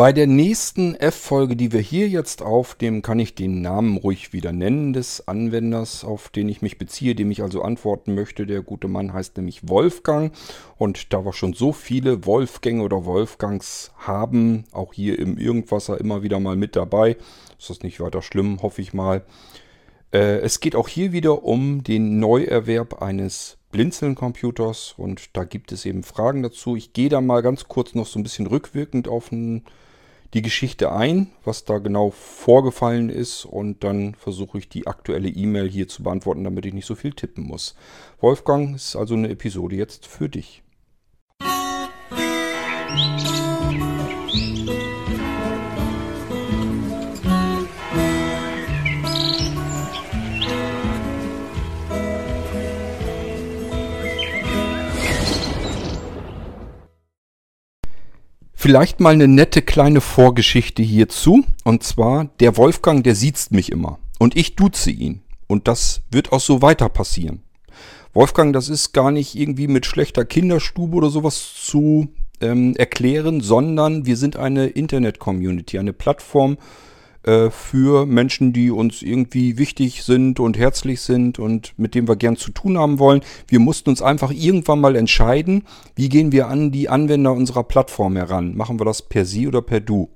Bei der nächsten F-Folge, die wir hier jetzt aufnehmen, kann ich den Namen ruhig wieder nennen des Anwenders, auf den ich mich beziehe, dem ich also antworten möchte. Der gute Mann heißt nämlich Wolfgang. Und da wir schon so viele Wolfgänge oder Wolfgangs haben, auch hier im Irgendwasser immer wieder mal mit dabei, ist das nicht weiter schlimm, hoffe ich mal. Äh, es geht auch hier wieder um den Neuerwerb eines Blinzeln-Computers und da gibt es eben Fragen dazu. Ich gehe da mal ganz kurz noch so ein bisschen rückwirkend auf ein die Geschichte ein, was da genau vorgefallen ist und dann versuche ich die aktuelle E-Mail hier zu beantworten, damit ich nicht so viel tippen muss. Wolfgang, ist also eine Episode jetzt für dich. Musik Vielleicht mal eine nette kleine Vorgeschichte hierzu. Und zwar, der Wolfgang, der sieht mich immer. Und ich duze ihn. Und das wird auch so weiter passieren. Wolfgang, das ist gar nicht irgendwie mit schlechter Kinderstube oder sowas zu ähm, erklären, sondern wir sind eine Internet-Community, eine Plattform, äh, für Menschen, die uns irgendwie wichtig sind und herzlich sind und mit dem wir gern zu tun haben wollen. Wir mussten uns einfach irgendwann mal entscheiden, wie gehen wir an die Anwender unserer Plattform heran. Machen wir das per Sie oder per Du?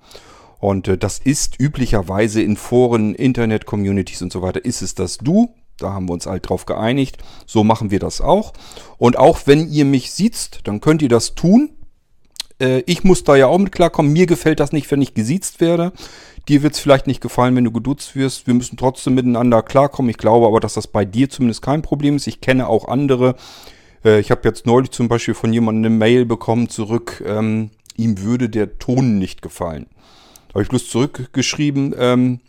Und äh, das ist üblicherweise in Foren, Internet-Communities und so weiter, ist es das Du. Da haben wir uns halt drauf geeinigt. So machen wir das auch. Und auch wenn ihr mich sieht, dann könnt ihr das tun. Äh, ich muss da ja auch mit klarkommen. Mir gefällt das nicht, wenn ich gesiezt werde. Dir wird es vielleicht nicht gefallen, wenn du geduzt wirst. Wir müssen trotzdem miteinander klarkommen. Ich glaube aber, dass das bei dir zumindest kein Problem ist. Ich kenne auch andere. Äh, ich habe jetzt neulich zum Beispiel von jemandem eine Mail bekommen zurück. Ähm, ihm würde der Ton nicht gefallen. Habe ich bloß zurückgeschrieben. Ähm,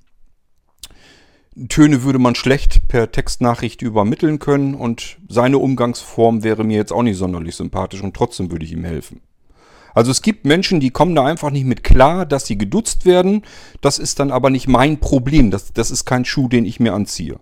Töne würde man schlecht per Textnachricht übermitteln können und seine Umgangsform wäre mir jetzt auch nicht sonderlich sympathisch und trotzdem würde ich ihm helfen. Also es gibt Menschen, die kommen da einfach nicht mit klar, dass sie geduzt werden. Das ist dann aber nicht mein Problem. Das, das ist kein Schuh, den ich mir anziehe.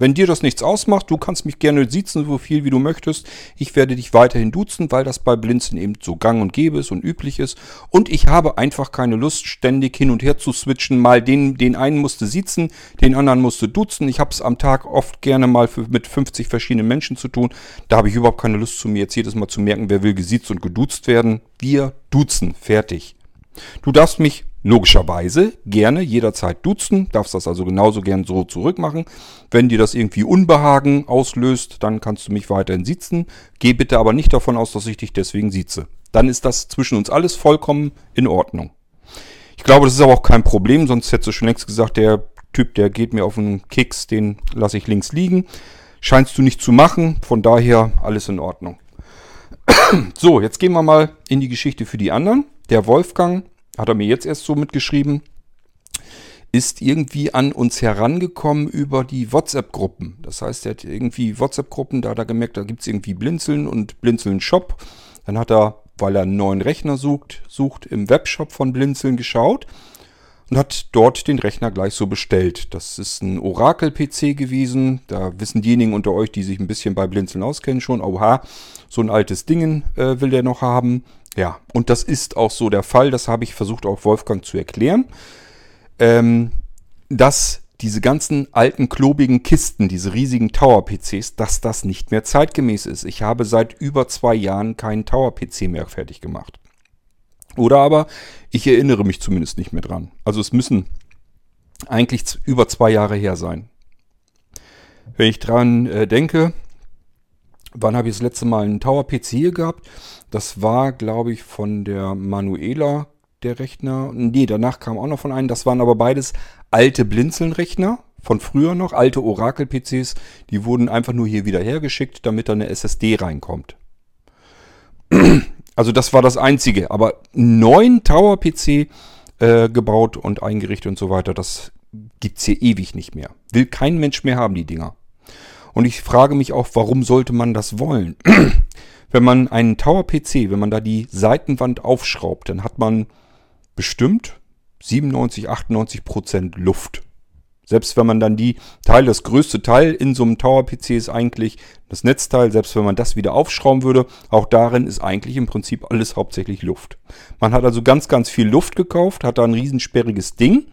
Wenn dir das nichts ausmacht, du kannst mich gerne siezen, so viel wie du möchtest. Ich werde dich weiterhin duzen, weil das bei Blinzen eben so gang und gäbe ist und üblich ist. Und ich habe einfach keine Lust, ständig hin und her zu switchen. Mal den, den einen musste siezen, den anderen musste duzen. Ich habe es am Tag oft gerne mal für, mit 50 verschiedenen Menschen zu tun. Da habe ich überhaupt keine Lust zu mir jetzt jedes Mal zu merken, wer will gesiezt und geduzt werden. Wir duzen. Fertig. Du darfst mich logischerweise gerne jederzeit duzen, darfst das also genauso gern so zurückmachen. Wenn dir das irgendwie Unbehagen auslöst, dann kannst du mich weiterhin sitzen. Geh bitte aber nicht davon aus, dass ich dich deswegen sieze. Dann ist das zwischen uns alles vollkommen in Ordnung. Ich glaube, das ist aber auch kein Problem, sonst hättest du schon längst gesagt, der Typ, der geht mir auf den Keks, den lasse ich links liegen. Scheinst du nicht zu machen, von daher alles in Ordnung. so, jetzt gehen wir mal in die Geschichte für die anderen. Der Wolfgang hat er mir jetzt erst so mitgeschrieben, ist irgendwie an uns herangekommen über die WhatsApp-Gruppen. Das heißt, er hat irgendwie WhatsApp-Gruppen, da hat er gemerkt, da gibt es irgendwie Blinzeln und Blinzeln Shop. Dann hat er, weil er einen neuen Rechner sucht, sucht im Webshop von Blinzeln geschaut und hat dort den Rechner gleich so bestellt. Das ist ein Oracle-PC gewesen. Da wissen diejenigen unter euch, die sich ein bisschen bei Blinzeln auskennen, schon, oha, so ein altes Ding äh, will der noch haben. Ja, und das ist auch so der Fall. Das habe ich versucht auch Wolfgang zu erklären. Ähm, dass diese ganzen alten klobigen Kisten, diese riesigen Tower-PCs, dass das nicht mehr zeitgemäß ist. Ich habe seit über zwei Jahren keinen Tower-PC mehr fertig gemacht. Oder aber ich erinnere mich zumindest nicht mehr dran. Also es müssen eigentlich über zwei Jahre her sein. Wenn ich dran äh, denke, wann habe ich das letzte Mal einen Tower-PC gehabt? Das war, glaube ich, von der Manuela der Rechner. Nee, danach kam auch noch von einem. Das waren aber beides alte Blinzeln-Rechner von früher noch, alte Oracle-PCs. Die wurden einfach nur hier wieder hergeschickt, damit da eine SSD reinkommt. Also das war das Einzige. Aber neuen Tower-PC äh, gebaut und eingerichtet und so weiter, das gibt's hier ewig nicht mehr. Will kein Mensch mehr haben, die Dinger. Und ich frage mich auch, warum sollte man das wollen? Wenn man einen Tower-PC, wenn man da die Seitenwand aufschraubt, dann hat man bestimmt 97, 98 Prozent Luft. Selbst wenn man dann die Teil, das größte Teil in so einem Tower-PC ist eigentlich das Netzteil, selbst wenn man das wieder aufschrauben würde, auch darin ist eigentlich im Prinzip alles hauptsächlich Luft. Man hat also ganz, ganz viel Luft gekauft, hat da ein riesensperriges Ding.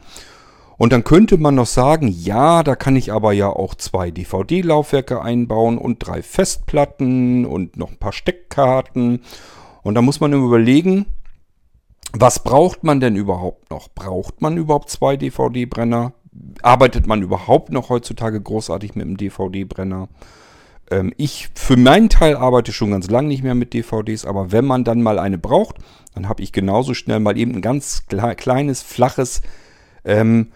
Und dann könnte man noch sagen, ja, da kann ich aber ja auch zwei DVD-Laufwerke einbauen und drei Festplatten und noch ein paar Steckkarten. Und da muss man überlegen, was braucht man denn überhaupt noch? Braucht man überhaupt zwei DVD-Brenner? arbeitet man überhaupt noch heutzutage großartig mit dem DVD-Brenner? Ähm, ich für meinen Teil arbeite schon ganz lange nicht mehr mit DVDs, aber wenn man dann mal eine braucht, dann habe ich genauso schnell mal eben ein ganz kleines, flaches ähm,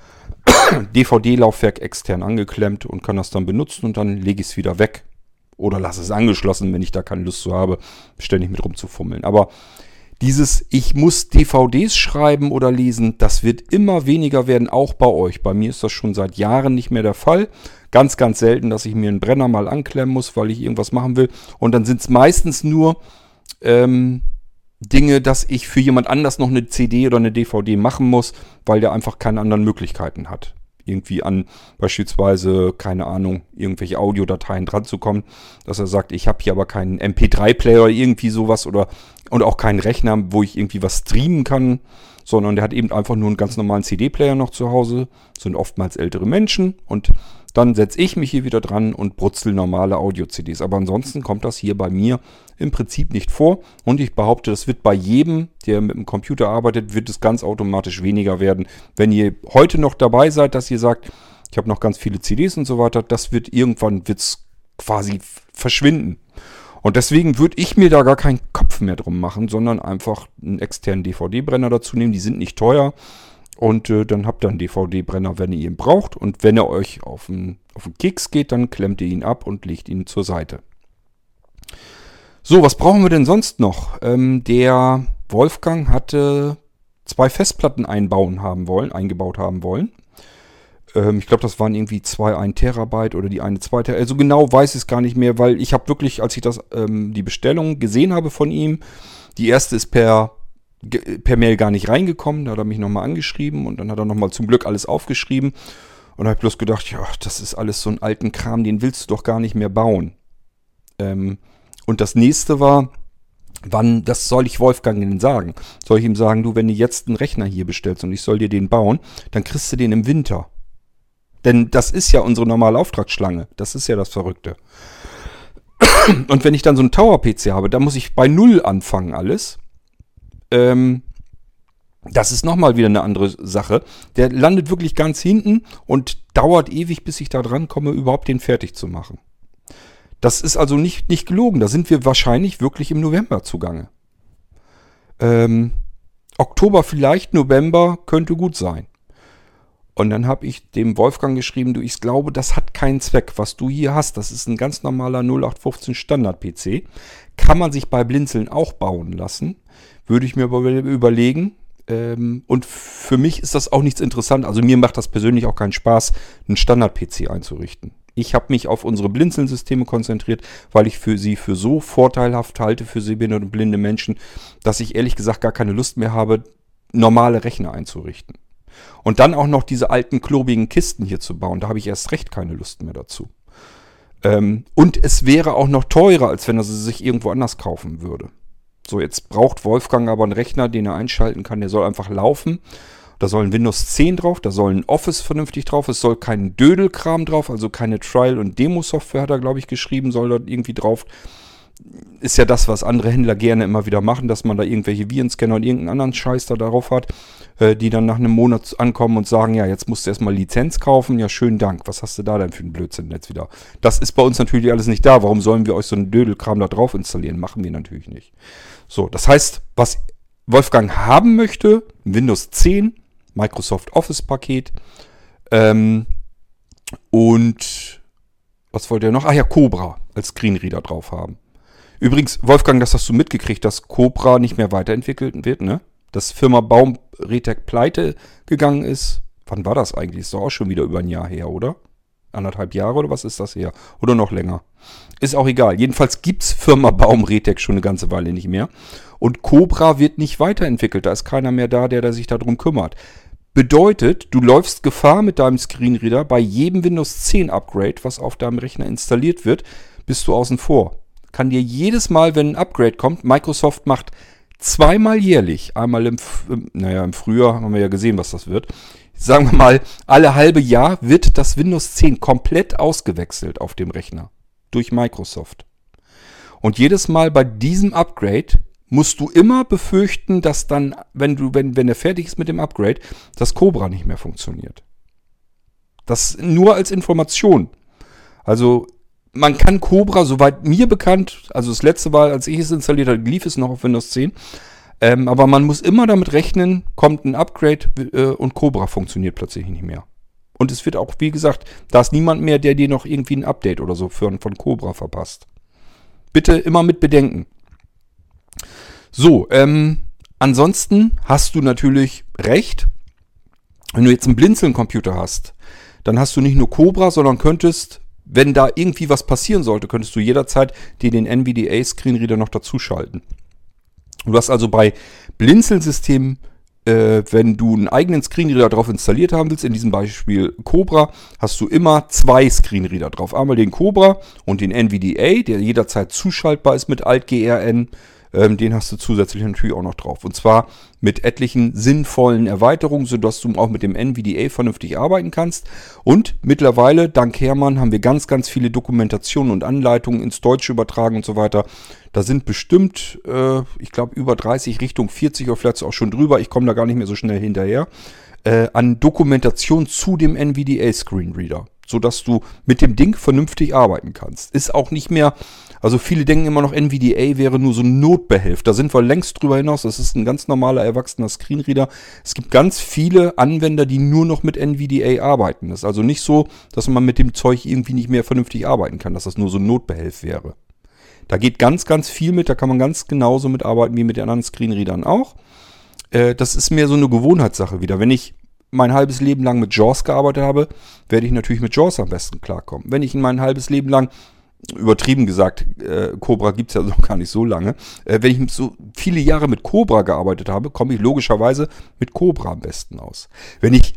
DVD-Laufwerk extern angeklemmt und kann das dann benutzen und dann lege ich es wieder weg. Oder lasse es angeschlossen, wenn ich da keine Lust zu habe, ständig mit rumzufummeln. Aber dieses Ich muss DVDs schreiben oder lesen, das wird immer weniger werden, auch bei euch. Bei mir ist das schon seit Jahren nicht mehr der Fall. Ganz, ganz selten, dass ich mir einen Brenner mal anklemmen muss, weil ich irgendwas machen will. Und dann sind es meistens nur ähm, Dinge, dass ich für jemand anders noch eine CD oder eine DVD machen muss, weil der einfach keine anderen Möglichkeiten hat. Irgendwie an beispielsweise, keine Ahnung, irgendwelche Audiodateien dran zu kommen, dass er sagt, ich habe hier aber keinen MP3-Player oder irgendwie sowas oder und auch keinen Rechner, wo ich irgendwie was streamen kann, sondern der hat eben einfach nur einen ganz normalen CD-Player noch zu Hause, sind oftmals ältere Menschen und dann setze ich mich hier wieder dran und brutzel normale Audio-CDs. Aber ansonsten kommt das hier bei mir im Prinzip nicht vor. Und ich behaupte, das wird bei jedem, der mit dem Computer arbeitet, wird es ganz automatisch weniger werden. Wenn ihr heute noch dabei seid, dass ihr sagt, ich habe noch ganz viele CDs und so weiter, das wird irgendwann wird's quasi verschwinden. Und deswegen würde ich mir da gar keinen Kopf mehr drum machen, sondern einfach einen externen DVD-Brenner dazu nehmen. Die sind nicht teuer. Und äh, dann habt ihr einen DVD-Brenner, wenn ihr ihn braucht. Und wenn er euch auf den, auf den Keks geht, dann klemmt ihr ihn ab und legt ihn zur Seite. So, was brauchen wir denn sonst noch? Ähm, der Wolfgang hatte zwei Festplatten einbauen haben wollen, eingebaut haben wollen. Ähm, ich glaube, das waren irgendwie zwei 1 Terabyte oder die eine 2 Terabyte. Also genau weiß ich es gar nicht mehr, weil ich habe wirklich, als ich das, ähm, die Bestellung gesehen habe von ihm, die erste ist per per Mail gar nicht reingekommen. Da hat er mich nochmal angeschrieben und dann hat er nochmal zum Glück alles aufgeschrieben. Und habe bloß gedacht, ja, das ist alles so ein alten Kram, den willst du doch gar nicht mehr bauen. Ähm, und das nächste war, wann, das soll ich Wolfgang denn sagen? Soll ich ihm sagen, du, wenn du jetzt einen Rechner hier bestellst und ich soll dir den bauen, dann kriegst du den im Winter. Denn das ist ja unsere normale Auftragsschlange. Das ist ja das Verrückte. Und wenn ich dann so einen Tower-PC habe, dann muss ich bei Null anfangen alles. Ähm, das ist nochmal wieder eine andere Sache. Der landet wirklich ganz hinten und dauert ewig, bis ich da dran komme, überhaupt den fertig zu machen. Das ist also nicht, nicht gelogen. Da sind wir wahrscheinlich wirklich im November zugange. Ähm, Oktober vielleicht, November könnte gut sein. Und dann habe ich dem Wolfgang geschrieben, du, ich glaube, das hat keinen Zweck. Was du hier hast, das ist ein ganz normaler 0815 Standard-PC. Kann man sich bei Blinzeln auch bauen lassen. Würde ich mir überlegen. Ähm, und für mich ist das auch nichts interessant. Also mir macht das persönlich auch keinen Spaß, einen Standard-PC einzurichten. Ich habe mich auf unsere Blinzeln-Systeme konzentriert, weil ich für sie für so vorteilhaft halte, für sehbehinderte und blinde Menschen, dass ich ehrlich gesagt gar keine Lust mehr habe, normale Rechner einzurichten. Und dann auch noch diese alten klobigen Kisten hier zu bauen, da habe ich erst recht keine Lust mehr dazu. Ähm, und es wäre auch noch teurer, als wenn er sie sich irgendwo anders kaufen würde. So, jetzt braucht Wolfgang aber einen Rechner, den er einschalten kann. Der soll einfach laufen. Da soll ein Windows 10 drauf, da soll ein Office vernünftig drauf, es soll kein Dödelkram drauf, also keine Trial- und Demo-Software hat er, glaube ich, geschrieben, soll dort irgendwie drauf. Ist ja das, was andere Händler gerne immer wieder machen, dass man da irgendwelche Virenscanner und irgendeinen anderen Scheiß da drauf hat, äh, die dann nach einem Monat ankommen und sagen, ja, jetzt musst du erstmal Lizenz kaufen. Ja, schönen Dank. Was hast du da denn für einen Blödsinn jetzt wieder? Das ist bei uns natürlich alles nicht da. Warum sollen wir euch so einen Dödelkram da drauf installieren? Machen wir natürlich nicht. So, das heißt, was Wolfgang haben möchte, Windows 10, Microsoft Office Paket ähm, und was wollte er noch? Ah ja, Cobra als Screenreader drauf haben. Übrigens, Wolfgang, das hast du mitgekriegt, dass Cobra nicht mehr weiterentwickelt wird, ne? Dass Firma Baum Retec pleite gegangen ist. Wann war das eigentlich? Ist doch auch schon wieder über ein Jahr her, oder? Anderthalb Jahre oder was ist das her? Oder noch länger? Ist auch egal. Jedenfalls gibt es Firma Baum Retec schon eine ganze Weile nicht mehr. Und Cobra wird nicht weiterentwickelt. Da ist keiner mehr da, der, der sich darum kümmert. Bedeutet, du läufst Gefahr mit deinem Screenreader bei jedem Windows 10 Upgrade, was auf deinem Rechner installiert wird, bist du außen vor. Kann dir jedes Mal, wenn ein Upgrade kommt, Microsoft macht zweimal jährlich, einmal im, naja, im Frühjahr haben wir ja gesehen, was das wird. Sagen wir mal, alle halbe Jahr wird das Windows 10 komplett ausgewechselt auf dem Rechner durch Microsoft. Und jedes Mal bei diesem Upgrade musst du immer befürchten, dass dann, wenn du, wenn, wenn er fertig ist mit dem Upgrade, das Cobra nicht mehr funktioniert. Das nur als Information. Also man kann Cobra, soweit mir bekannt, also das letzte Mal, als ich es installiert habe, lief es noch auf Windows 10. Ähm, aber man muss immer damit rechnen, kommt ein Upgrade äh, und Cobra funktioniert plötzlich nicht mehr. Und es wird auch, wie gesagt, da ist niemand mehr, der dir noch irgendwie ein Update oder so für, von Cobra verpasst. Bitte immer mit bedenken. So, ähm, ansonsten hast du natürlich recht. Wenn du jetzt einen Blinzeln-Computer hast, dann hast du nicht nur Cobra, sondern könntest, wenn da irgendwie was passieren sollte, könntest du jederzeit dir den NVDA-Screenreader noch dazuschalten. Du hast also bei Blinzeln-Systemen, äh, wenn du einen eigenen Screenreader drauf installiert haben willst, in diesem Beispiel Cobra, hast du immer zwei Screenreader drauf. Einmal den Cobra und den NVDA, der jederzeit zuschaltbar ist mit Alt-GRN ähm, den hast du zusätzlich natürlich auch noch drauf. Und zwar mit etlichen sinnvollen Erweiterungen, sodass du auch mit dem NVDA vernünftig arbeiten kannst. Und mittlerweile, dank Hermann, haben wir ganz, ganz viele Dokumentationen und Anleitungen ins Deutsche übertragen und so weiter. Da sind bestimmt, äh, ich glaube, über 30 Richtung 40 oder vielleicht auch schon drüber. Ich komme da gar nicht mehr so schnell hinterher. Äh, an Dokumentation zu dem NVDA Screenreader, sodass du mit dem Ding vernünftig arbeiten kannst. Ist auch nicht mehr also viele denken immer noch, NVDA wäre nur so ein Notbehelf. Da sind wir längst drüber hinaus. Das ist ein ganz normaler, erwachsener Screenreader. Es gibt ganz viele Anwender, die nur noch mit NVDA arbeiten. Das ist also nicht so, dass man mit dem Zeug irgendwie nicht mehr vernünftig arbeiten kann, dass das nur so ein Notbehelf wäre. Da geht ganz, ganz viel mit. Da kann man ganz genauso mitarbeiten wie mit den anderen Screenreadern auch. Äh, das ist mehr so eine Gewohnheitssache wieder. Wenn ich mein halbes Leben lang mit JAWS gearbeitet habe, werde ich natürlich mit JAWS am besten klarkommen. Wenn ich mein halbes Leben lang übertrieben gesagt, äh, Cobra gibt es ja noch gar nicht so lange. Äh, wenn ich so viele Jahre mit Cobra gearbeitet habe, komme ich logischerweise mit Cobra am besten aus. Wenn ich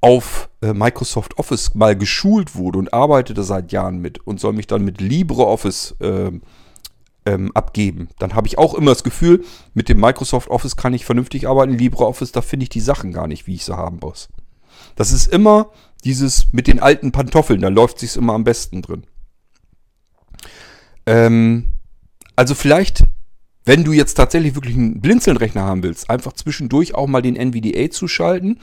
auf äh, Microsoft Office mal geschult wurde und arbeitete seit Jahren mit und soll mich dann mit LibreOffice äh, ähm, abgeben, dann habe ich auch immer das Gefühl, mit dem Microsoft Office kann ich vernünftig arbeiten. LibreOffice, da finde ich die Sachen gar nicht, wie ich sie haben muss. Das ist immer dieses mit den alten Pantoffeln, da läuft sich's immer am besten drin. Ähm, also vielleicht, wenn du jetzt tatsächlich wirklich einen Blinzelnrechner haben willst, einfach zwischendurch auch mal den NVDA zuschalten,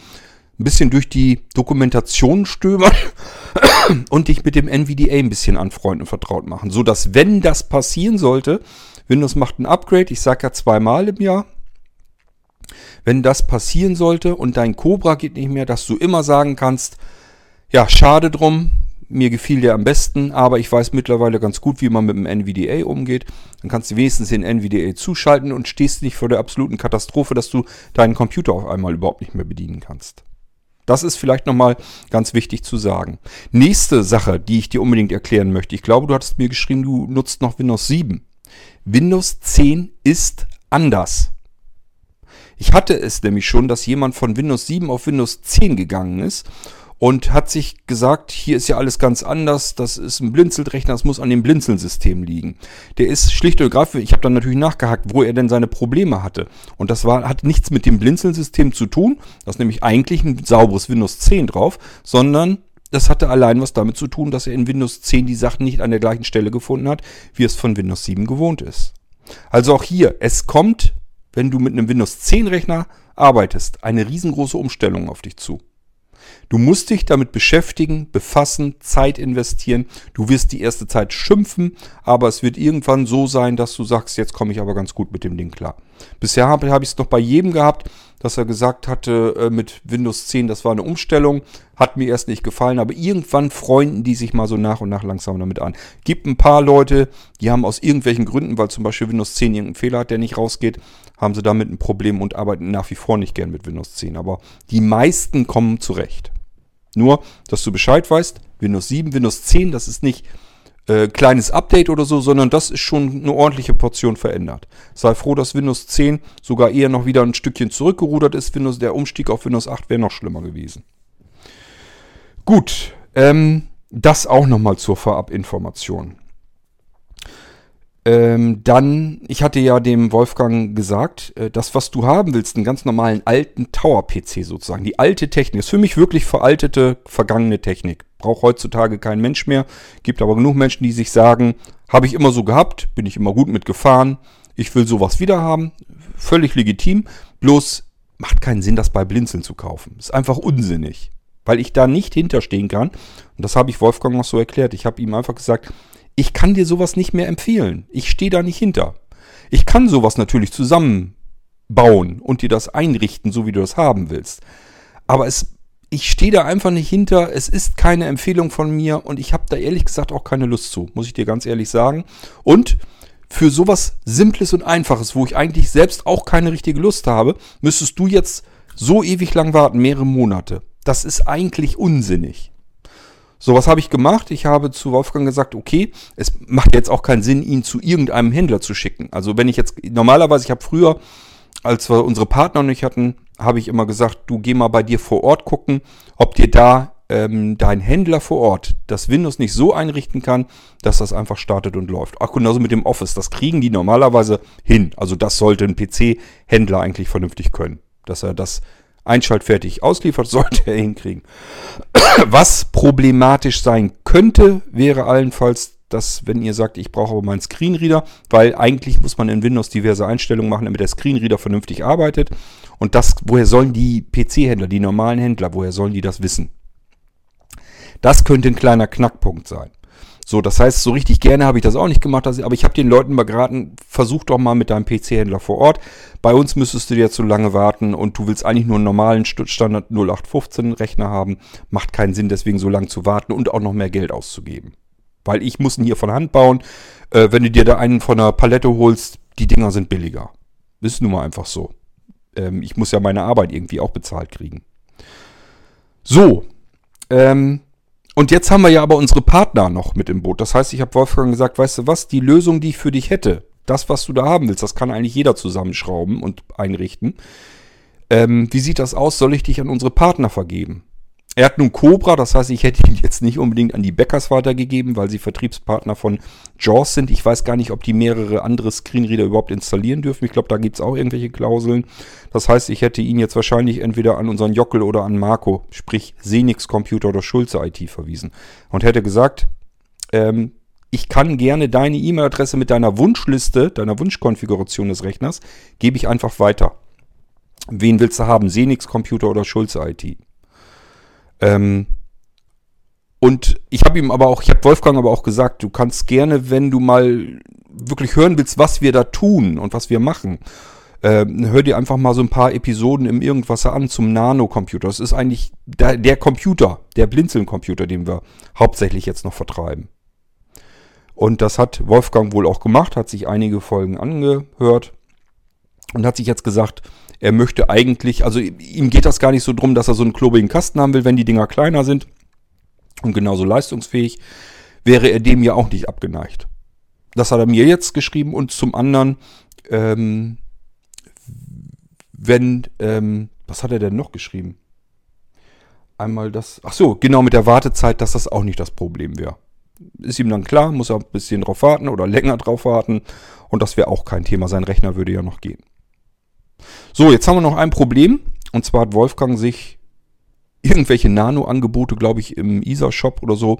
ein bisschen durch die Dokumentation stöbern und dich mit dem NVDA ein bisschen anfreunden und vertraut machen, so dass wenn das passieren sollte, Windows macht ein Upgrade, ich sage ja zweimal im Jahr, wenn das passieren sollte und dein Cobra geht nicht mehr, dass du immer sagen kannst, ja, schade drum, mir gefiel der am besten, aber ich weiß mittlerweile ganz gut, wie man mit dem NVDA umgeht. Dann kannst du wenigstens den NVDA zuschalten und stehst nicht vor der absoluten Katastrophe, dass du deinen Computer auf einmal überhaupt nicht mehr bedienen kannst. Das ist vielleicht nochmal ganz wichtig zu sagen. Nächste Sache, die ich dir unbedingt erklären möchte. Ich glaube, du hattest mir geschrieben, du nutzt noch Windows 7. Windows 10 ist anders. Ich hatte es nämlich schon, dass jemand von Windows 7 auf Windows 10 gegangen ist und hat sich gesagt, hier ist ja alles ganz anders, das ist ein Blinzelrechner, das muss an dem Blinzeln-System liegen. Der ist schlicht und ergreifend, ich habe dann natürlich nachgehakt, wo er denn seine Probleme hatte. Und das war, hat nichts mit dem Blinzeln-System zu tun, das ist nämlich eigentlich ein sauberes Windows 10 drauf, sondern das hatte allein was damit zu tun, dass er in Windows 10 die Sachen nicht an der gleichen Stelle gefunden hat, wie es von Windows 7 gewohnt ist. Also auch hier, es kommt, wenn du mit einem Windows 10 Rechner arbeitest, eine riesengroße Umstellung auf dich zu. Du musst dich damit beschäftigen, befassen, Zeit investieren. Du wirst die erste Zeit schimpfen, aber es wird irgendwann so sein, dass du sagst, jetzt komme ich aber ganz gut mit dem Ding klar. Bisher habe hab ich es noch bei jedem gehabt, dass er gesagt hatte, äh, mit Windows 10, das war eine Umstellung, hat mir erst nicht gefallen, aber irgendwann freunden die sich mal so nach und nach langsam damit an. Gibt ein paar Leute, die haben aus irgendwelchen Gründen, weil zum Beispiel Windows 10 irgendeinen Fehler hat, der nicht rausgeht, haben sie damit ein Problem und arbeiten nach wie vor nicht gern mit Windows 10. Aber die meisten kommen zurecht. Nur, dass du Bescheid weißt, Windows 7, Windows 10, das ist nicht äh, kleines Update oder so, sondern das ist schon eine ordentliche Portion verändert. Sei froh, dass Windows 10 sogar eher noch wieder ein Stückchen zurückgerudert ist. Windows, der Umstieg auf Windows 8 wäre noch schlimmer gewesen. Gut, ähm, das auch nochmal zur Vorabinformation. Ähm, dann, ich hatte ja dem Wolfgang gesagt, äh, das, was du haben willst, einen ganz normalen alten Tower-PC sozusagen, die alte Technik, ist für mich wirklich veraltete, vergangene Technik. Braucht heutzutage kein Mensch mehr. Gibt aber genug Menschen, die sich sagen, habe ich immer so gehabt, bin ich immer gut mitgefahren, ich will sowas wieder haben. Völlig legitim, bloß macht keinen Sinn, das bei Blinzeln zu kaufen. Ist einfach unsinnig, weil ich da nicht hinterstehen kann. Und das habe ich Wolfgang noch so erklärt. Ich habe ihm einfach gesagt, ich kann dir sowas nicht mehr empfehlen. Ich stehe da nicht hinter. Ich kann sowas natürlich zusammenbauen und dir das einrichten, so wie du das haben willst. Aber es, ich stehe da einfach nicht hinter. Es ist keine Empfehlung von mir und ich habe da ehrlich gesagt auch keine Lust zu, muss ich dir ganz ehrlich sagen. Und für sowas Simples und Einfaches, wo ich eigentlich selbst auch keine richtige Lust habe, müsstest du jetzt so ewig lang warten, mehrere Monate. Das ist eigentlich unsinnig. So, was habe ich gemacht? Ich habe zu Wolfgang gesagt, okay, es macht jetzt auch keinen Sinn, ihn zu irgendeinem Händler zu schicken. Also wenn ich jetzt, normalerweise, ich habe früher, als wir unsere Partner nicht hatten, habe ich immer gesagt, du geh mal bei dir vor Ort gucken, ob dir da ähm, dein Händler vor Ort das Windows nicht so einrichten kann, dass das einfach startet und läuft. Ach, genauso mit dem Office, das kriegen die normalerweise hin. Also das sollte ein PC-Händler eigentlich vernünftig können, dass er das einschaltfertig ausliefert, sollte er hinkriegen. Was problematisch sein könnte, wäre allenfalls, dass wenn ihr sagt, ich brauche aber meinen Screenreader, weil eigentlich muss man in Windows diverse Einstellungen machen, damit der Screenreader vernünftig arbeitet. Und das, woher sollen die PC-Händler, die normalen Händler, woher sollen die das wissen? Das könnte ein kleiner Knackpunkt sein. So, das heißt, so richtig gerne habe ich das auch nicht gemacht, aber ich habe den Leuten mal geraten, versuch doch mal mit deinem PC-Händler vor Ort. Bei uns müsstest du dir zu lange warten und du willst eigentlich nur einen normalen Standard 0815 Rechner haben. Macht keinen Sinn, deswegen so lange zu warten und auch noch mehr Geld auszugeben. Weil ich muss ihn hier von Hand bauen. Äh, wenn du dir da einen von der Palette holst, die Dinger sind billiger. Ist nun mal einfach so. Ähm, ich muss ja meine Arbeit irgendwie auch bezahlt kriegen. So, ähm, und jetzt haben wir ja aber unsere Partner noch mit im Boot. Das heißt, ich habe Wolfgang gesagt, weißt du was, die Lösung, die ich für dich hätte, das, was du da haben willst, das kann eigentlich jeder zusammenschrauben und einrichten. Ähm, wie sieht das aus? Soll ich dich an unsere Partner vergeben? Er hat nun Cobra, das heißt, ich hätte ihn jetzt nicht unbedingt an die Bäckers weitergegeben, weil sie Vertriebspartner von JAWS sind. Ich weiß gar nicht, ob die mehrere andere Screenreader überhaupt installieren dürfen. Ich glaube, da gibt es auch irgendwelche Klauseln. Das heißt, ich hätte ihn jetzt wahrscheinlich entweder an unseren Jockel oder an Marco, sprich Senix Computer oder Schulze IT verwiesen. Und hätte gesagt, ähm, ich kann gerne deine E-Mail-Adresse mit deiner Wunschliste, deiner Wunschkonfiguration des Rechners, gebe ich einfach weiter. Wen willst du haben? Senix Computer oder Schulze IT? Ähm, und ich habe ihm aber auch, ich habe Wolfgang aber auch gesagt, du kannst gerne, wenn du mal wirklich hören willst, was wir da tun und was wir machen, ähm, hör dir einfach mal so ein paar Episoden im Irgendwasser an zum Nano-Computer. Das ist eigentlich der, der Computer, der Blinzeln-Computer, den wir hauptsächlich jetzt noch vertreiben. Und das hat Wolfgang wohl auch gemacht, hat sich einige Folgen angehört und hat sich jetzt gesagt, er möchte eigentlich, also ihm geht das gar nicht so drum, dass er so einen klobigen Kasten haben will, wenn die Dinger kleiner sind und genauso leistungsfähig, wäre er dem ja auch nicht abgeneigt. Das hat er mir jetzt geschrieben und zum anderen, ähm, wenn, ähm, was hat er denn noch geschrieben? Einmal das, ach so, genau mit der Wartezeit, dass das auch nicht das Problem wäre. Ist ihm dann klar, muss er ein bisschen drauf warten oder länger drauf warten und das wäre auch kein Thema. Sein Rechner würde ja noch gehen. So, jetzt haben wir noch ein Problem. Und zwar hat Wolfgang sich irgendwelche Nano-Angebote, glaube ich, im ISA-Shop oder so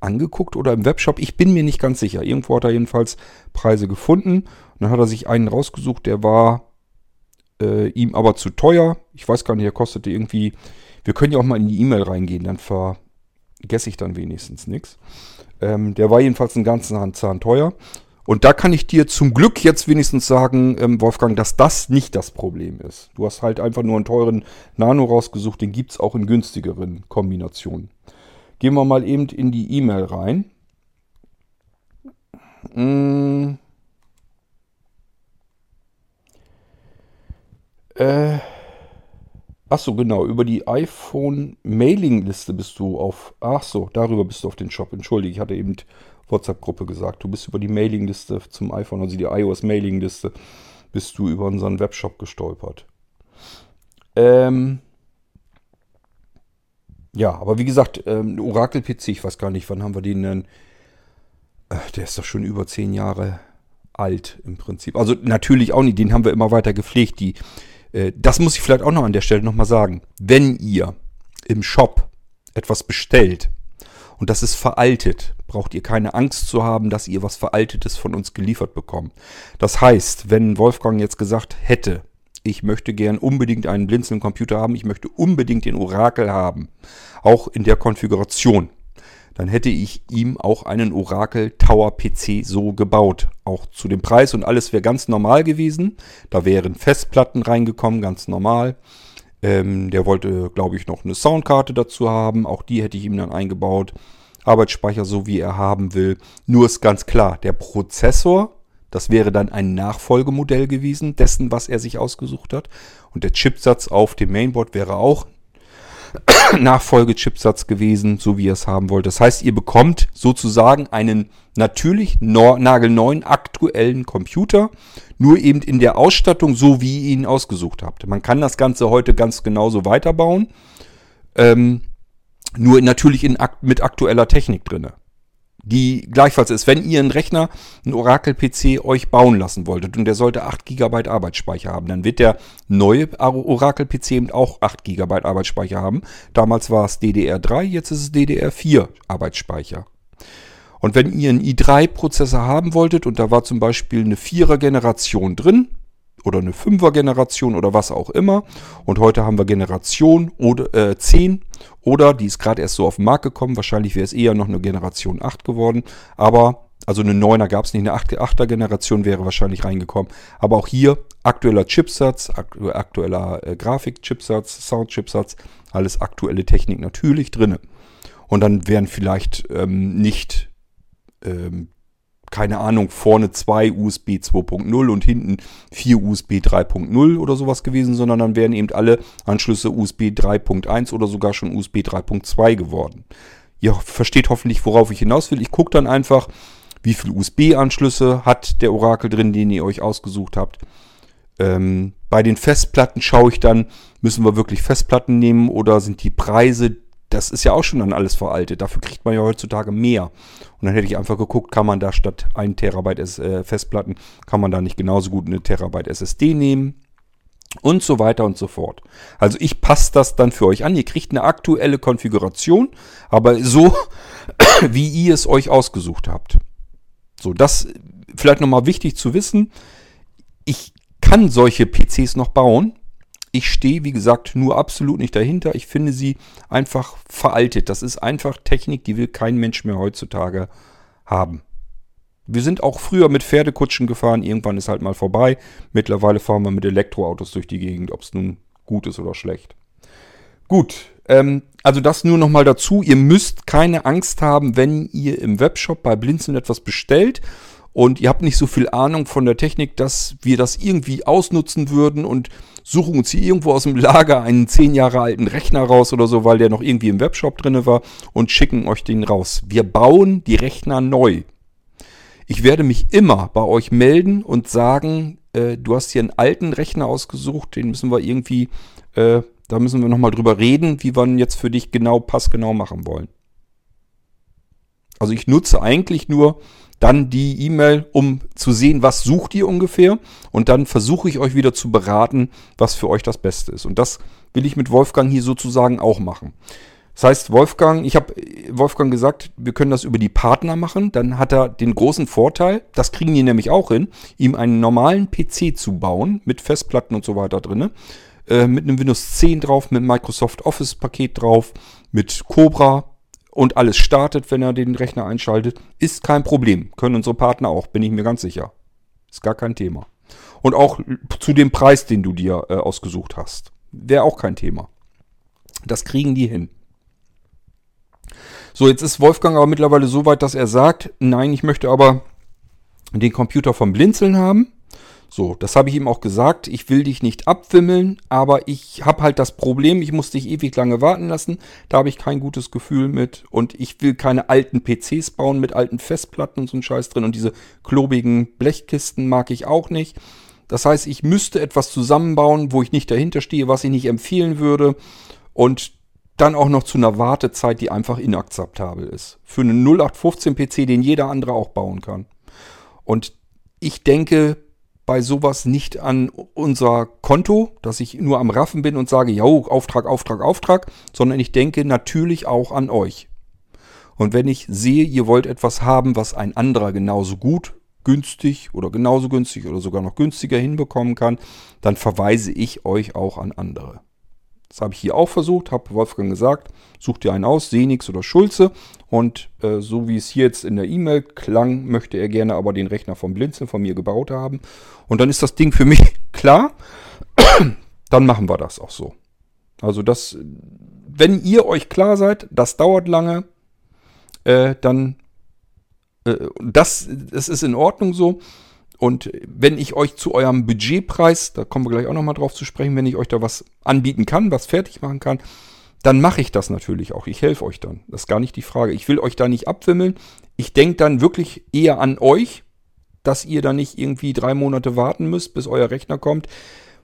angeguckt oder im Webshop. Ich bin mir nicht ganz sicher. Irgendwo hat er jedenfalls Preise gefunden. Und dann hat er sich einen rausgesucht, der war äh, ihm aber zu teuer. Ich weiß gar nicht, er kostete irgendwie. Wir können ja auch mal in die E-Mail reingehen, dann vergesse ich dann wenigstens nichts. Ähm, der war jedenfalls einen ganzen Zahn teuer. Und da kann ich dir zum Glück jetzt wenigstens sagen, ähm, Wolfgang, dass das nicht das Problem ist. Du hast halt einfach nur einen teuren Nano rausgesucht, den gibt es auch in günstigeren Kombinationen. Gehen wir mal eben in die E-Mail rein. Hm. Äh. Achso, genau, über die iPhone-Mailing-Liste bist du auf. Ach so, darüber bist du auf den Shop. Entschuldige, ich hatte eben WhatsApp-Gruppe gesagt. Du bist über die Mailingliste zum iPhone, also die iOS-Mailingliste, bist du über unseren Webshop gestolpert. Ähm ja, aber wie gesagt, ähm, Oracle-PC, ich weiß gar nicht, wann haben wir den denn? Äh, der ist doch schon über zehn Jahre alt im Prinzip. Also natürlich auch nicht, den haben wir immer weiter gepflegt. Die, äh, das muss ich vielleicht auch noch an der Stelle nochmal sagen. Wenn ihr im Shop etwas bestellt und das ist veraltet, braucht ihr keine Angst zu haben, dass ihr was Veraltetes von uns geliefert bekommt. Das heißt, wenn Wolfgang jetzt gesagt hätte, ich möchte gern unbedingt einen Blinzeln-Computer haben, ich möchte unbedingt den Orakel haben, auch in der Konfiguration, dann hätte ich ihm auch einen Orakel Tower PC so gebaut. Auch zu dem Preis und alles wäre ganz normal gewesen. Da wären Festplatten reingekommen, ganz normal. Ähm, der wollte, glaube ich, noch eine Soundkarte dazu haben. Auch die hätte ich ihm dann eingebaut. Arbeitsspeicher so wie er haben will. Nur ist ganz klar, der Prozessor, das wäre dann ein Nachfolgemodell gewesen dessen, was er sich ausgesucht hat. Und der Chipsatz auf dem Mainboard wäre auch Nachfolgechipsatz gewesen, so wie ihr es haben wollt. Das heißt, ihr bekommt sozusagen einen natürlich nagelneuen aktuellen Computer, nur eben in der Ausstattung, so wie ihr ihn ausgesucht habt. Man kann das Ganze heute ganz genauso weiterbauen, ähm, nur natürlich in, mit aktueller Technik drinne die gleichfalls ist, wenn ihr einen Rechner, einen Oracle-PC euch bauen lassen wolltet und der sollte 8 GB Arbeitsspeicher haben, dann wird der neue Oracle-PC eben auch 8 GB Arbeitsspeicher haben. Damals war es DDR3, jetzt ist es DDR4 Arbeitsspeicher. Und wenn ihr einen i3-Prozessor haben wolltet und da war zum Beispiel eine 4er-Generation drin, oder eine 5er-Generation oder was auch immer. Und heute haben wir Generation oder, äh, 10 oder die ist gerade erst so auf den Markt gekommen. Wahrscheinlich wäre es eher noch eine Generation 8 geworden. Aber, also eine 9er gab es nicht, eine 8er Generation wäre wahrscheinlich reingekommen. Aber auch hier aktueller Chipsatz, aktueller äh, Grafik-Chipsatz, Sound-Chipsatz, alles aktuelle Technik natürlich drinne. Und dann wären vielleicht ähm, nicht ähm, keine Ahnung, vorne zwei USB 2.0 und hinten vier USB 3.0 oder sowas gewesen, sondern dann wären eben alle Anschlüsse USB 3.1 oder sogar schon USB 3.2 geworden. Ihr versteht hoffentlich, worauf ich hinaus will. Ich gucke dann einfach, wie viele USB-Anschlüsse hat der Orakel drin, den ihr euch ausgesucht habt. Ähm, bei den Festplatten schaue ich dann, müssen wir wirklich Festplatten nehmen oder sind die Preise das ist ja auch schon dann alles veraltet. Dafür kriegt man ja heutzutage mehr. Und dann hätte ich einfach geguckt, kann man da statt 1 Terabyte äh, Festplatten, kann man da nicht genauso gut eine Terabyte SSD nehmen? Und so weiter und so fort. Also ich passe das dann für euch an. Ihr kriegt eine aktuelle Konfiguration, aber so, wie ihr es euch ausgesucht habt. So, das vielleicht nochmal wichtig zu wissen. Ich kann solche PCs noch bauen. Ich stehe, wie gesagt, nur absolut nicht dahinter. Ich finde sie einfach veraltet. Das ist einfach Technik, die will kein Mensch mehr heutzutage haben. Wir sind auch früher mit Pferdekutschen gefahren. Irgendwann ist halt mal vorbei. Mittlerweile fahren wir mit Elektroautos durch die Gegend, ob es nun gut ist oder schlecht. Gut, ähm, also das nur nochmal dazu. Ihr müsst keine Angst haben, wenn ihr im Webshop bei Blinzeln etwas bestellt und ihr habt nicht so viel Ahnung von der Technik, dass wir das irgendwie ausnutzen würden und suchen uns hier irgendwo aus dem Lager einen zehn Jahre alten Rechner raus oder so, weil der noch irgendwie im Webshop drin war und schicken euch den raus. Wir bauen die Rechner neu. Ich werde mich immer bei euch melden und sagen, äh, du hast hier einen alten Rechner ausgesucht, den müssen wir irgendwie, äh, da müssen wir nochmal drüber reden, wie wir ihn jetzt für dich genau, passgenau machen wollen. Also ich nutze eigentlich nur dann die E-Mail, um zu sehen, was sucht ihr ungefähr. Und dann versuche ich euch wieder zu beraten, was für euch das Beste ist. Und das will ich mit Wolfgang hier sozusagen auch machen. Das heißt, Wolfgang, ich habe Wolfgang gesagt, wir können das über die Partner machen. Dann hat er den großen Vorteil, das kriegen die nämlich auch hin, ihm einen normalen PC zu bauen mit Festplatten und so weiter drin. Äh, mit einem Windows 10 drauf, mit Microsoft Office Paket drauf, mit Cobra, und alles startet, wenn er den Rechner einschaltet, ist kein Problem. Können unsere Partner auch, bin ich mir ganz sicher. Ist gar kein Thema. Und auch zu dem Preis, den du dir äh, ausgesucht hast. Wäre auch kein Thema. Das kriegen die hin. So, jetzt ist Wolfgang aber mittlerweile so weit, dass er sagt, nein, ich möchte aber den Computer vom Blinzeln haben. So, das habe ich ihm auch gesagt. Ich will dich nicht abwimmeln, aber ich habe halt das Problem, ich muss dich ewig lange warten lassen. Da habe ich kein gutes Gefühl mit. Und ich will keine alten PCs bauen mit alten Festplatten und so ein Scheiß drin. Und diese klobigen Blechkisten mag ich auch nicht. Das heißt, ich müsste etwas zusammenbauen, wo ich nicht dahinter stehe, was ich nicht empfehlen würde. Und dann auch noch zu einer Wartezeit, die einfach inakzeptabel ist. Für einen 0815 PC, den jeder andere auch bauen kann. Und ich denke, bei sowas nicht an unser Konto, dass ich nur am Raffen bin und sage, ja, Auftrag, Auftrag, Auftrag, sondern ich denke natürlich auch an euch. Und wenn ich sehe, ihr wollt etwas haben, was ein anderer genauso gut, günstig oder genauso günstig oder sogar noch günstiger hinbekommen kann, dann verweise ich euch auch an andere. Das habe ich hier auch versucht, habe Wolfgang gesagt, such dir einen aus, Senix oder Schulze. Und äh, so wie es hier jetzt in der E-Mail klang, möchte er gerne aber den Rechner vom Blinzeln von mir gebaut haben. Und dann ist das Ding für mich klar. dann machen wir das auch so. Also das, wenn ihr euch klar seid, das dauert lange, äh, dann äh, das, das ist in Ordnung so. Und wenn ich euch zu eurem Budgetpreis, da kommen wir gleich auch nochmal drauf zu sprechen, wenn ich euch da was anbieten kann, was fertig machen kann, dann mache ich das natürlich auch. Ich helfe euch dann. Das ist gar nicht die Frage. Ich will euch da nicht abwimmeln. Ich denke dann wirklich eher an euch, dass ihr da nicht irgendwie drei Monate warten müsst, bis euer Rechner kommt.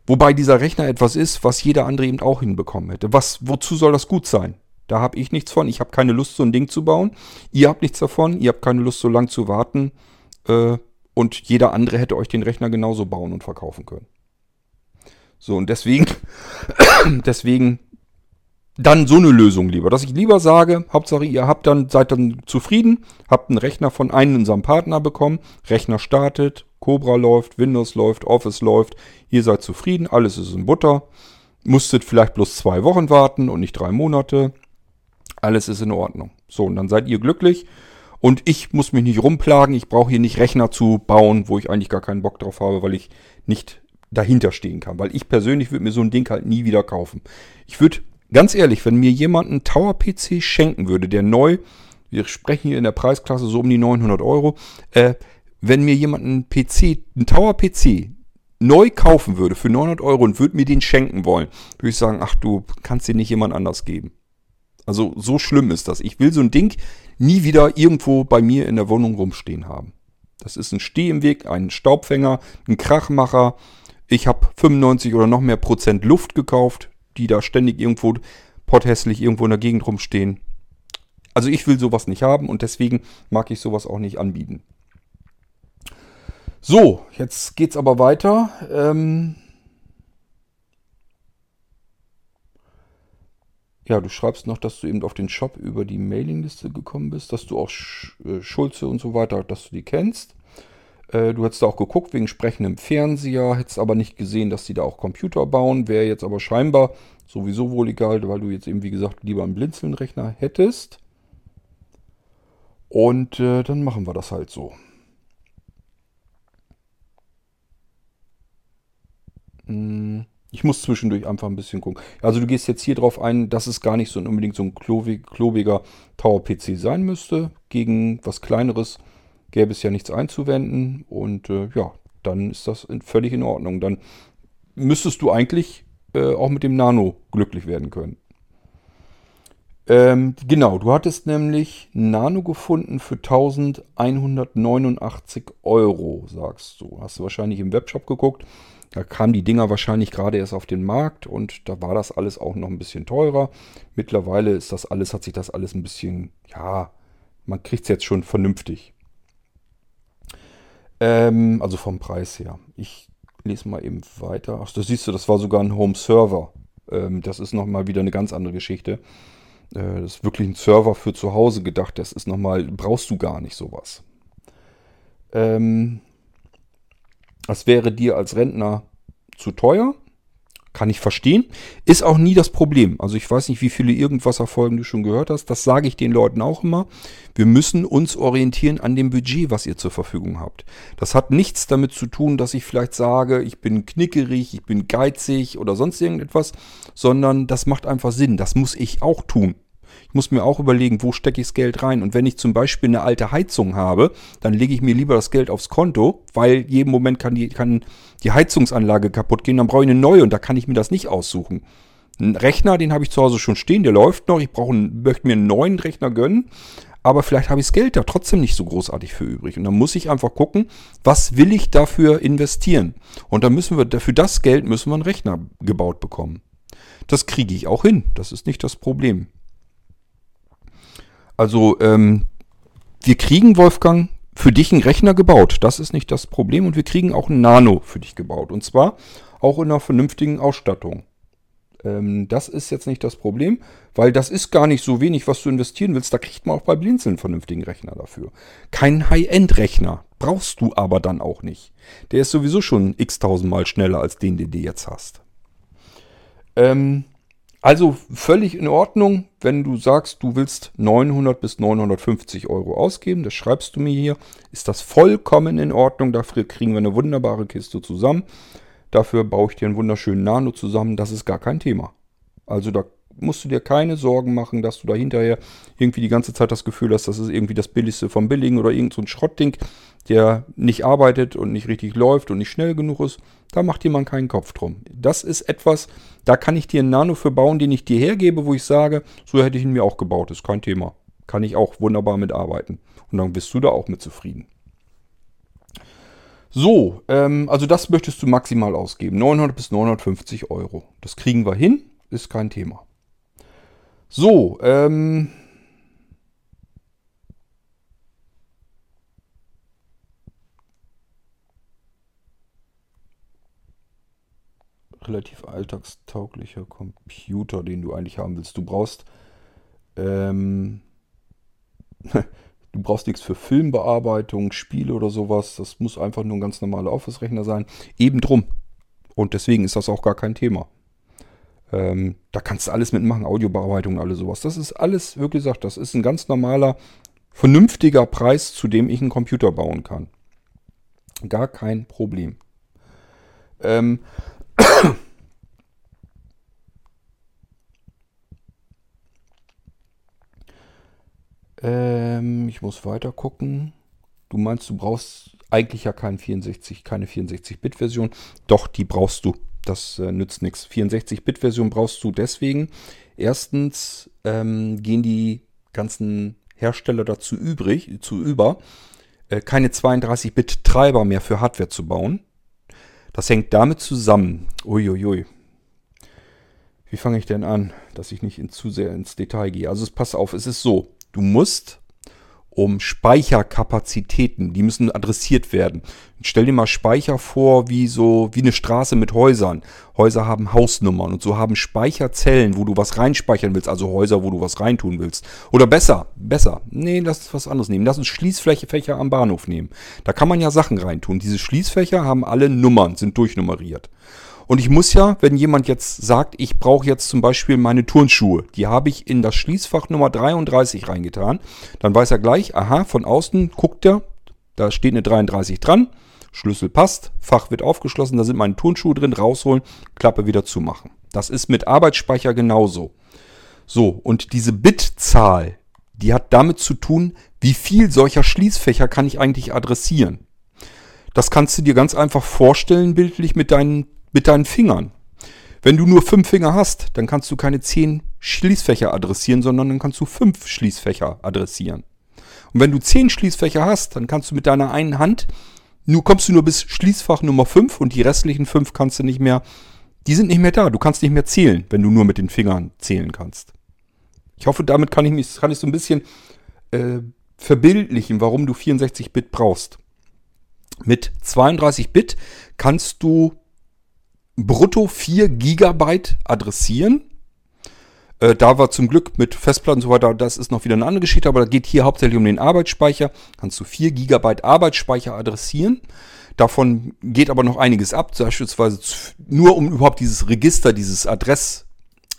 Wobei dieser Rechner etwas ist, was jeder andere eben auch hinbekommen hätte. Was, wozu soll das gut sein? Da habe ich nichts von. Ich habe keine Lust, so ein Ding zu bauen. Ihr habt nichts davon. Ihr habt keine Lust, so lang zu warten. Äh, und jeder andere hätte euch den Rechner genauso bauen und verkaufen können. So, und deswegen, deswegen dann so eine Lösung lieber. Dass ich lieber sage, Hauptsache ihr habt dann, seid dann zufrieden, habt einen Rechner von einem unserem Partner bekommen, Rechner startet, Cobra läuft, Windows läuft, Office läuft, ihr seid zufrieden, alles ist in Butter, musstet vielleicht bloß zwei Wochen warten und nicht drei Monate, alles ist in Ordnung. So, und dann seid ihr glücklich und ich muss mich nicht rumplagen. Ich brauche hier nicht Rechner zu bauen, wo ich eigentlich gar keinen Bock drauf habe, weil ich nicht dahinter stehen kann. Weil ich persönlich würde mir so ein Ding halt nie wieder kaufen. Ich würde, ganz ehrlich, wenn mir jemand einen Tower-PC schenken würde, der neu, wir sprechen hier in der Preisklasse so um die 900 Euro, äh, wenn mir jemand einen PC, einen Tower-PC neu kaufen würde für 900 Euro und würde mir den schenken wollen, würde ich sagen, ach du kannst den nicht jemand anders geben. Also so schlimm ist das. Ich will so ein Ding nie wieder irgendwo bei mir in der Wohnung rumstehen haben. Das ist ein Steh im Weg, ein Staubfänger, ein Krachmacher. Ich habe 95 oder noch mehr Prozent Luft gekauft, die da ständig irgendwo potthässlich irgendwo in der Gegend rumstehen. Also ich will sowas nicht haben und deswegen mag ich sowas auch nicht anbieten. So, jetzt geht's aber weiter. Ähm Ja, du schreibst noch, dass du eben auf den Shop über die Mailingliste gekommen bist, dass du auch äh, Schulze und so weiter, dass du die kennst. Äh, du hättest da auch geguckt wegen sprechendem Fernseher, hättest aber nicht gesehen, dass die da auch Computer bauen. Wäre jetzt aber scheinbar sowieso wohl egal, weil du jetzt eben, wie gesagt, lieber einen Blinzeln-Rechner hättest. Und äh, dann machen wir das halt so. Hm. Ich muss zwischendurch einfach ein bisschen gucken. Also du gehst jetzt hier drauf ein, dass es gar nicht so unbedingt so ein klobiger Tower-PC sein müsste. Gegen was Kleineres gäbe es ja nichts einzuwenden. Und äh, ja, dann ist das völlig in Ordnung. Dann müsstest du eigentlich äh, auch mit dem Nano glücklich werden können. Ähm, genau, du hattest nämlich Nano gefunden für 1189 Euro, sagst du. Hast du wahrscheinlich im Webshop geguckt. Da kamen die Dinger wahrscheinlich gerade erst auf den Markt und da war das alles auch noch ein bisschen teurer. Mittlerweile ist das alles, hat sich das alles ein bisschen, ja, man kriegt es jetzt schon vernünftig. Ähm, also vom Preis her. Ich lese mal eben weiter. Ach, das siehst du, das war sogar ein Home Server. Ähm, das ist nochmal wieder eine ganz andere Geschichte. Äh, das ist wirklich ein Server für zu Hause gedacht. Das ist nochmal, brauchst du gar nicht sowas. Ähm, das wäre dir als Rentner zu teuer. Kann ich verstehen. Ist auch nie das Problem. Also ich weiß nicht, wie viele Irgendwasser-Folgen du schon gehört hast. Das sage ich den Leuten auch immer. Wir müssen uns orientieren an dem Budget, was ihr zur Verfügung habt. Das hat nichts damit zu tun, dass ich vielleicht sage, ich bin knickerig, ich bin geizig oder sonst irgendetwas, sondern das macht einfach Sinn. Das muss ich auch tun. Ich muss mir auch überlegen, wo stecke ich das Geld rein. Und wenn ich zum Beispiel eine alte Heizung habe, dann lege ich mir lieber das Geld aufs Konto, weil jeden Moment kann die, kann die Heizungsanlage kaputt gehen. Dann brauche ich eine neue und da kann ich mir das nicht aussuchen. Ein Rechner, den habe ich zu Hause schon stehen, der läuft noch. Ich brauche möchte mir einen neuen Rechner gönnen aber vielleicht habe ich das Geld da trotzdem nicht so großartig für übrig. Und dann muss ich einfach gucken, was will ich dafür investieren? Und dann müssen wir, für das Geld müssen wir einen Rechner gebaut bekommen. Das kriege ich auch hin. Das ist nicht das Problem. Also, ähm, wir kriegen, Wolfgang, für dich einen Rechner gebaut. Das ist nicht das Problem. Und wir kriegen auch einen Nano für dich gebaut. Und zwar auch in einer vernünftigen Ausstattung. Ähm, das ist jetzt nicht das Problem, weil das ist gar nicht so wenig, was du investieren willst. Da kriegt man auch bei Blinzeln einen vernünftigen Rechner dafür. Kein High-End-Rechner brauchst du aber dann auch nicht. Der ist sowieso schon x tausendmal schneller als den, den du jetzt hast. Ähm, also völlig in Ordnung, wenn du sagst, du willst 900 bis 950 Euro ausgeben, das schreibst du mir hier, ist das vollkommen in Ordnung. Dafür kriegen wir eine wunderbare Kiste zusammen. Dafür baue ich dir einen wunderschönen Nano zusammen. Das ist gar kein Thema. Also da musst du dir keine Sorgen machen, dass du da hinterher irgendwie die ganze Zeit das Gefühl hast, das ist irgendwie das Billigste vom Billigen oder irgend so ein Schrottding, der nicht arbeitet und nicht richtig läuft und nicht schnell genug ist. Da macht dir man keinen Kopf drum. Das ist etwas, da kann ich dir einen Nano für bauen, den ich dir hergebe, wo ich sage, so hätte ich ihn mir auch gebaut. ist kein Thema. Kann ich auch wunderbar mitarbeiten. Und dann bist du da auch mit zufrieden. So, ähm, also das möchtest du maximal ausgeben. 900 bis 950 Euro. Das kriegen wir hin, ist kein Thema. So, ähm... relativ alltagstauglicher Computer, den du eigentlich haben willst. Du brauchst ähm, Du brauchst nichts für Filmbearbeitung, Spiele oder sowas. Das muss einfach nur ein ganz normaler Office-Rechner sein. Eben drum. Und deswegen ist das auch gar kein Thema. Ähm, da kannst du alles mitmachen, Audiobearbeitung, alles sowas. Das ist alles, wirklich gesagt, das ist ein ganz normaler, vernünftiger Preis, zu dem ich einen Computer bauen kann. Gar kein Problem. Ähm, Ähm, ich muss weiter gucken. Du meinst, du brauchst eigentlich ja kein 64, keine 64-Bit-Version. Doch, die brauchst du. Das äh, nützt nichts. 64-Bit-Version brauchst du deswegen. Erstens ähm, gehen die ganzen Hersteller dazu übrig, zu über, äh, keine 32-Bit-Treiber mehr für Hardware zu bauen. Das hängt damit zusammen. Uiuiui. Wie fange ich denn an, dass ich nicht in, zu sehr ins Detail gehe? Also pass auf, es ist so. Du musst um Speicherkapazitäten, die müssen adressiert werden. Stell dir mal Speicher vor wie so wie eine Straße mit Häusern. Häuser haben Hausnummern und so haben Speicherzellen, wo du was reinspeichern willst, also Häuser, wo du was reintun willst. Oder besser, besser. Nee, lass uns was anderes nehmen. Lass uns Schließflächefächer am Bahnhof nehmen. Da kann man ja Sachen reintun. Diese Schließfächer haben alle Nummern, sind durchnummeriert. Und ich muss ja, wenn jemand jetzt sagt, ich brauche jetzt zum Beispiel meine Turnschuhe, die habe ich in das Schließfach Nummer 33 reingetan, dann weiß er gleich, aha, von außen guckt er, da steht eine 33 dran, Schlüssel passt, Fach wird aufgeschlossen, da sind meine Turnschuhe drin, rausholen, Klappe wieder zumachen. Das ist mit Arbeitsspeicher genauso. So, und diese Bitzahl, die hat damit zu tun, wie viel solcher Schließfächer kann ich eigentlich adressieren. Das kannst du dir ganz einfach vorstellen, bildlich mit deinen mit deinen Fingern. Wenn du nur fünf Finger hast, dann kannst du keine zehn Schließfächer adressieren, sondern dann kannst du fünf Schließfächer adressieren. Und wenn du zehn Schließfächer hast, dann kannst du mit deiner einen Hand, nur kommst du nur bis Schließfach Nummer fünf und die restlichen fünf kannst du nicht mehr, die sind nicht mehr da. Du kannst nicht mehr zählen, wenn du nur mit den Fingern zählen kannst. Ich hoffe, damit kann ich mich, kann ich so ein bisschen äh, verbildlichen, warum du 64 Bit brauchst. Mit 32 Bit kannst du brutto 4 Gigabyte adressieren. Äh, da war zum Glück mit Festplatten und so weiter, das ist noch wieder eine andere Geschichte, aber da geht hier hauptsächlich um den Arbeitsspeicher. Kannst du 4 Gigabyte Arbeitsspeicher adressieren. Davon geht aber noch einiges ab, beispielsweise nur um überhaupt dieses Register, dieses Adresskonstrukt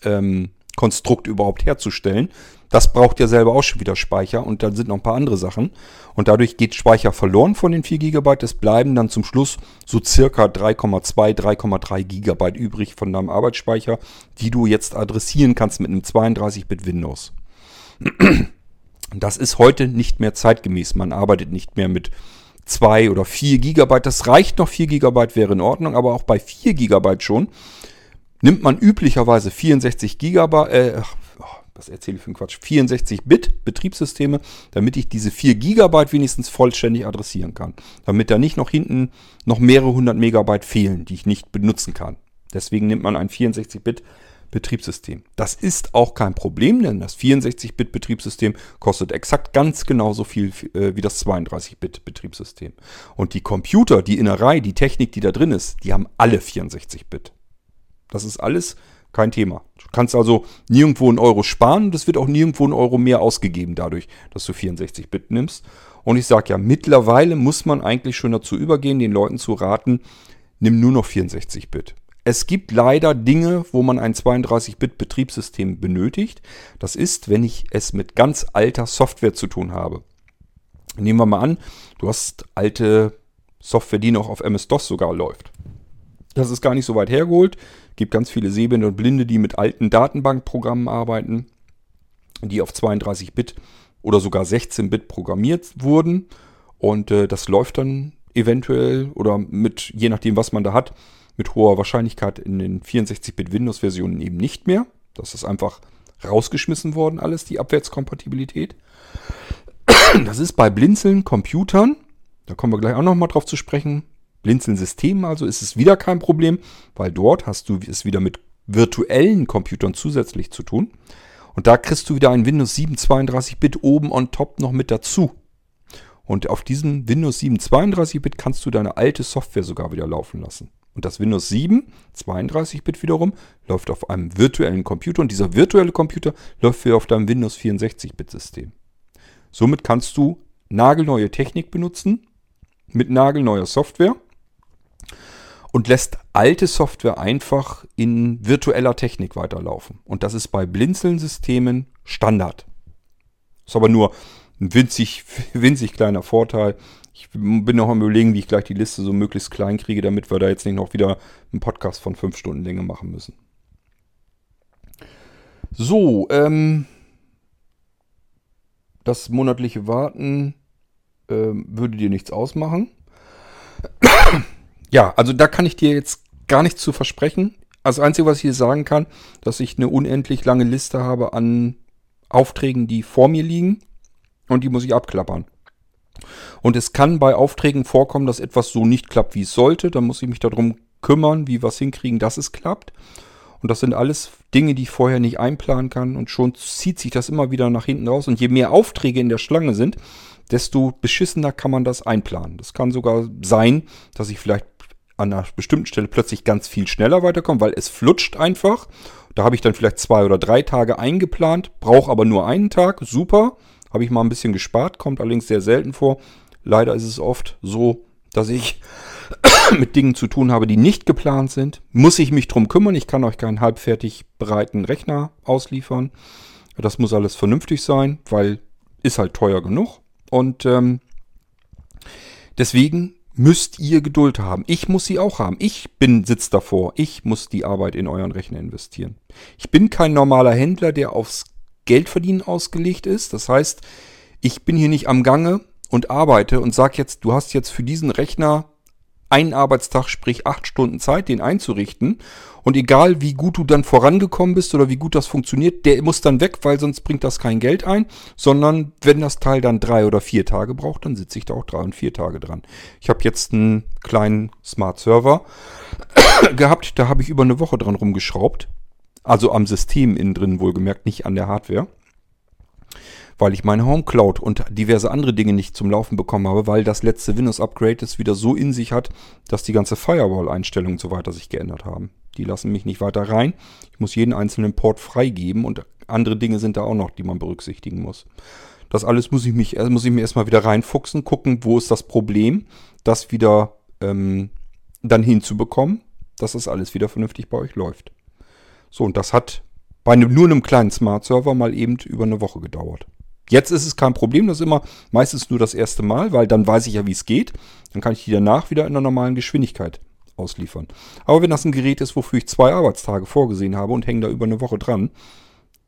ähm, überhaupt herzustellen. Das braucht ja selber auch schon wieder Speicher und dann sind noch ein paar andere Sachen. Und dadurch geht Speicher verloren von den 4 GB. Es bleiben dann zum Schluss so circa 3,2, 3,3 GB übrig von deinem Arbeitsspeicher, die du jetzt adressieren kannst mit einem 32-Bit Windows. Das ist heute nicht mehr zeitgemäß. Man arbeitet nicht mehr mit 2 oder 4 Gigabyte. Das reicht noch, 4 Gigabyte wäre in Ordnung, aber auch bei 4 Gigabyte schon nimmt man üblicherweise 64 Gigabyte, äh, was erzähle ich für einen Quatsch, 64 Bit Betriebssysteme, damit ich diese 4 Gigabyte wenigstens vollständig adressieren kann. Damit da nicht noch hinten noch mehrere hundert Megabyte fehlen, die ich nicht benutzen kann. Deswegen nimmt man ein 64 Bit Betriebssystem. Das ist auch kein Problem, denn das 64-Bit-Betriebssystem kostet exakt ganz genauso viel äh, wie das 32-Bit-Betriebssystem. Und die Computer, die Innerei, die Technik, die da drin ist, die haben alle 64-Bit. Das ist alles kein Thema. Du kannst also nirgendwo einen Euro sparen und es wird auch nirgendwo einen Euro mehr ausgegeben dadurch, dass du 64-Bit nimmst. Und ich sage ja, mittlerweile muss man eigentlich schon dazu übergehen, den Leuten zu raten, nimm nur noch 64-Bit. Es gibt leider Dinge, wo man ein 32-Bit-Betriebssystem benötigt. Das ist, wenn ich es mit ganz alter Software zu tun habe. Nehmen wir mal an, du hast alte Software, die noch auf MS-DOS sogar läuft. Das ist gar nicht so weit hergeholt. Es gibt ganz viele Sehbehinderte und Blinde, die mit alten Datenbankprogrammen arbeiten, die auf 32-Bit oder sogar 16-Bit programmiert wurden. Und äh, das läuft dann eventuell oder mit, je nachdem, was man da hat, mit hoher Wahrscheinlichkeit in den 64-Bit Windows-Versionen eben nicht mehr. Das ist einfach rausgeschmissen worden, alles, die Abwärtskompatibilität. Das ist bei Blinzeln Computern, da kommen wir gleich auch nochmal drauf zu sprechen. Blinzeln-Systemen also ist es wieder kein Problem, weil dort hast du es wieder mit virtuellen Computern zusätzlich zu tun. Und da kriegst du wieder ein Windows 7 32-Bit oben on top noch mit dazu. Und auf diesem Windows 7 32-Bit kannst du deine alte Software sogar wieder laufen lassen. Und das Windows 7, 32-Bit wiederum, läuft auf einem virtuellen Computer und dieser virtuelle Computer läuft wieder auf deinem Windows 64-Bit-System. Somit kannst du nagelneue Technik benutzen mit nagelneuer Software und lässt alte Software einfach in virtueller Technik weiterlaufen. Und das ist bei Blinzeln-Systemen Standard. Ist aber nur ein winzig, winzig kleiner Vorteil. Ich bin noch am überlegen, wie ich gleich die Liste so möglichst klein kriege, damit wir da jetzt nicht noch wieder einen Podcast von fünf Stunden Länge machen müssen. So, ähm, das monatliche Warten ähm, würde dir nichts ausmachen. Ja, also da kann ich dir jetzt gar nichts zu versprechen. Das Einzige, was ich hier sagen kann, dass ich eine unendlich lange Liste habe an Aufträgen, die vor mir liegen und die muss ich abklappern. Und es kann bei Aufträgen vorkommen, dass etwas so nicht klappt, wie es sollte. Dann muss ich mich darum kümmern, wie wir es hinkriegen, dass es klappt. Und das sind alles Dinge, die ich vorher nicht einplanen kann. Und schon zieht sich das immer wieder nach hinten raus. Und je mehr Aufträge in der Schlange sind, desto beschissener kann man das einplanen. Das kann sogar sein, dass ich vielleicht an einer bestimmten Stelle plötzlich ganz viel schneller weiterkomme, weil es flutscht einfach. Da habe ich dann vielleicht zwei oder drei Tage eingeplant, brauche aber nur einen Tag. Super. Habe ich mal ein bisschen gespart, kommt allerdings sehr selten vor. Leider ist es oft so, dass ich mit Dingen zu tun habe, die nicht geplant sind. Muss ich mich drum kümmern. Ich kann euch keinen halbfertig breiten Rechner ausliefern. Das muss alles vernünftig sein, weil ist halt teuer genug. Und ähm, deswegen müsst ihr Geduld haben. Ich muss sie auch haben. Ich bin Sitz davor. Ich muss die Arbeit in euren Rechner investieren. Ich bin kein normaler Händler, der aufs Geldverdienen ausgelegt ist. Das heißt, ich bin hier nicht am Gange und arbeite und sage jetzt, du hast jetzt für diesen Rechner einen Arbeitstag, sprich acht Stunden Zeit, den einzurichten. Und egal wie gut du dann vorangekommen bist oder wie gut das funktioniert, der muss dann weg, weil sonst bringt das kein Geld ein. Sondern wenn das Teil dann drei oder vier Tage braucht, dann sitze ich da auch drei und vier Tage dran. Ich habe jetzt einen kleinen Smart Server gehabt, da habe ich über eine Woche dran rumgeschraubt. Also am System innen drin wohlgemerkt, nicht an der Hardware. Weil ich meine Home Cloud und diverse andere Dinge nicht zum Laufen bekommen habe, weil das letzte Windows-Upgrade es wieder so in sich hat, dass die ganze Firewall-Einstellungen und so weiter sich geändert haben. Die lassen mich nicht weiter rein. Ich muss jeden einzelnen Port freigeben und andere Dinge sind da auch noch, die man berücksichtigen muss. Das alles muss ich, mich, muss ich mir erstmal wieder reinfuchsen, gucken, wo ist das Problem, das wieder ähm, dann hinzubekommen, dass das alles wieder vernünftig bei euch läuft. So, und das hat bei einem, nur einem kleinen Smart Server mal eben über eine Woche gedauert. Jetzt ist es kein Problem, das ist immer meistens nur das erste Mal, weil dann weiß ich ja, wie es geht. Dann kann ich die danach wieder in der normalen Geschwindigkeit ausliefern. Aber wenn das ein Gerät ist, wofür ich zwei Arbeitstage vorgesehen habe und hänge da über eine Woche dran,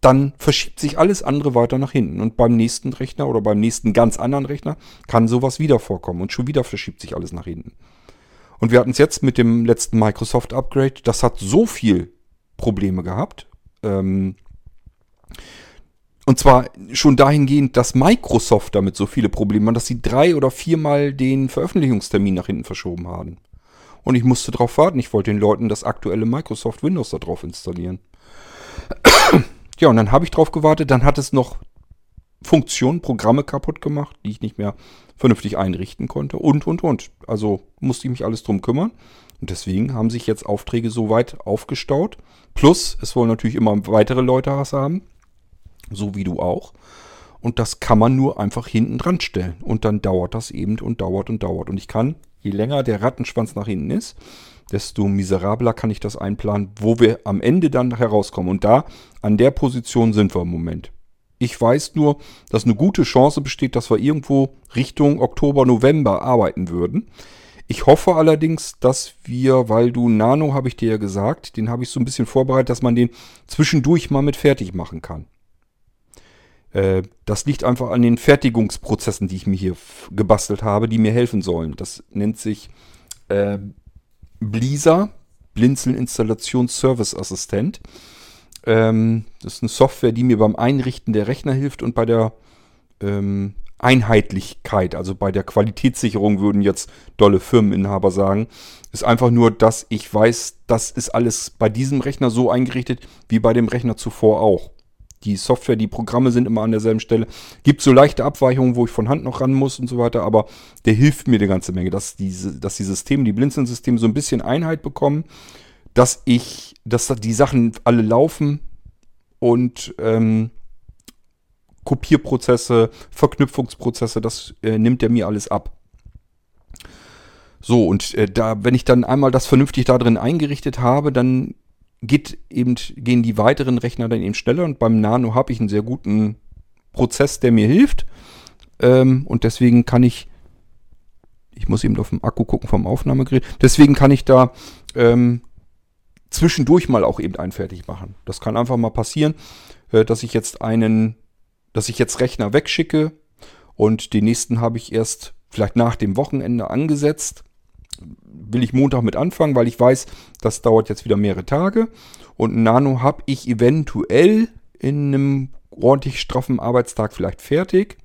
dann verschiebt sich alles andere weiter nach hinten. Und beim nächsten Rechner oder beim nächsten ganz anderen Rechner kann sowas wieder vorkommen. Und schon wieder verschiebt sich alles nach hinten. Und wir hatten es jetzt mit dem letzten Microsoft Upgrade. Das hat so viel Probleme gehabt. Ähm, und zwar schon dahingehend, dass Microsoft damit so viele Probleme hat, dass sie drei oder viermal den Veröffentlichungstermin nach hinten verschoben haben. Und ich musste darauf warten. Ich wollte den Leuten das aktuelle Microsoft Windows da drauf installieren. ja, und dann habe ich drauf gewartet. Dann hat es noch Funktionen, Programme kaputt gemacht, die ich nicht mehr vernünftig einrichten konnte. Und, und, und. Also musste ich mich alles drum kümmern. Und deswegen haben sich jetzt Aufträge so weit aufgestaut. Plus, es wollen natürlich immer weitere Leute haben. So wie du auch. Und das kann man nur einfach hinten dran stellen. Und dann dauert das eben und dauert und dauert. Und ich kann je länger der Rattenschwanz nach hinten ist, desto miserabler kann ich das einplanen, wo wir am Ende dann herauskommen. Und da, an der Position sind wir im Moment. Ich weiß nur, dass eine gute Chance besteht, dass wir irgendwo Richtung Oktober, November arbeiten würden. Ich hoffe allerdings, dass wir, weil du Nano, habe ich dir ja gesagt, den habe ich so ein bisschen vorbereitet, dass man den zwischendurch mal mit fertig machen kann. Äh, das liegt einfach an den Fertigungsprozessen, die ich mir hier gebastelt habe, die mir helfen sollen. Das nennt sich äh, Blisa, Blinzeln Installations Service Assistent. Ähm, das ist eine Software, die mir beim Einrichten der Rechner hilft und bei der ähm, Einheitlichkeit, also bei der Qualitätssicherung würden jetzt dolle Firmeninhaber sagen, ist einfach nur, dass ich weiß, das ist alles bei diesem Rechner so eingerichtet wie bei dem Rechner zuvor auch die Software, die Programme sind immer an derselben Stelle. Gibt so leichte Abweichungen, wo ich von Hand noch ran muss und so weiter, aber der hilft mir eine ganze Menge, dass diese, dass die Systeme, die Blinzeln-Systeme so ein bisschen Einheit bekommen, dass ich, dass die Sachen alle laufen und ähm, Kopierprozesse, Verknüpfungsprozesse, das äh, nimmt er mir alles ab. So, und äh, da, wenn ich dann einmal das vernünftig da drin eingerichtet habe, dann geht eben, gehen die weiteren Rechner dann eben schneller und beim Nano habe ich einen sehr guten Prozess, der mir hilft. Ähm, und deswegen kann ich, ich muss eben auf dem Akku gucken vom Aufnahmegerät, deswegen kann ich da ähm, zwischendurch mal auch eben einen fertig machen. Das kann einfach mal passieren, äh, dass ich jetzt einen, dass ich jetzt Rechner wegschicke und den nächsten habe ich erst vielleicht nach dem Wochenende angesetzt will ich Montag mit anfangen, weil ich weiß, das dauert jetzt wieder mehrere Tage. Und Nano habe ich eventuell in einem ordentlich straffen Arbeitstag vielleicht fertig.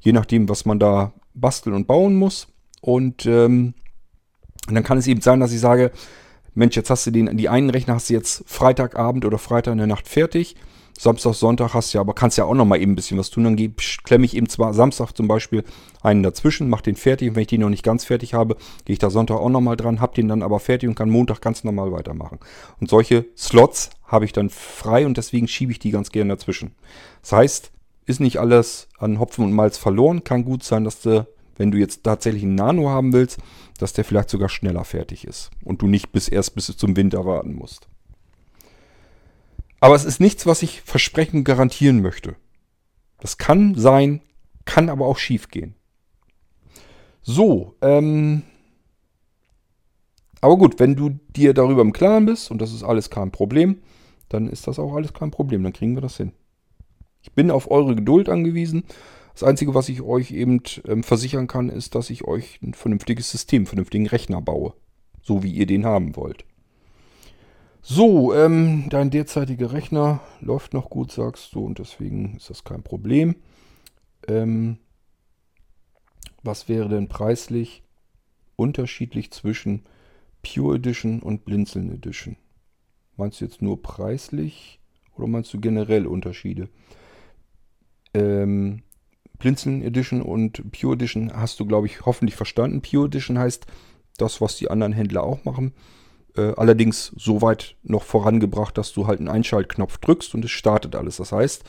Je nachdem, was man da basteln und bauen muss. Und, ähm, dann kann es eben sein, dass ich sage, Mensch, jetzt hast du den, die einen Rechner hast du jetzt Freitagabend oder Freitag in der Nacht fertig. Samstag, Sonntag hast du ja, aber kannst ja auch noch mal eben ein bisschen was tun. Dann klemme ich eben zwar Samstag zum Beispiel einen dazwischen, mache den fertig. Und wenn ich den noch nicht ganz fertig habe, gehe ich da Sonntag auch noch mal dran, habe den dann aber fertig und kann Montag ganz normal weitermachen. Und solche Slots habe ich dann frei und deswegen schiebe ich die ganz gerne dazwischen. Das heißt, ist nicht alles an Hopfen und Malz verloren. Kann gut sein, dass du, wenn du jetzt tatsächlich einen Nano haben willst, dass der vielleicht sogar schneller fertig ist und du nicht bis erst bis zum Winter warten musst. Aber es ist nichts, was ich versprechen garantieren möchte. Das kann sein, kann aber auch schief gehen. So, ähm, aber gut, wenn du dir darüber im Klaren bist und das ist alles kein Problem, dann ist das auch alles kein Problem, dann kriegen wir das hin. Ich bin auf eure Geduld angewiesen. Das Einzige, was ich euch eben ähm, versichern kann, ist, dass ich euch ein vernünftiges System, vernünftigen Rechner baue. So wie ihr den haben wollt. So, ähm, dein derzeitiger Rechner läuft noch gut, sagst du, und deswegen ist das kein Problem. Ähm, was wäre denn preislich unterschiedlich zwischen Pure Edition und Blinzeln Edition? Meinst du jetzt nur preislich oder meinst du generell Unterschiede? Ähm, Blinzeln Edition und Pure Edition hast du, glaube ich, hoffentlich verstanden. Pure Edition heißt das, was die anderen Händler auch machen. Äh, allerdings so weit noch vorangebracht, dass du halt einen Einschaltknopf drückst und es startet alles. Das heißt,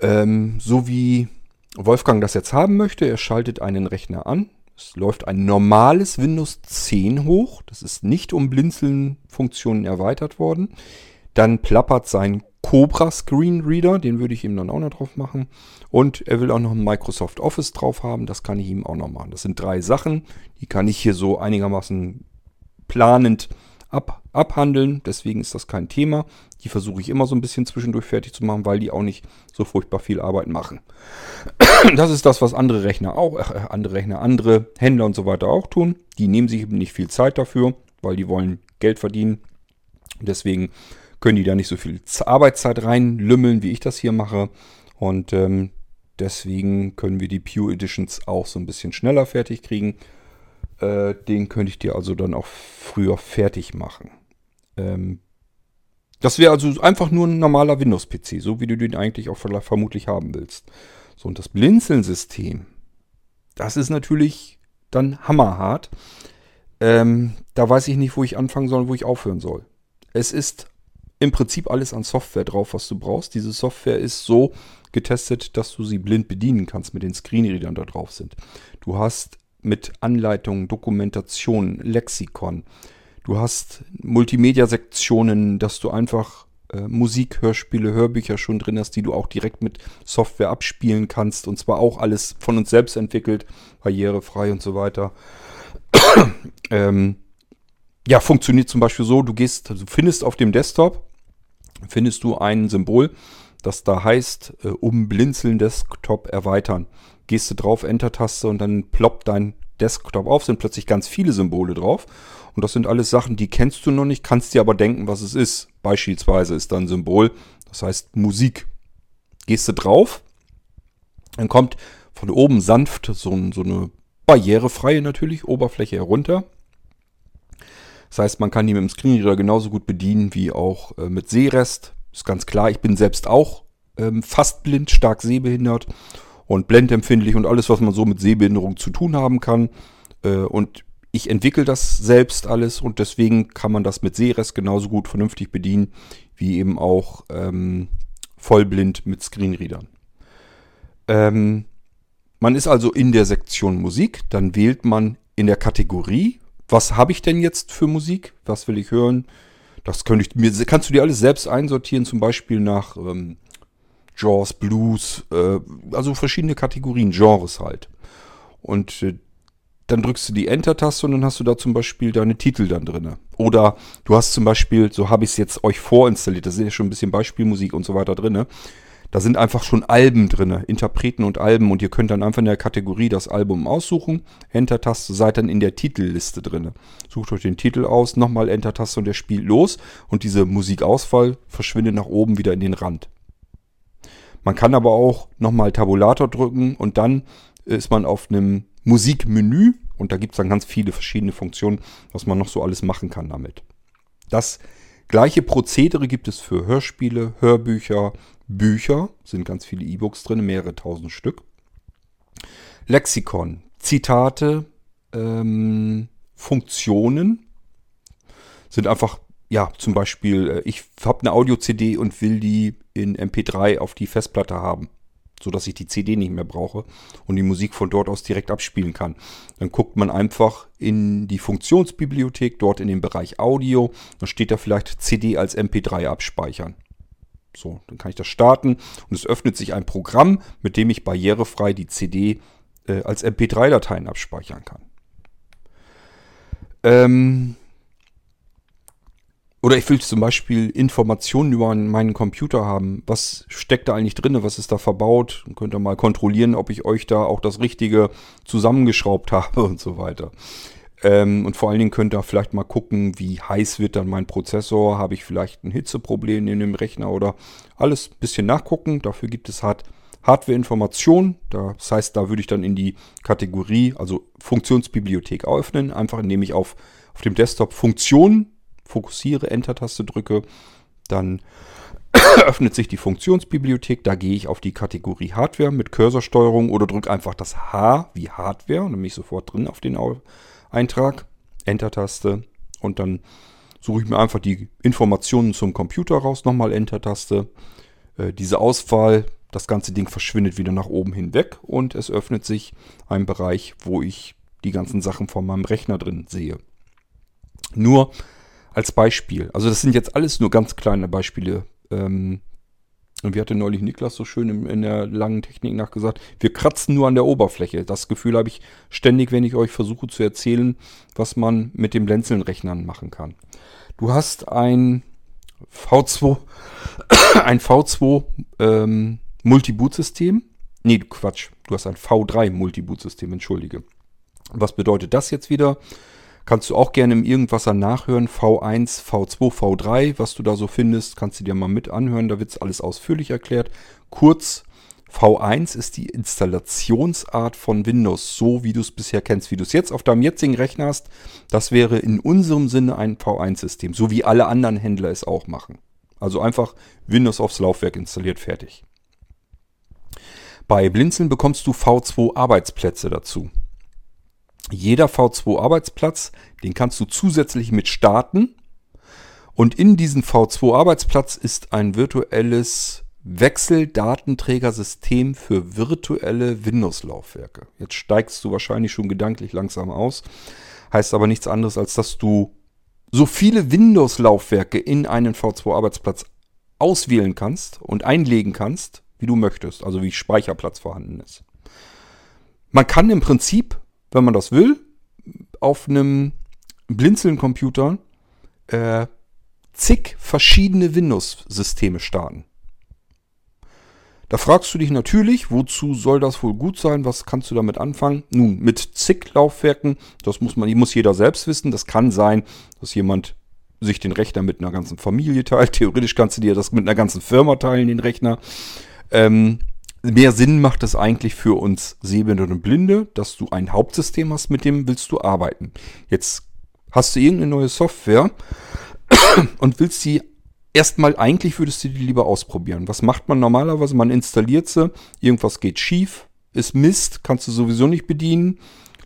ähm, so wie Wolfgang das jetzt haben möchte, er schaltet einen Rechner an. Es läuft ein normales Windows 10 hoch. Das ist nicht um Blinzeln-Funktionen erweitert worden. Dann plappert sein Cobra Screen Reader, den würde ich ihm dann auch noch drauf machen. Und er will auch noch ein Microsoft Office drauf haben, das kann ich ihm auch noch machen. Das sind drei Sachen, die kann ich hier so einigermaßen planend ab, abhandeln. Deswegen ist das kein Thema. Die versuche ich immer so ein bisschen zwischendurch fertig zu machen, weil die auch nicht so furchtbar viel Arbeit machen. Das ist das, was andere Rechner auch, äh, andere Rechner, andere Händler und so weiter auch tun. Die nehmen sich eben nicht viel Zeit dafür, weil die wollen Geld verdienen. Deswegen können die da nicht so viel Arbeitszeit reinlümmeln, wie ich das hier mache. Und ähm, deswegen können wir die Pure Editions auch so ein bisschen schneller fertig kriegen. Äh, den könnte ich dir also dann auch früher fertig machen. Ähm, das wäre also einfach nur ein normaler Windows-PC, so wie du den eigentlich auch vermutlich haben willst. So, und das Blinzeln-System, das ist natürlich dann hammerhart. Ähm, da weiß ich nicht, wo ich anfangen soll, wo ich aufhören soll. Es ist im Prinzip alles an Software drauf, was du brauchst. Diese Software ist so getestet, dass du sie blind bedienen kannst mit den Screenreadern da drauf sind. Du hast mit Anleitungen, Dokumentation, Lexikon. Du hast Multimedia-Sektionen, dass du einfach äh, Musik, Hörspiele, Hörbücher schon drin hast, die du auch direkt mit Software abspielen kannst. Und zwar auch alles von uns selbst entwickelt, barrierefrei und so weiter. ähm, ja, funktioniert zum Beispiel so, du gehst, du findest auf dem Desktop, findest du ein Symbol, das da heißt, äh, um Blinzeln Desktop erweitern. Gehst du drauf, Enter-Taste und dann ploppt dein Desktop auf, sind plötzlich ganz viele Symbole drauf. Und das sind alles Sachen, die kennst du noch nicht, kannst dir aber denken, was es ist. Beispielsweise ist da ein Symbol, das heißt Musik. Gehst du drauf, dann kommt von oben sanft so, so eine barrierefreie natürlich Oberfläche herunter. Das heißt, man kann die mit dem Screenreader genauso gut bedienen wie auch äh, mit Sehrest. Ist ganz klar, ich bin selbst auch ähm, fast blind, stark sehbehindert und blendempfindlich und alles, was man so mit Sehbehinderung zu tun haben kann. Äh, und ich entwickle das selbst alles und deswegen kann man das mit Sehrest genauso gut vernünftig bedienen, wie eben auch ähm, vollblind mit Screenreadern. Ähm, man ist also in der Sektion Musik, dann wählt man in der Kategorie, was habe ich denn jetzt für Musik, was will ich hören. Das könnte ich, mir, kannst du dir alles selbst einsortieren, zum Beispiel nach ähm, Jaws, Blues, äh, also verschiedene Kategorien, Genres halt. Und äh, dann drückst du die Enter-Taste und dann hast du da zum Beispiel deine Titel dann drin. Oder du hast zum Beispiel, so habe ich es jetzt euch vorinstalliert, da ist ja schon ein bisschen Beispielmusik und so weiter drin. Da sind einfach schon Alben drin, Interpreten und Alben und ihr könnt dann einfach in der Kategorie das Album aussuchen. Enter-Taste, seid dann in der Titelliste drin. Sucht euch den Titel aus, nochmal Enter-Taste und der spielt los und diese Musikauswahl verschwindet nach oben wieder in den Rand. Man kann aber auch nochmal Tabulator drücken und dann ist man auf einem Musikmenü und da gibt es dann ganz viele verschiedene Funktionen, was man noch so alles machen kann damit. Das gleiche Prozedere gibt es für Hörspiele, Hörbücher, Bücher, sind ganz viele E-Books drin, mehrere tausend Stück. Lexikon, Zitate, ähm, Funktionen sind einfach ja, zum Beispiel, äh, ich habe eine Audio-CD und will die in MP3 auf die Festplatte haben, sodass ich die CD nicht mehr brauche und die Musik von dort aus direkt abspielen kann. Dann guckt man einfach in die Funktionsbibliothek, dort in den Bereich Audio, dann steht da vielleicht CD als MP3 abspeichern. So, dann kann ich das starten und es öffnet sich ein Programm, mit dem ich barrierefrei die CD äh, als MP3-Dateien abspeichern kann. Ähm, oder ich will zum Beispiel Informationen über meinen Computer haben. Was steckt da eigentlich drin? Was ist da verbaut? Dann könnt ihr mal kontrollieren, ob ich euch da auch das Richtige zusammengeschraubt habe und so weiter. Ähm, und vor allen Dingen könnt ihr vielleicht mal gucken, wie heiß wird dann mein Prozessor. Habe ich vielleicht ein Hitzeproblem in dem Rechner oder alles ein bisschen nachgucken. Dafür gibt es Hard Hardware-Informationen. Das heißt, da würde ich dann in die Kategorie, also Funktionsbibliothek öffnen. Einfach indem ich auf, auf dem Desktop Funktionen fokussiere, Enter-Taste drücke, dann öffnet sich die Funktionsbibliothek. Da gehe ich auf die Kategorie Hardware mit Cursorsteuerung oder drücke einfach das H wie Hardware und dann bin ich sofort drin auf den Eintrag. Enter-Taste und dann suche ich mir einfach die Informationen zum Computer raus. Nochmal Enter-Taste. Äh, diese Auswahl, das ganze Ding verschwindet wieder nach oben hinweg und es öffnet sich ein Bereich, wo ich die ganzen Sachen von meinem Rechner drin sehe. Nur als Beispiel. Also das sind jetzt alles nur ganz kleine Beispiele. Ähm, Und wie hatte neulich Niklas so schön in, in der langen Technik nachgesagt, wir kratzen nur an der Oberfläche. Das Gefühl habe ich ständig, wenn ich euch versuche zu erzählen, was man mit den Blinzeln-Rechnern machen kann. Du hast ein V2, ein V2 ähm, Multiboot-System. Nee, Quatsch. Du hast ein V3 Multiboot-System, entschuldige. Was bedeutet das jetzt wieder? Kannst du auch gerne im Irgendwasser nachhören. V1, V2, V3, was du da so findest, kannst du dir mal mit anhören. Da wird es alles ausführlich erklärt. Kurz, V1 ist die Installationsart von Windows, so wie du es bisher kennst, wie du es jetzt auf deinem jetzigen Rechner hast. Das wäre in unserem Sinne ein V1-System, so wie alle anderen Händler es auch machen. Also einfach Windows aufs Laufwerk installiert, fertig. Bei Blinzeln bekommst du V2 Arbeitsplätze dazu. Jeder V2 Arbeitsplatz, den kannst du zusätzlich mit starten. Und in diesem V2 Arbeitsplatz ist ein virtuelles Wechseldatenträgersystem für virtuelle Windows-Laufwerke. Jetzt steigst du wahrscheinlich schon gedanklich langsam aus. Heißt aber nichts anderes, als dass du so viele Windows-Laufwerke in einen V2-Arbeitsplatz auswählen kannst und einlegen kannst, wie du möchtest. Also wie Speicherplatz vorhanden ist. Man kann im Prinzip wenn man das will, auf einem Blinzeln-Computer äh, zig verschiedene Windows-Systeme starten. Da fragst du dich natürlich, wozu soll das wohl gut sein? Was kannst du damit anfangen? Nun, mit zig Laufwerken, das muss man, muss jeder selbst wissen. Das kann sein, dass jemand sich den Rechner mit einer ganzen Familie teilt. Theoretisch kannst du dir das mit einer ganzen Firma teilen, den Rechner. Ähm, mehr Sinn macht es eigentlich für uns Sehbehinderte und Blinde, dass du ein Hauptsystem hast, mit dem willst du arbeiten. Jetzt hast du irgendeine neue Software und willst sie erstmal, eigentlich würdest du die lieber ausprobieren. Was macht man normalerweise? Man installiert sie, irgendwas geht schief, ist Mist, kannst du sowieso nicht bedienen,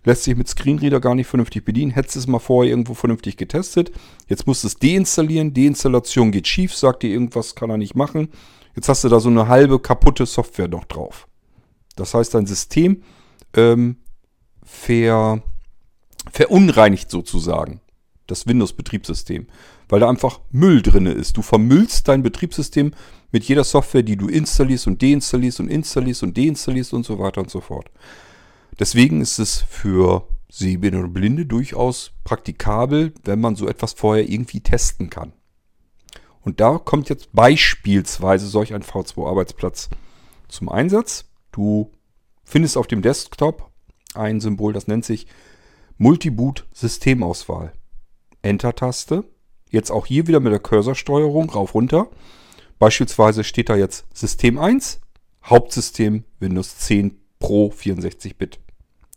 lässt sich mit Screenreader gar nicht vernünftig bedienen, hättest es mal vorher irgendwo vernünftig getestet. Jetzt musst du es deinstallieren, Deinstallation geht schief, sagt dir irgendwas, kann er nicht machen Jetzt hast du da so eine halbe kaputte Software noch drauf. Das heißt, dein System ähm, ver, verunreinigt sozusagen das Windows-Betriebssystem, weil da einfach Müll drin ist. Du vermüllst dein Betriebssystem mit jeder Software, die du installierst und deinstallierst und installierst und deinstallierst und so weiter und so fort. Deswegen ist es für Sehbehinderte und Blinde durchaus praktikabel, wenn man so etwas vorher irgendwie testen kann. Und da kommt jetzt beispielsweise solch ein V2-Arbeitsplatz zum Einsatz. Du findest auf dem Desktop ein Symbol, das nennt sich Multiboot Systemauswahl. Enter-Taste. Jetzt auch hier wieder mit der Cursorsteuerung rauf runter. Beispielsweise steht da jetzt System 1, Hauptsystem Windows 10 Pro 64-Bit.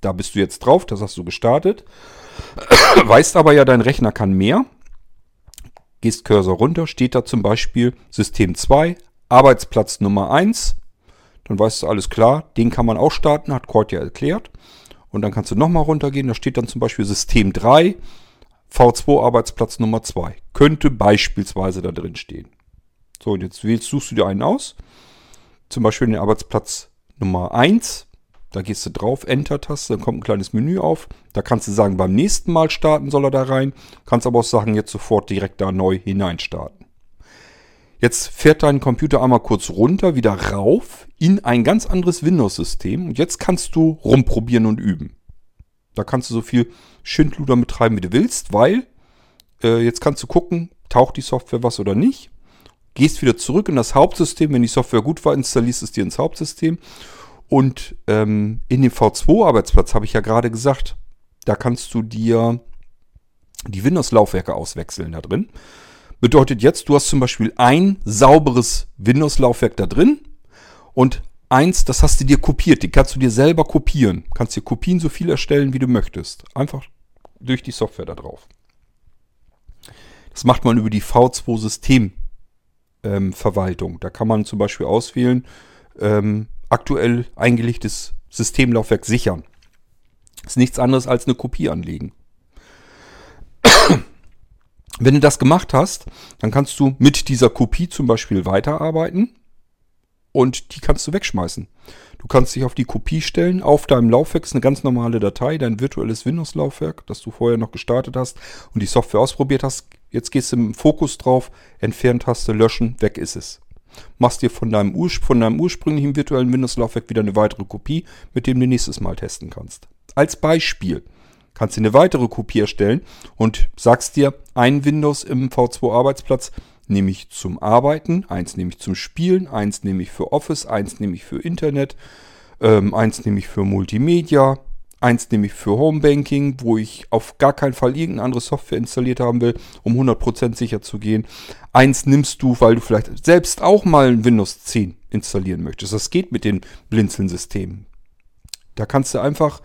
Da bist du jetzt drauf, das hast du gestartet. Weißt aber ja, dein Rechner kann mehr gehst Cursor runter, steht da zum Beispiel System 2, Arbeitsplatz Nummer 1. Dann weißt du alles klar, den kann man auch starten, hat Cord ja erklärt. Und dann kannst du nochmal runtergehen, da steht dann zum Beispiel System 3, V2 Arbeitsplatz Nummer 2. Könnte beispielsweise da drin stehen. So, und jetzt suchst du dir einen aus. Zum Beispiel den Arbeitsplatz Nummer 1. Da gehst du drauf, Enter-Taste, dann kommt ein kleines Menü auf. Da kannst du sagen, beim nächsten Mal starten soll er da rein. Kannst aber auch sagen, jetzt sofort direkt da neu hinein starten. Jetzt fährt dein Computer einmal kurz runter, wieder rauf in ein ganz anderes Windows-System. Und jetzt kannst du rumprobieren und üben. Da kannst du so viel Schindluder betreiben, wie du willst, weil äh, jetzt kannst du gucken, taucht die Software was oder nicht. Gehst wieder zurück in das Hauptsystem. Wenn die Software gut war, installierst es dir ins Hauptsystem. Und ähm, in dem V2-Arbeitsplatz habe ich ja gerade gesagt, da kannst du dir die Windows-Laufwerke auswechseln da drin. Bedeutet jetzt, du hast zum Beispiel ein sauberes Windows-Laufwerk da drin und eins, das hast du dir kopiert. Die kannst du dir selber kopieren. Kannst dir Kopien so viel erstellen, wie du möchtest. Einfach durch die Software da drauf. Das macht man über die V2-Systemverwaltung. Ähm, da kann man zum Beispiel auswählen, ähm, aktuell eingelegtes Systemlaufwerk sichern. Ist nichts anderes als eine Kopie anlegen. Wenn du das gemacht hast, dann kannst du mit dieser Kopie zum Beispiel weiterarbeiten und die kannst du wegschmeißen. Du kannst dich auf die Kopie stellen. Auf deinem Laufwerk ist eine ganz normale Datei, dein virtuelles Windows-Laufwerk, das du vorher noch gestartet hast und die Software ausprobiert hast. Jetzt gehst du im Fokus drauf, Entfernen-Taste, löschen, weg ist es. Machst dir von deinem, von deinem ursprünglichen virtuellen Windows-Laufwerk wieder eine weitere Kopie, mit dem du nächstes Mal testen kannst. Als Beispiel kannst du eine weitere Kopie erstellen und sagst dir, ein Windows im V2-Arbeitsplatz nehme ich zum Arbeiten, eins nehme ich zum Spielen, eins nehme ich für Office, eins nehme ich für Internet, ähm, eins nehme ich für Multimedia, eins nehme ich für Homebanking, wo ich auf gar keinen Fall irgendeine andere Software installiert haben will, um 100% sicher zu gehen. Eins nimmst du, weil du vielleicht selbst auch mal ein Windows 10 installieren möchtest. Das geht mit den Blinzeln-Systemen. Da kannst du einfach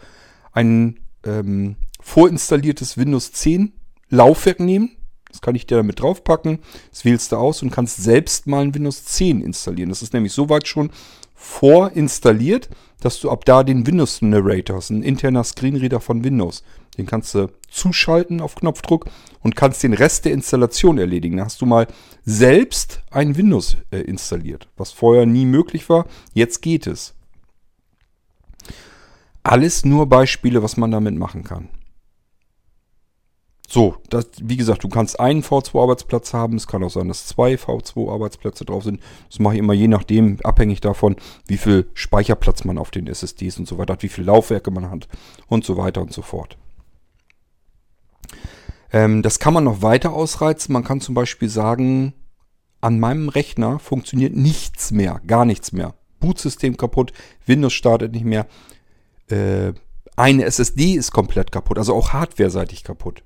ein ähm, vorinstalliertes Windows 10 Laufwerk nehmen. Das kann ich dir damit draufpacken. Das wählst du aus und kannst selbst mal ein Windows 10 installieren. Das ist nämlich soweit schon vorinstalliert, dass du ab da den Windows Narrator hast, ein interner Screenreader von Windows. Den kannst du zuschalten auf Knopfdruck und kannst den Rest der Installation erledigen. Da hast du mal selbst ein Windows äh, installiert, was vorher nie möglich war. Jetzt geht es. Alles nur Beispiele, was man damit machen kann. So, das, wie gesagt, du kannst einen V2-Arbeitsplatz haben. Es kann auch sein, dass zwei V2-Arbeitsplätze drauf sind. Das mache ich immer je nachdem, abhängig davon, wie viel Speicherplatz man auf den SSDs und so weiter hat, wie viele Laufwerke man hat und so weiter und so fort. Ähm, das kann man noch weiter ausreizen. Man kann zum Beispiel sagen, an meinem Rechner funktioniert nichts mehr, gar nichts mehr. Bootsystem kaputt, Windows startet nicht mehr. Äh, eine SSD ist komplett kaputt, also auch hardware-seitig kaputt.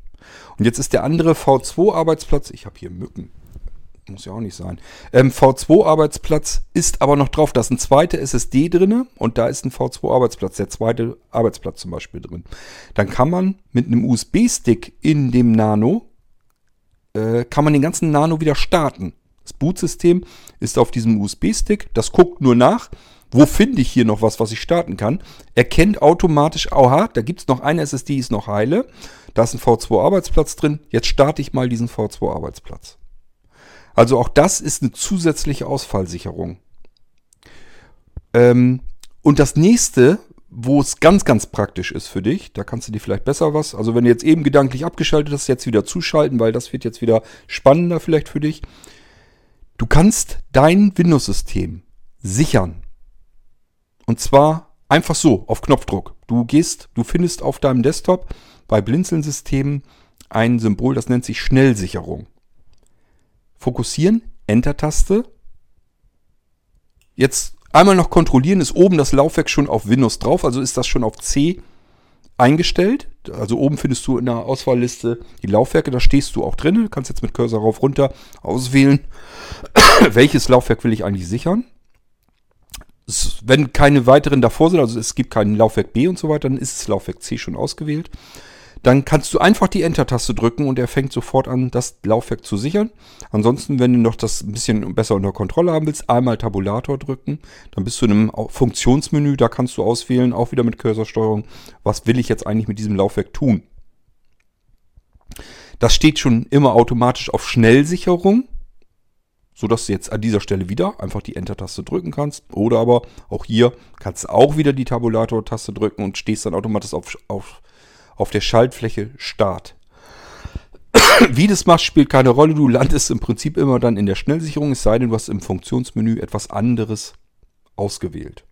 Und jetzt ist der andere V2-Arbeitsplatz, ich habe hier Mücken, muss ja auch nicht sein. Ähm, V2-Arbeitsplatz ist aber noch drauf. Da ist ein zweiter SSD drin und da ist ein V2-Arbeitsplatz, der zweite Arbeitsplatz zum Beispiel drin. Dann kann man mit einem USB-Stick in dem Nano, äh, kann man den ganzen Nano wieder starten. Das Bootsystem ist auf diesem USB-Stick, das guckt nur nach, wo finde ich hier noch was, was ich starten kann. Erkennt automatisch, aha, da gibt es noch eine SSD, ist noch heile. Da ist ein V2-Arbeitsplatz drin. Jetzt starte ich mal diesen V2-Arbeitsplatz. Also auch das ist eine zusätzliche Ausfallsicherung. Ähm, und das nächste, wo es ganz, ganz praktisch ist für dich, da kannst du dir vielleicht besser was, also wenn du jetzt eben gedanklich abgeschaltet hast, jetzt wieder zuschalten, weil das wird jetzt wieder spannender vielleicht für dich. Du kannst dein Windows-System sichern. Und zwar einfach so, auf Knopfdruck. Du gehst, du findest auf deinem Desktop bei Blinzeln-Systemen ein Symbol, das nennt sich Schnellsicherung. Fokussieren, Enter-Taste. Jetzt einmal noch kontrollieren, ist oben das Laufwerk schon auf Windows drauf, also ist das schon auf C eingestellt. Also oben findest du in der Auswahlliste die Laufwerke, da stehst du auch drin. Du kannst jetzt mit Cursor rauf runter auswählen, welches Laufwerk will ich eigentlich sichern. Wenn keine weiteren davor sind, also es gibt kein Laufwerk B und so weiter, dann ist das Laufwerk C schon ausgewählt. Dann kannst du einfach die Enter-Taste drücken und er fängt sofort an, das Laufwerk zu sichern. Ansonsten, wenn du noch das ein bisschen besser unter Kontrolle haben willst, einmal Tabulator drücken. Dann bist du in einem Funktionsmenü, da kannst du auswählen, auch wieder mit Cursorsteuerung, was will ich jetzt eigentlich mit diesem Laufwerk tun. Das steht schon immer automatisch auf Schnellsicherung, sodass du jetzt an dieser Stelle wieder einfach die Enter-Taste drücken kannst. Oder aber auch hier kannst du auch wieder die Tabulator-Taste drücken und stehst dann automatisch auf, auf auf der Schaltfläche Start. Wie das machst, spielt keine Rolle. Du landest im Prinzip immer dann in der Schnellsicherung, es sei denn, du hast im Funktionsmenü etwas anderes ausgewählt.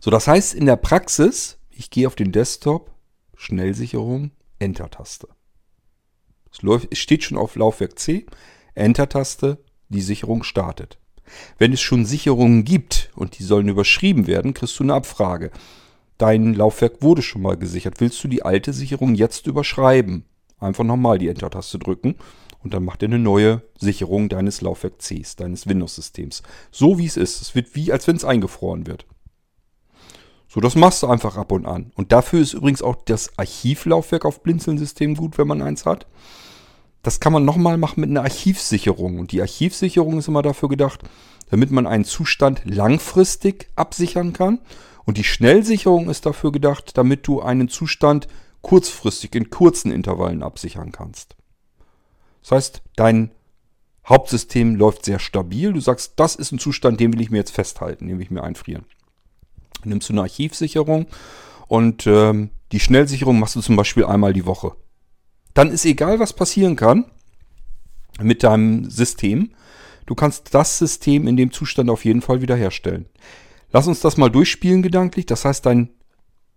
So, das heißt in der Praxis, ich gehe auf den Desktop, Schnellsicherung, Enter-Taste. Es steht schon auf Laufwerk C, Enter-Taste, die Sicherung startet. Wenn es schon Sicherungen gibt und die sollen überschrieben werden, kriegst du eine Abfrage dein Laufwerk wurde schon mal gesichert. Willst du die alte Sicherung jetzt überschreiben? Einfach nochmal die Enter-Taste drücken und dann macht er eine neue Sicherung deines Laufwerk Cs, deines Windows-Systems. So wie es ist. Es wird wie, als wenn es eingefroren wird. So, das machst du einfach ab und an. Und dafür ist übrigens auch das Archivlaufwerk auf Blinzeln-System gut, wenn man eins hat. Das kann man nochmal machen mit einer Archivsicherung. Und die Archivsicherung ist immer dafür gedacht, damit man einen Zustand langfristig absichern kann und die Schnellsicherung ist dafür gedacht, damit du einen Zustand kurzfristig in kurzen Intervallen absichern kannst. Das heißt, dein Hauptsystem läuft sehr stabil. Du sagst, das ist ein Zustand, den will ich mir jetzt festhalten, den will ich mir einfrieren. Nimmst du eine Archivsicherung und ähm, die Schnellsicherung machst du zum Beispiel einmal die Woche. Dann ist egal, was passieren kann mit deinem System. du kannst das System in dem Zustand auf jeden Fall wiederherstellen. Lass uns das mal durchspielen gedanklich. Das heißt, dein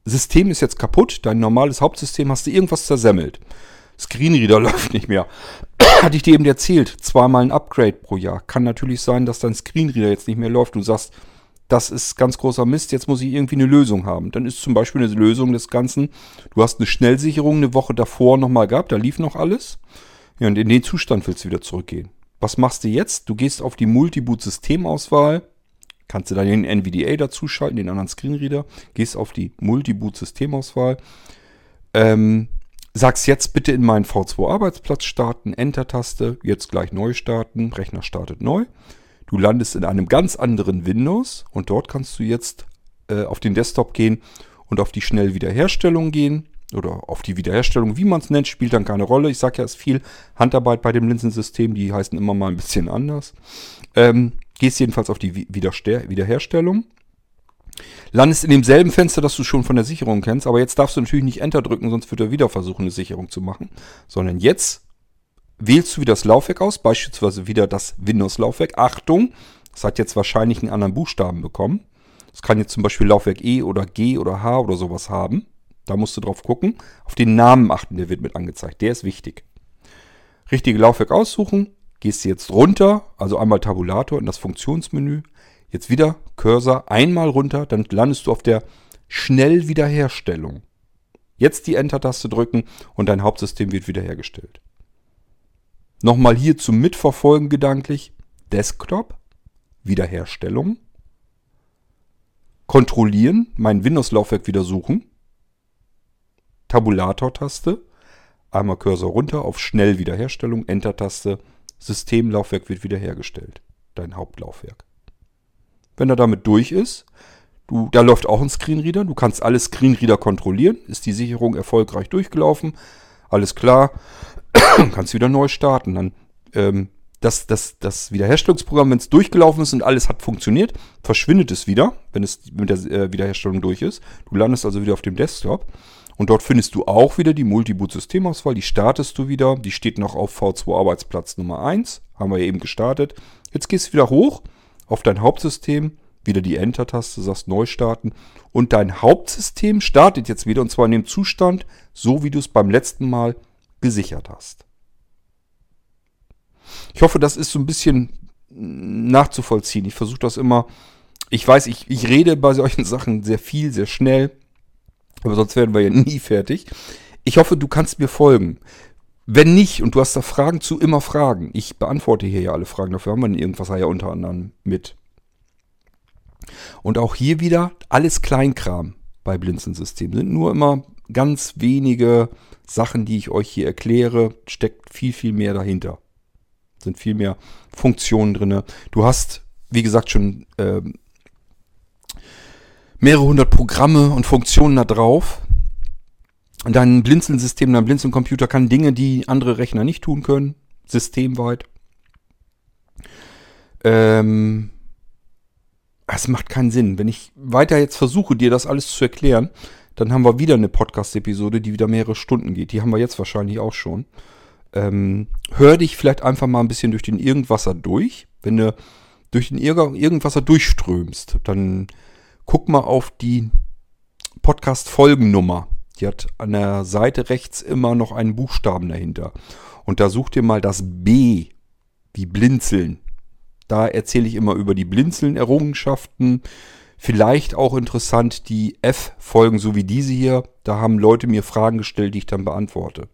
System ist jetzt kaputt, dein normales Hauptsystem hast du irgendwas zersemmelt. Screenreader läuft nicht mehr. Hatte ich dir eben erzählt, zweimal ein Upgrade pro Jahr. Kann natürlich sein, dass dein Screenreader jetzt nicht mehr läuft. Du sagst, das ist ganz großer Mist, jetzt muss ich irgendwie eine Lösung haben. Dann ist zum Beispiel eine Lösung des Ganzen, du hast eine Schnellsicherung eine Woche davor nochmal gehabt, da lief noch alles. Ja, und in den Zustand willst du wieder zurückgehen. Was machst du jetzt? Du gehst auf die Multiboot-Systemauswahl, kannst du dann den NVDA dazuschalten, den anderen Screenreader, gehst auf die Multiboot-Systemauswahl, ähm, sagst jetzt bitte in meinen V2-Arbeitsplatz starten, Enter-Taste, jetzt gleich neu starten, Rechner startet neu. Du landest in einem ganz anderen Windows und dort kannst du jetzt äh, auf den Desktop gehen und auf die Schnellwiederherstellung gehen oder auf die Wiederherstellung, wie man es nennt, spielt dann keine Rolle. Ich sage ja, es ist viel Handarbeit bei dem Linsensystem, die heißen immer mal ein bisschen anders. Ähm, gehst jedenfalls auf die Wiederster Wiederherstellung. Landest in demselben Fenster, das du schon von der Sicherung kennst, aber jetzt darfst du natürlich nicht Enter drücken, sonst wird er wieder versuchen, eine Sicherung zu machen. Sondern jetzt wählst du wieder das Laufwerk aus, beispielsweise wieder das Windows-Laufwerk. Achtung, das hat jetzt wahrscheinlich einen anderen Buchstaben bekommen. Das kann jetzt zum Beispiel Laufwerk E oder G oder H oder sowas haben. Da musst du drauf gucken. Auf den Namen achten, der wird mit angezeigt. Der ist wichtig. Richtige Laufwerk aussuchen. Gehst du jetzt runter, also einmal Tabulator in das Funktionsmenü. Jetzt wieder Cursor einmal runter, dann landest du auf der Schnellwiederherstellung. Jetzt die Enter-Taste drücken und dein Hauptsystem wird wiederhergestellt. Nochmal hier zum Mitverfolgen gedanklich. Desktop, Wiederherstellung. Kontrollieren, mein Windows-Laufwerk wieder suchen. Tabulator-Taste. Einmal Cursor runter auf Schnell Wiederherstellung, Enter-Taste. Systemlaufwerk wird wiederhergestellt. Dein Hauptlaufwerk. Wenn er damit durch ist, du, da läuft auch ein Screenreader. Du kannst alle Screenreader kontrollieren. Ist die Sicherung erfolgreich durchgelaufen? Alles klar. kannst wieder neu starten. Dann ähm, das, das, das Wiederherstellungsprogramm, wenn es durchgelaufen ist und alles hat funktioniert, verschwindet es wieder, wenn es mit der äh, Wiederherstellung durch ist. Du landest also wieder auf dem Desktop. Und dort findest du auch wieder die Multiboot-Systemauswahl. Die startest du wieder. Die steht noch auf V2 Arbeitsplatz Nummer 1. Haben wir eben gestartet. Jetzt gehst du wieder hoch auf dein Hauptsystem. Wieder die Enter-Taste, sagst neu starten. Und dein Hauptsystem startet jetzt wieder. Und zwar in dem Zustand, so wie du es beim letzten Mal gesichert hast. Ich hoffe, das ist so ein bisschen nachzuvollziehen. Ich versuche das immer. Ich weiß, ich, ich rede bei solchen Sachen sehr viel, sehr schnell. Aber sonst werden wir ja nie fertig. Ich hoffe, du kannst mir folgen. Wenn nicht und du hast da Fragen zu, immer Fragen. Ich beantworte hier ja alle Fragen. Dafür haben wir irgendwas ja unter anderem mit. Und auch hier wieder alles Kleinkram bei Blinzeln-Systemen. Sind nur immer ganz wenige Sachen, die ich euch hier erkläre. Steckt viel, viel mehr dahinter. Sind viel mehr Funktionen drin. Du hast, wie gesagt, schon ähm, mehrere hundert Programme und Funktionen da drauf. Dein Blinzeln-System, dein Blinzeln-Computer kann Dinge, die andere Rechner nicht tun können, systemweit. Ähm, es macht keinen Sinn. Wenn ich weiter jetzt versuche, dir das alles zu erklären, dann haben wir wieder eine Podcast-Episode, die wieder mehrere Stunden geht. Die haben wir jetzt wahrscheinlich auch schon. Ähm, hör dich vielleicht einfach mal ein bisschen durch den Irgendwasser durch. Wenn du durch den Irgendwasser durchströmst, dann guck mal auf die Podcast-Folgennummer. Die hat an der Seite rechts immer noch einen Buchstaben dahinter. Und da such dir mal das B, wie Blinzeln. Da erzähle ich immer über die Blinzeln-Errungenschaften. Vielleicht auch interessant die F-Folgen, so wie diese hier. Da haben Leute mir Fragen gestellt, die ich dann beantworte.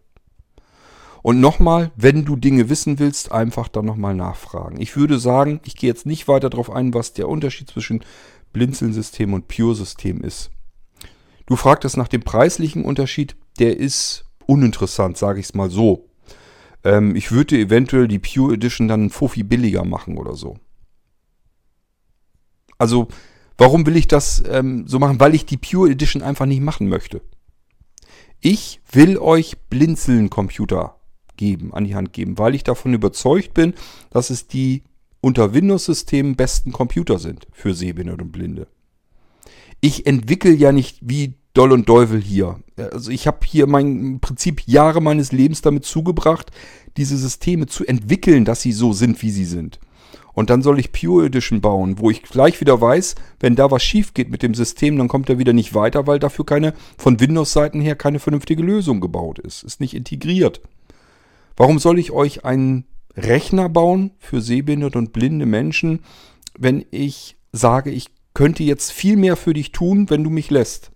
Und nochmal, wenn du Dinge wissen willst, einfach dann nochmal nachfragen. Ich würde sagen, ich gehe jetzt nicht weiter darauf ein, was der Unterschied zwischen Blinzeln-System und Pure-System ist. Du fragtest nach dem preislichen Unterschied, der ist uninteressant, sage ich es mal so. Ähm, ich würde eventuell die Pure Edition dann Fofi billiger machen oder so. Also, warum will ich das ähm, so machen? Weil ich die Pure Edition einfach nicht machen möchte. Ich will euch Blinzeln-Computer geben, an die Hand geben, weil ich davon überzeugt bin, dass es die unter Windows-Systemen besten Computer sind für Sehbehinderte und Blinde. Ich entwickle ja nicht wie Doll und Teufel hier. Also ich habe hier mein im Prinzip Jahre meines Lebens damit zugebracht, diese Systeme zu entwickeln, dass sie so sind, wie sie sind. Und dann soll ich Pure Edition bauen, wo ich gleich wieder weiß, wenn da was schief geht mit dem System, dann kommt er wieder nicht weiter, weil dafür keine, von Windows-Seiten her keine vernünftige Lösung gebaut ist. Ist nicht integriert. Warum soll ich euch einen Rechner bauen für sehbehinderte und blinde Menschen, wenn ich sage, ich könnte jetzt viel mehr für dich tun, wenn du mich lässt?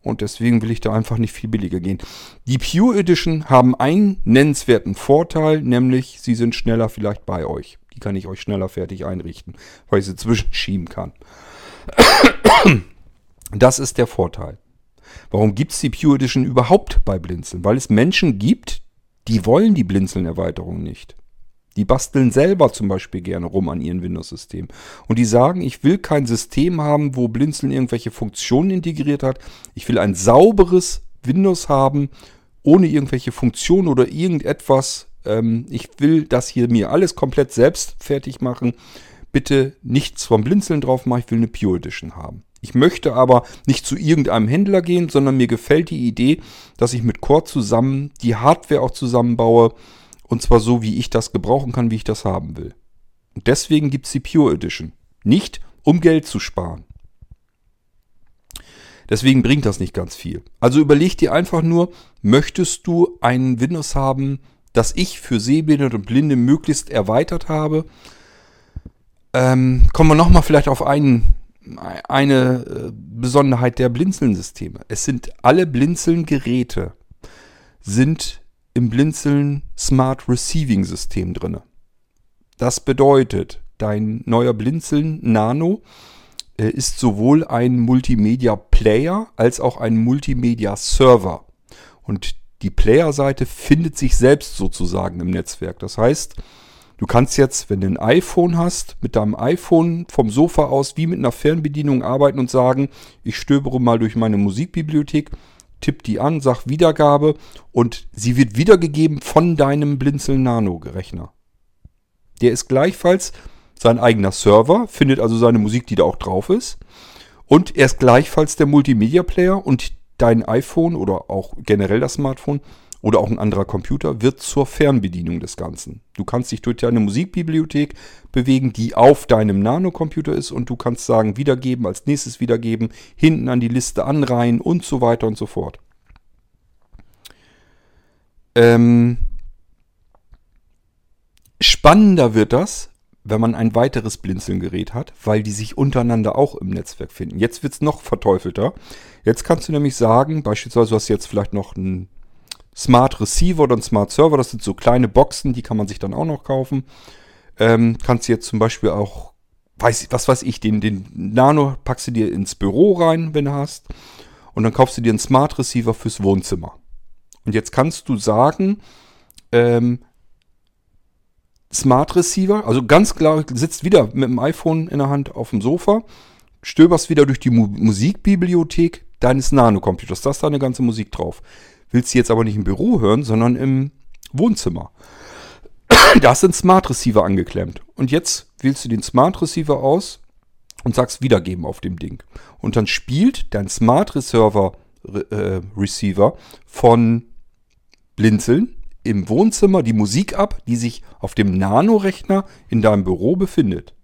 Und deswegen will ich da einfach nicht viel billiger gehen. Die Pure Edition haben einen nennenswerten Vorteil, nämlich sie sind schneller vielleicht bei euch. Die kann ich euch schneller fertig einrichten, weil ich sie zwischenschieben kann. Das ist der Vorteil. Warum gibt es die Pure Edition überhaupt bei Blinzeln? Weil es Menschen gibt, die wollen die Blinzeln-Erweiterung nicht. Die basteln selber zum Beispiel gerne rum an ihrem Windows-System. Und die sagen, ich will kein System haben, wo Blinzeln irgendwelche Funktionen integriert hat. Ich will ein sauberes Windows haben, ohne irgendwelche Funktionen oder irgendetwas. Ähm, ich will das hier mir alles komplett selbst fertig machen. Bitte nichts vom Blinzeln drauf machen. Ich will eine Pure Edition haben. Ich möchte aber nicht zu irgendeinem Händler gehen, sondern mir gefällt die Idee, dass ich mit Core zusammen die Hardware auch zusammenbaue und zwar so, wie ich das gebrauchen kann, wie ich das haben will. Und deswegen gibt es die Pure Edition. Nicht, um Geld zu sparen. Deswegen bringt das nicht ganz viel. Also überleg dir einfach nur, möchtest du ein Windows haben, das ich für Sehbehinderte und Blinde möglichst erweitert habe? Ähm, kommen wir nochmal vielleicht auf einen, eine äh, Besonderheit der Blinzeln-Systeme. Es sind alle Blinzeln-Geräte sind im Blinzeln Smart Receiving System drin. Das bedeutet, dein neuer Blinzeln Nano äh, ist sowohl ein Multimedia Player als auch ein Multimedia Server. Und die Player-Seite findet sich selbst sozusagen im Netzwerk. Das heißt, du kannst jetzt, wenn du ein iPhone hast, mit deinem iPhone vom Sofa aus wie mit einer Fernbedienung arbeiten und sagen, ich stöbere mal durch meine Musikbibliothek tipp die an, sag Wiedergabe und sie wird wiedergegeben von deinem Blinzeln Nano Rechner. Der ist gleichfalls sein eigener Server, findet also seine Musik, die da auch drauf ist. Und er ist gleichfalls der Multimedia Player und dein iPhone oder auch generell das Smartphone oder auch ein anderer Computer wird zur Fernbedienung des Ganzen. Du kannst dich durch deine Musikbibliothek bewegen, die auf deinem Nanocomputer ist und du kannst sagen, wiedergeben, als nächstes wiedergeben, hinten an die Liste anreihen und so weiter und so fort. Ähm, spannender wird das, wenn man ein weiteres Blinzelgerät hat, weil die sich untereinander auch im Netzwerk finden. Jetzt wird es noch verteufelter. Jetzt kannst du nämlich sagen, beispielsweise du hast jetzt vielleicht noch ein Smart Receiver oder ein Smart Server. Das sind so kleine Boxen, die kann man sich dann auch noch kaufen. Ähm, kannst du jetzt zum Beispiel auch, weiß, was weiß ich, den, den Nano packst du dir ins Büro rein, wenn du hast. Und dann kaufst du dir einen Smart Receiver fürs Wohnzimmer. Und jetzt kannst du sagen, ähm, Smart Receiver, also ganz klar, sitzt wieder mit dem iPhone in der Hand auf dem Sofa, stöberst wieder durch die Mu Musikbibliothek deines Nano-Computers. Da ist deine ganze Musik drauf willst sie jetzt aber nicht im Büro hören, sondern im Wohnzimmer. da ist ein Smart Receiver angeklemmt. Und jetzt wählst du den Smart Receiver aus und sagst wiedergeben auf dem Ding. Und dann spielt dein Smart Reserver, äh, Receiver von Blinzeln im Wohnzimmer die Musik ab, die sich auf dem Nano-Rechner in deinem Büro befindet.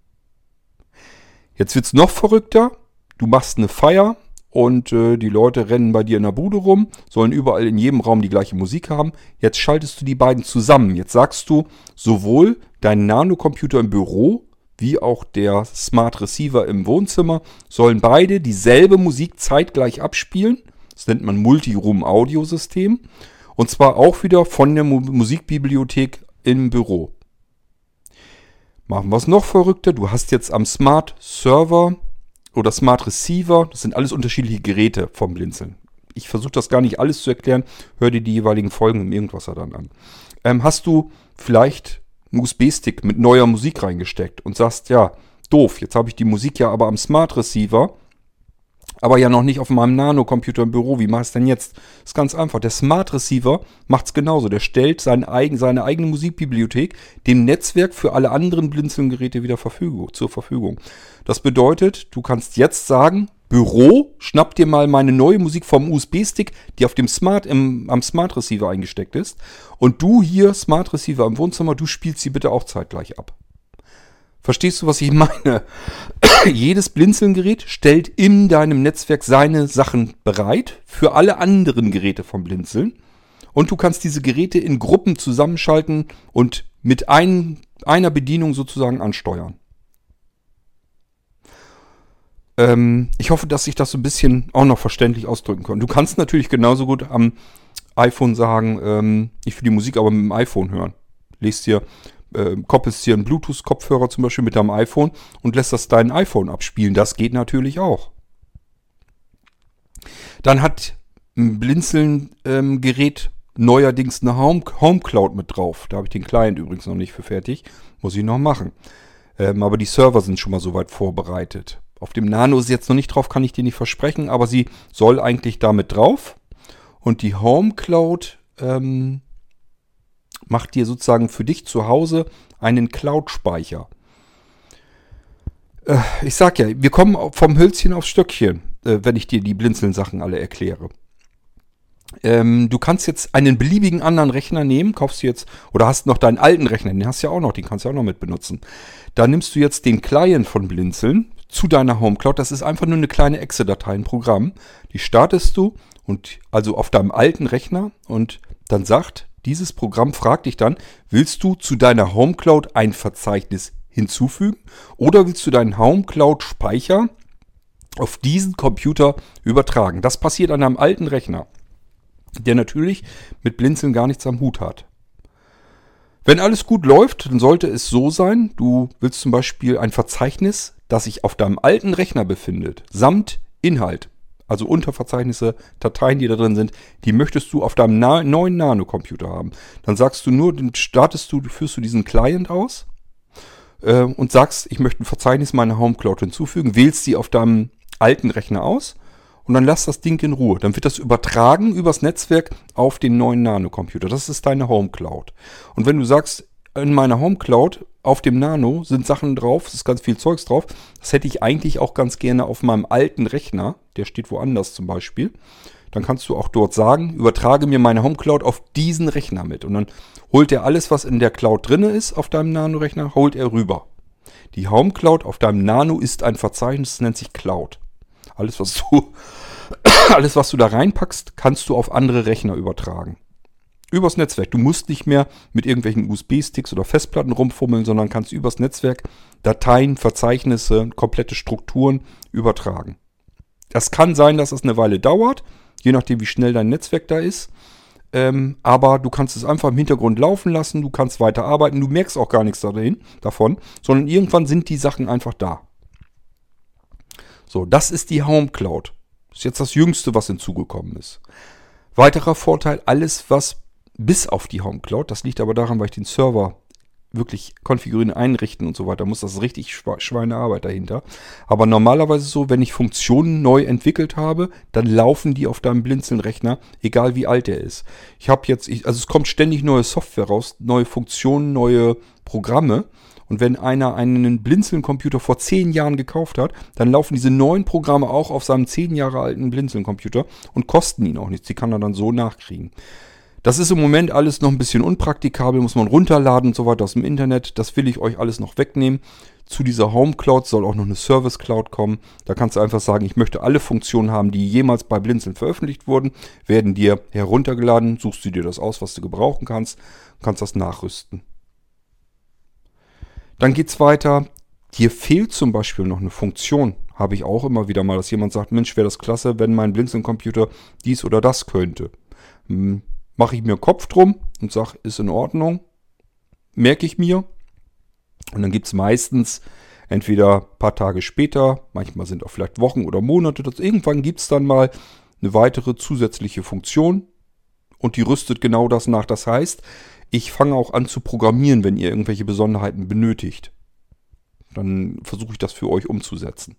Jetzt wird es noch verrückter. Du machst eine Feier und äh, die Leute rennen bei dir in der Bude rum, sollen überall in jedem Raum die gleiche Musik haben. Jetzt schaltest du die beiden zusammen. Jetzt sagst du, sowohl dein Nanocomputer im Büro wie auch der Smart Receiver im Wohnzimmer sollen beide dieselbe Musik zeitgleich abspielen. Das nennt man Multi-Room-Audio-System. Und zwar auch wieder von der Musikbibliothek im Büro. Machen wir es noch verrückter. Du hast jetzt am Smart Server oder Smart Receiver, das sind alles unterschiedliche Geräte vom Blinzeln. Ich versuche das gar nicht alles zu erklären. Hör dir die jeweiligen Folgen im Irgendwasser dann an. Ähm, hast du vielleicht einen USB-Stick mit neuer Musik reingesteckt und sagst, ja, doof, jetzt habe ich die Musik ja aber am Smart Receiver aber ja noch nicht auf meinem Nano-Computer im Büro. Wie mache ich es denn jetzt? ist ganz einfach. Der Smart Receiver macht es genauso. Der stellt seine, eigen, seine eigene Musikbibliothek dem Netzwerk für alle anderen Blinzelgeräte wieder Verfügung, zur Verfügung. Das bedeutet, du kannst jetzt sagen, Büro, schnapp dir mal meine neue Musik vom USB-Stick, die auf dem Smart im, am Smart Receiver eingesteckt ist. Und du hier, Smart Receiver im Wohnzimmer, du spielst sie bitte auch zeitgleich ab. Verstehst du, was ich meine? Jedes Blinzeln-Gerät stellt in deinem Netzwerk seine Sachen bereit für alle anderen Geräte vom Blinzeln. Und du kannst diese Geräte in Gruppen zusammenschalten und mit ein, einer Bedienung sozusagen ansteuern. Ähm, ich hoffe, dass ich das so ein bisschen auch noch verständlich ausdrücken kann. Du kannst natürlich genauso gut am iPhone sagen, ähm, ich will die Musik aber mit dem iPhone hören. Lest dir äh, koppelst dir einen Bluetooth-Kopfhörer zum Beispiel mit deinem iPhone und lässt das dein iPhone abspielen. Das geht natürlich auch. Dann hat ein Blinzeln-Gerät ähm, neuerdings eine Home, Home Cloud mit drauf. Da habe ich den Client übrigens noch nicht für fertig. Muss ich noch machen. Ähm, aber die Server sind schon mal soweit vorbereitet. Auf dem Nano ist jetzt noch nicht drauf, kann ich dir nicht versprechen, aber sie soll eigentlich damit drauf. Und die Home Cloud ähm, macht dir sozusagen für dich zu Hause einen Cloud-Speicher. Äh, ich sag ja, wir kommen vom Hölzchen aufs Stöckchen, äh, wenn ich dir die Blinzeln-Sachen alle erkläre. Ähm, du kannst jetzt einen beliebigen anderen Rechner nehmen, kaufst du jetzt, oder hast noch deinen alten Rechner, den hast du ja auch noch, den kannst du auch noch mit benutzen. Da nimmst du jetzt den Client von Blinzeln zu deiner Home Cloud. Das ist einfach nur eine kleine Exe-Datei, ein Programm. Die startest du und also auf deinem alten Rechner und dann sagt dieses Programm fragt dich dann, willst du zu deiner Home Cloud ein Verzeichnis hinzufügen oder willst du deinen Home Cloud Speicher auf diesen Computer übertragen? Das passiert an einem alten Rechner, der natürlich mit Blinzeln gar nichts am Hut hat. Wenn alles gut läuft, dann sollte es so sein, du willst zum Beispiel ein Verzeichnis, das sich auf deinem alten Rechner befindet, samt Inhalt, also Unterverzeichnisse, Dateien, die da drin sind, die möchtest du auf deinem Na neuen Nano-Computer haben. Dann sagst du nur, dann startest du, führst du diesen Client aus äh, und sagst, ich möchte ein Verzeichnis meiner Home Cloud hinzufügen, wählst sie auf deinem alten Rechner aus und dann lass das Ding in Ruhe. Dann wird das übertragen übers Netzwerk auf den neuen Nano-Computer. Das ist deine Home Cloud. Und wenn du sagst, in meiner Home Cloud auf dem Nano sind Sachen drauf, es ist ganz viel Zeugs drauf. Das hätte ich eigentlich auch ganz gerne auf meinem alten Rechner. Der steht woanders zum Beispiel. Dann kannst du auch dort sagen, übertrage mir meine Home Cloud auf diesen Rechner mit. Und dann holt er alles, was in der Cloud drin ist, auf deinem Nano-Rechner, holt er rüber. Die Home Cloud auf deinem Nano ist ein Verzeichnis, das nennt sich Cloud. Alles, was du, alles, was du da reinpackst, kannst du auf andere Rechner übertragen übers Netzwerk. Du musst nicht mehr mit irgendwelchen USB-Sticks oder Festplatten rumfummeln, sondern kannst übers Netzwerk Dateien, Verzeichnisse, komplette Strukturen übertragen. Das kann sein, dass es eine Weile dauert, je nachdem, wie schnell dein Netzwerk da ist. Ähm, aber du kannst es einfach im Hintergrund laufen lassen, du kannst weiter arbeiten, du merkst auch gar nichts dahin, davon, sondern irgendwann sind die Sachen einfach da. So, das ist die Home Cloud. Das ist jetzt das Jüngste, was hinzugekommen ist. Weiterer Vorteil, alles, was bis auf die Home Cloud. Das liegt aber daran, weil ich den Server wirklich konfigurieren, einrichten und so weiter muss. Das richtig Schweinearbeit dahinter. Aber normalerweise so, wenn ich Funktionen neu entwickelt habe, dann laufen die auf deinem Blinzeln-Rechner, egal wie alt der ist. Ich habe jetzt, also es kommt ständig neue Software raus, neue Funktionen, neue Programme. Und wenn einer einen Blinzeln-Computer vor zehn Jahren gekauft hat, dann laufen diese neuen Programme auch auf seinem zehn Jahre alten Blinzeln-Computer und kosten ihn auch nichts. Die kann er dann so nachkriegen. Das ist im Moment alles noch ein bisschen unpraktikabel, muss man runterladen und so weiter aus dem Internet. Das will ich euch alles noch wegnehmen. Zu dieser Home Cloud soll auch noch eine Service Cloud kommen. Da kannst du einfach sagen, ich möchte alle Funktionen haben, die jemals bei Blinzeln veröffentlicht wurden, werden dir heruntergeladen. Suchst du dir das aus, was du gebrauchen kannst, kannst das nachrüsten. Dann geht es weiter. Dir fehlt zum Beispiel noch eine Funktion. Habe ich auch immer wieder mal, dass jemand sagt, Mensch, wäre das klasse, wenn mein Blinzeln-Computer dies oder das könnte. Hm, mache ich mir Kopf drum und sage, ist in Ordnung, merke ich mir. Und dann gibt es meistens entweder ein paar Tage später, manchmal sind auch vielleicht Wochen oder Monate, das, irgendwann gibt es dann mal eine weitere zusätzliche Funktion und die rüstet genau das nach. Das heißt, ich fange auch an zu programmieren, wenn ihr irgendwelche Besonderheiten benötigt. Dann versuche ich das für euch umzusetzen.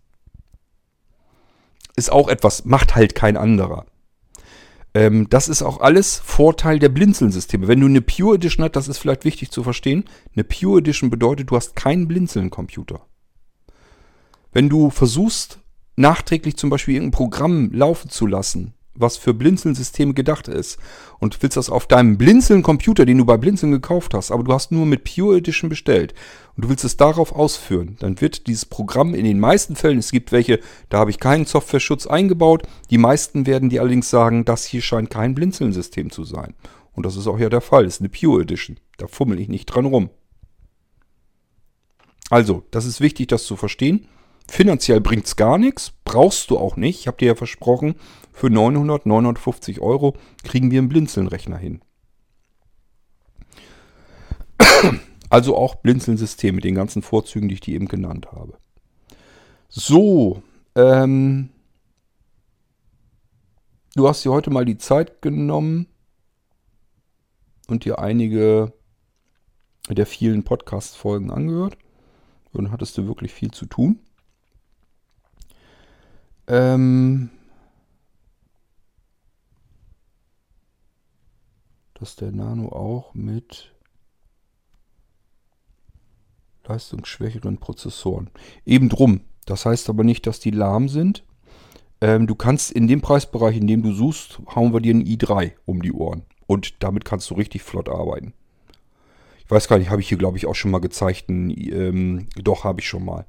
Ist auch etwas, macht halt kein anderer. Ähm, das ist auch alles Vorteil der Blinzeln-Systeme. Wenn du eine Pure Edition hast, das ist vielleicht wichtig zu verstehen. Eine Pure Edition bedeutet, du hast keinen Blinzeln-Computer. Wenn du versuchst, nachträglich zum Beispiel irgendein Programm laufen zu lassen, was für Blinzeln-Systeme gedacht ist und willst das auf deinem Blinzeln-Computer, den du bei Blinzeln gekauft hast, aber du hast nur mit Pure Edition bestellt und du willst es darauf ausführen, dann wird dieses Programm in den meisten Fällen, es gibt welche, da habe ich keinen Software-Schutz eingebaut, die meisten werden dir allerdings sagen, das hier scheint kein Blinzeln-System zu sein. Und das ist auch ja der Fall, das ist eine Pure Edition. Da fummel ich nicht dran rum. Also, das ist wichtig, das zu verstehen. Finanziell bringt es gar nichts, brauchst du auch nicht. Ich habe dir ja versprochen, für 900, 950 Euro kriegen wir einen Blinzeln-Rechner hin. Also auch Blinzeln-System mit den ganzen Vorzügen, die ich dir eben genannt habe. So, ähm, du hast dir heute mal die Zeit genommen und dir einige der vielen Podcast-Folgen angehört. Und hattest du wirklich viel zu tun. Ähm, dass der Nano auch mit leistungsschwächeren Prozessoren. Eben drum. Das heißt aber nicht, dass die lahm sind. Ähm, du kannst in dem Preisbereich, in dem du suchst, hauen wir dir einen i3 um die Ohren. Und damit kannst du richtig flott arbeiten. Ich weiß gar nicht, habe ich hier, glaube ich, auch schon mal gezeigt. Ein, ähm, doch, habe ich schon mal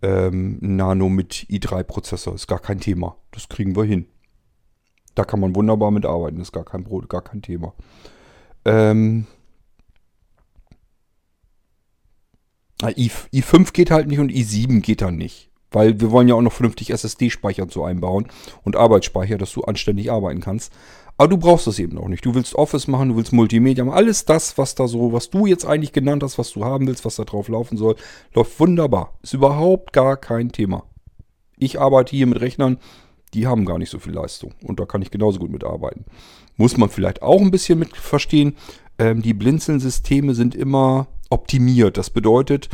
ähm, Nano mit i3-Prozessor. Ist gar kein Thema. Das kriegen wir hin. Da kann man wunderbar mit arbeiten. Ist gar kein, Brot, gar kein Thema. Ähm, I, i5 geht halt nicht und i7 geht dann nicht. Weil wir wollen ja auch noch vernünftig SSD-Speicher zu einbauen und Arbeitsspeicher, dass du anständig arbeiten kannst. Aber du brauchst das eben auch nicht. Du willst Office machen, du willst Multimedia machen. Alles das, was da so, was du jetzt eigentlich genannt hast, was du haben willst, was da drauf laufen soll, läuft wunderbar. Ist überhaupt gar kein Thema. Ich arbeite hier mit Rechnern, die haben gar nicht so viel Leistung. Und da kann ich genauso gut mitarbeiten. Muss man vielleicht auch ein bisschen mit verstehen. Ähm, die Blinzeln-Systeme sind immer optimiert. Das bedeutet,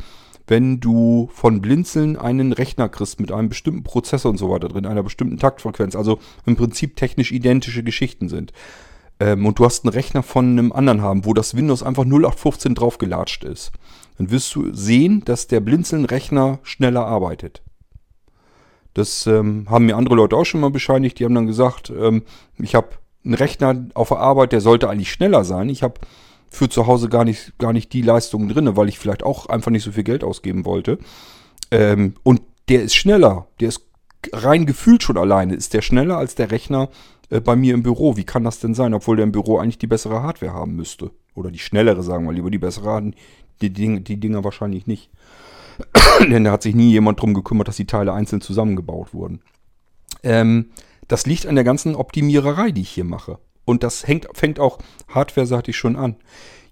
wenn du von Blinzeln einen Rechner kriegst mit einem bestimmten Prozessor und so weiter drin, einer bestimmten Taktfrequenz, also im Prinzip technisch identische Geschichten sind. Ähm, und du hast einen Rechner von einem anderen haben, wo das Windows einfach 0815 draufgelatscht ist, dann wirst du sehen, dass der Blinzeln-Rechner schneller arbeitet. Das ähm, haben mir andere Leute auch schon mal bescheinigt. Die haben dann gesagt, ähm, ich habe einen Rechner auf der Arbeit, der sollte eigentlich schneller sein. Ich habe für zu Hause gar nicht, gar nicht die Leistungen drin, weil ich vielleicht auch einfach nicht so viel Geld ausgeben wollte. Ähm, und der ist schneller. Der ist rein gefühlt schon alleine. Ist der schneller als der Rechner äh, bei mir im Büro? Wie kann das denn sein? Obwohl der im Büro eigentlich die bessere Hardware haben müsste. Oder die schnellere, sagen wir lieber. Die bessere haben die, die, die Dinger wahrscheinlich nicht. Denn da hat sich nie jemand drum gekümmert, dass die Teile einzeln zusammengebaut wurden. Ähm, das liegt an der ganzen Optimiererei, die ich hier mache. Und das hängt, fängt auch hardware-seitig schon an.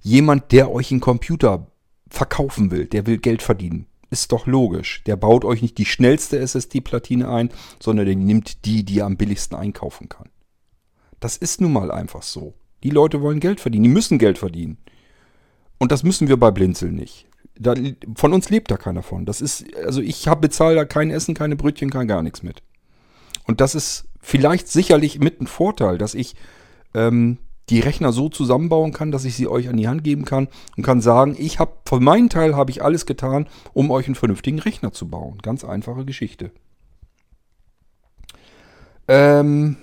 Jemand, der euch einen Computer verkaufen will, der will Geld verdienen. Ist doch logisch. Der baut euch nicht die schnellste SSD-Platine ein, sondern der nimmt die, die er am billigsten einkaufen kann. Das ist nun mal einfach so. Die Leute wollen Geld verdienen, die müssen Geld verdienen. Und das müssen wir bei Blinzeln nicht. Da, von uns lebt da keiner von. Das ist, also ich habe bezahle da kein Essen, keine Brötchen, kein gar nichts mit. Und das ist vielleicht sicherlich mit ein Vorteil, dass ich ähm, die Rechner so zusammenbauen kann, dass ich sie euch an die Hand geben kann und kann sagen, ich habe von meinem Teil habe ich alles getan, um euch einen vernünftigen Rechner zu bauen. Ganz einfache Geschichte. Ähm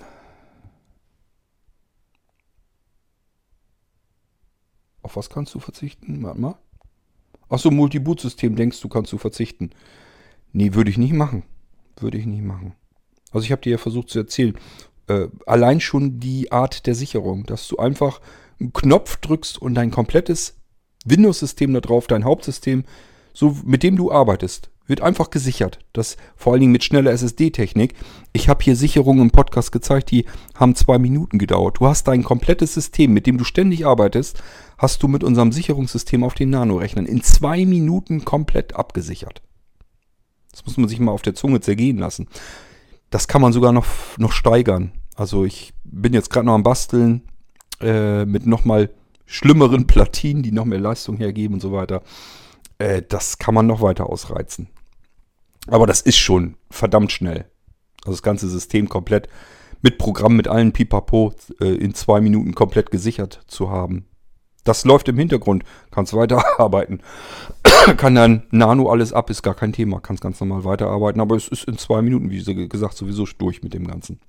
Auf was kannst du verzichten? Warte mal. Achso, Multi-Boot-System denkst du, kannst du verzichten. Nee, würde ich nicht machen. Würde ich nicht machen. Also ich habe dir ja versucht zu erzählen, äh, allein schon die Art der Sicherung, dass du einfach einen Knopf drückst und dein komplettes Windows-System da drauf, dein Hauptsystem, so mit dem du arbeitest, wird einfach gesichert. Das vor allen Dingen mit schneller SSD-Technik. Ich habe hier Sicherungen im Podcast gezeigt, die haben zwei Minuten gedauert. Du hast dein komplettes System, mit dem du ständig arbeitest, hast du mit unserem Sicherungssystem auf den Nano-Rechnern in zwei Minuten komplett abgesichert. Das muss man sich mal auf der Zunge zergehen lassen. Das kann man sogar noch, noch steigern. Also ich bin jetzt gerade noch am Basteln äh, mit nochmal schlimmeren Platinen, die noch mehr Leistung hergeben und so weiter. Äh, das kann man noch weiter ausreizen. Aber das ist schon verdammt schnell. Also das ganze System komplett mit Programm, mit allen Pipapo äh, in zwei Minuten komplett gesichert zu haben. Das läuft im Hintergrund. Kannst weiterarbeiten. Kann dann Nano alles ab, ist gar kein Thema. Kannst ganz normal weiterarbeiten. Aber es ist in zwei Minuten, wie gesagt, sowieso durch mit dem Ganzen.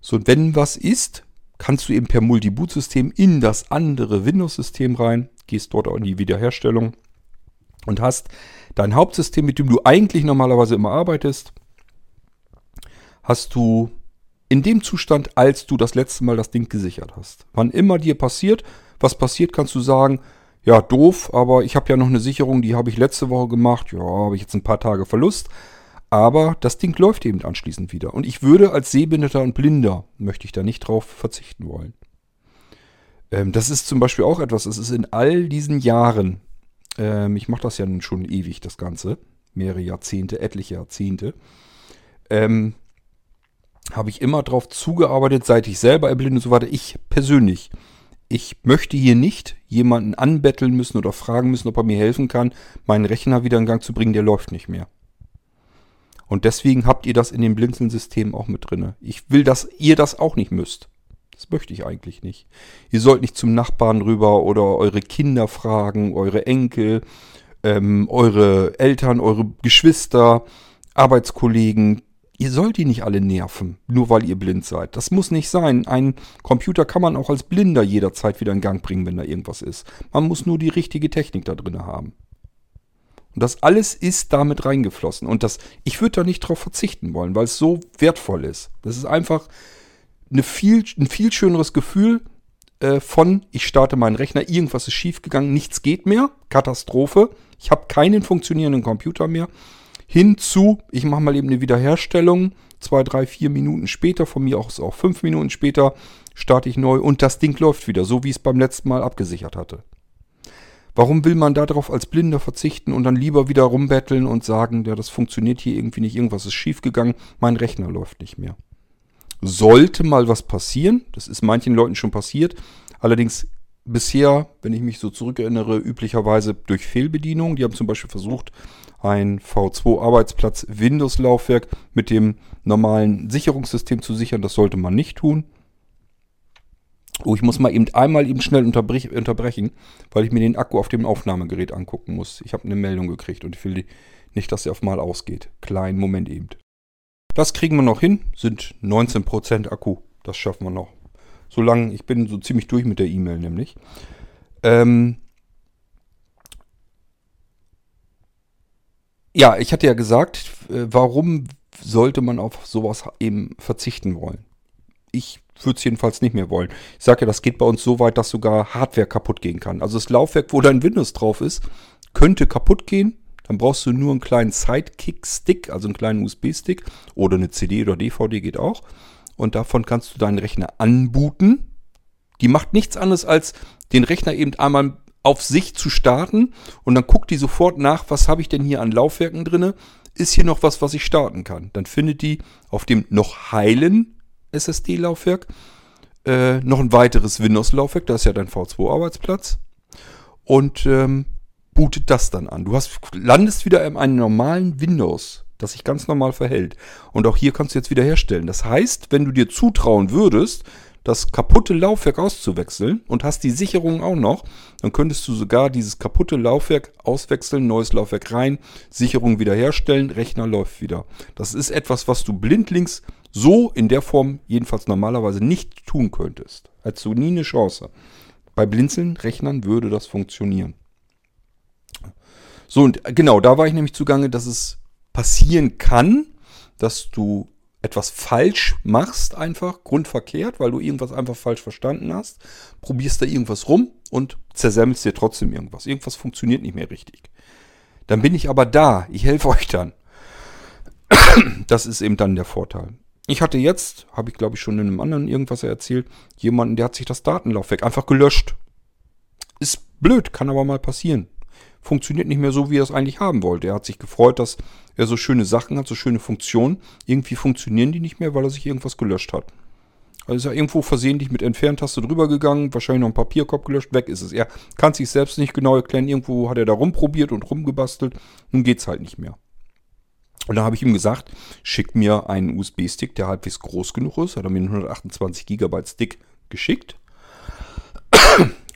So, und wenn was ist, kannst du eben per Multi-Boot-System in das andere Windows-System rein, gehst dort auch in die Wiederherstellung und hast dein Hauptsystem, mit dem du eigentlich normalerweise immer arbeitest, hast du in dem Zustand, als du das letzte Mal das Ding gesichert hast. Wann immer dir passiert, was passiert, kannst du sagen, ja, doof, aber ich habe ja noch eine Sicherung, die habe ich letzte Woche gemacht. Ja, habe ich jetzt ein paar Tage Verlust. Aber das Ding läuft eben anschließend wieder. Und ich würde als Sehbehinderter und Blinder, möchte ich da nicht drauf verzichten wollen. Ähm, das ist zum Beispiel auch etwas, es ist in all diesen Jahren, ähm, ich mache das ja schon ewig, das Ganze, mehrere Jahrzehnte, etliche Jahrzehnte, ähm, habe ich immer darauf zugearbeitet, seit ich selber erblinde und so weiter. Ich persönlich, ich möchte hier nicht jemanden anbetteln müssen oder fragen müssen, ob er mir helfen kann, meinen Rechner wieder in Gang zu bringen, der läuft nicht mehr. Und deswegen habt ihr das in dem Blinzeln-System auch mit drin. Ich will, dass ihr das auch nicht müsst. Das möchte ich eigentlich nicht. Ihr sollt nicht zum Nachbarn rüber oder eure Kinder fragen, eure Enkel, ähm, eure Eltern, eure Geschwister, Arbeitskollegen, ihr sollt die nicht alle nerven, nur weil ihr blind seid. Das muss nicht sein. Ein Computer kann man auch als Blinder jederzeit wieder in Gang bringen, wenn da irgendwas ist. Man muss nur die richtige Technik da drin haben. Und das alles ist damit reingeflossen. Und das, ich würde da nicht drauf verzichten wollen, weil es so wertvoll ist. Das ist einfach eine viel, ein viel schöneres Gefühl äh, von, ich starte meinen Rechner, irgendwas ist schiefgegangen, nichts geht mehr, Katastrophe, ich habe keinen funktionierenden Computer mehr hinzu, ich mache mal eben eine Wiederherstellung, zwei, drei, vier Minuten später, von mir aus auch fünf Minuten später, starte ich neu und das Ding läuft wieder, so wie ich es beim letzten Mal abgesichert hatte. Warum will man darauf als Blinder verzichten und dann lieber wieder rumbetteln und sagen, ja, das funktioniert hier irgendwie nicht, irgendwas ist schiefgegangen, mein Rechner läuft nicht mehr. Sollte mal was passieren, das ist manchen Leuten schon passiert, allerdings bisher, wenn ich mich so zurückerinnere, üblicherweise durch Fehlbedienung. Die haben zum Beispiel versucht, ein V2-Arbeitsplatz Windows-Laufwerk mit dem normalen Sicherungssystem zu sichern. Das sollte man nicht tun. Oh, ich muss mal eben einmal eben schnell unterbrech unterbrechen, weil ich mir den Akku auf dem Aufnahmegerät angucken muss. Ich habe eine Meldung gekriegt und ich will nicht, dass er auf mal ausgeht. Kleinen Moment eben. Das kriegen wir noch hin. Sind 19% Akku. Das schaffen wir noch. Solange, ich bin so ziemlich durch mit der E-Mail nämlich. Ähm, ja, ich hatte ja gesagt, äh, warum sollte man auf sowas eben verzichten wollen? Ich würde es jedenfalls nicht mehr wollen. Ich sage ja, das geht bei uns so weit, dass sogar Hardware kaputt gehen kann. Also das Laufwerk, wo dein Windows drauf ist, könnte kaputt gehen. Dann brauchst du nur einen kleinen Sidekick-Stick, also einen kleinen USB-Stick oder eine CD oder DVD geht auch. Und davon kannst du deinen Rechner anbooten. Die macht nichts anderes als den Rechner eben einmal auf sich zu starten und dann guckt die sofort nach, was habe ich denn hier an Laufwerken drinne? Ist hier noch was, was ich starten kann? Dann findet die auf dem noch heilen SSD-Laufwerk äh, noch ein weiteres Windows-Laufwerk, das ist ja dein V2-Arbeitsplatz und ähm, bootet das dann an. Du hast, landest wieder in einem normalen Windows, das sich ganz normal verhält. Und auch hier kannst du jetzt wieder herstellen. Das heißt, wenn du dir zutrauen würdest, das kaputte Laufwerk auszuwechseln und hast die Sicherung auch noch, dann könntest du sogar dieses kaputte Laufwerk auswechseln, neues Laufwerk rein, Sicherung wiederherstellen, Rechner läuft wieder. Das ist etwas, was du blindlings so in der Form jedenfalls normalerweise nicht tun könntest. Hättest du nie eine Chance. Bei blinzeln Rechnern würde das funktionieren. So, und genau, da war ich nämlich zugange, dass es passieren kann, dass du etwas falsch machst, einfach grundverkehrt, weil du irgendwas einfach falsch verstanden hast, probierst da irgendwas rum und zersemmelst dir trotzdem irgendwas. Irgendwas funktioniert nicht mehr richtig. Dann bin ich aber da, ich helfe euch dann. Das ist eben dann der Vorteil. Ich hatte jetzt, habe ich glaube ich schon in einem anderen irgendwas erzählt, jemanden, der hat sich das Datenlaufwerk einfach gelöscht. Ist blöd, kann aber mal passieren funktioniert nicht mehr so, wie er es eigentlich haben wollte. Er hat sich gefreut, dass er so schöne Sachen hat, so schöne Funktionen. Irgendwie funktionieren die nicht mehr, weil er sich irgendwas gelöscht hat. Also ist er irgendwo versehentlich mit Entferntaste drüber gegangen, wahrscheinlich noch ein Papierkorb gelöscht, weg ist es. Er kann sich selbst nicht genau erklären. Irgendwo hat er da rumprobiert und rumgebastelt. Nun geht es halt nicht mehr. Und da habe ich ihm gesagt, schick mir einen USB-Stick, der halbwegs groß genug ist. Hat er mir einen 128 GB Stick geschickt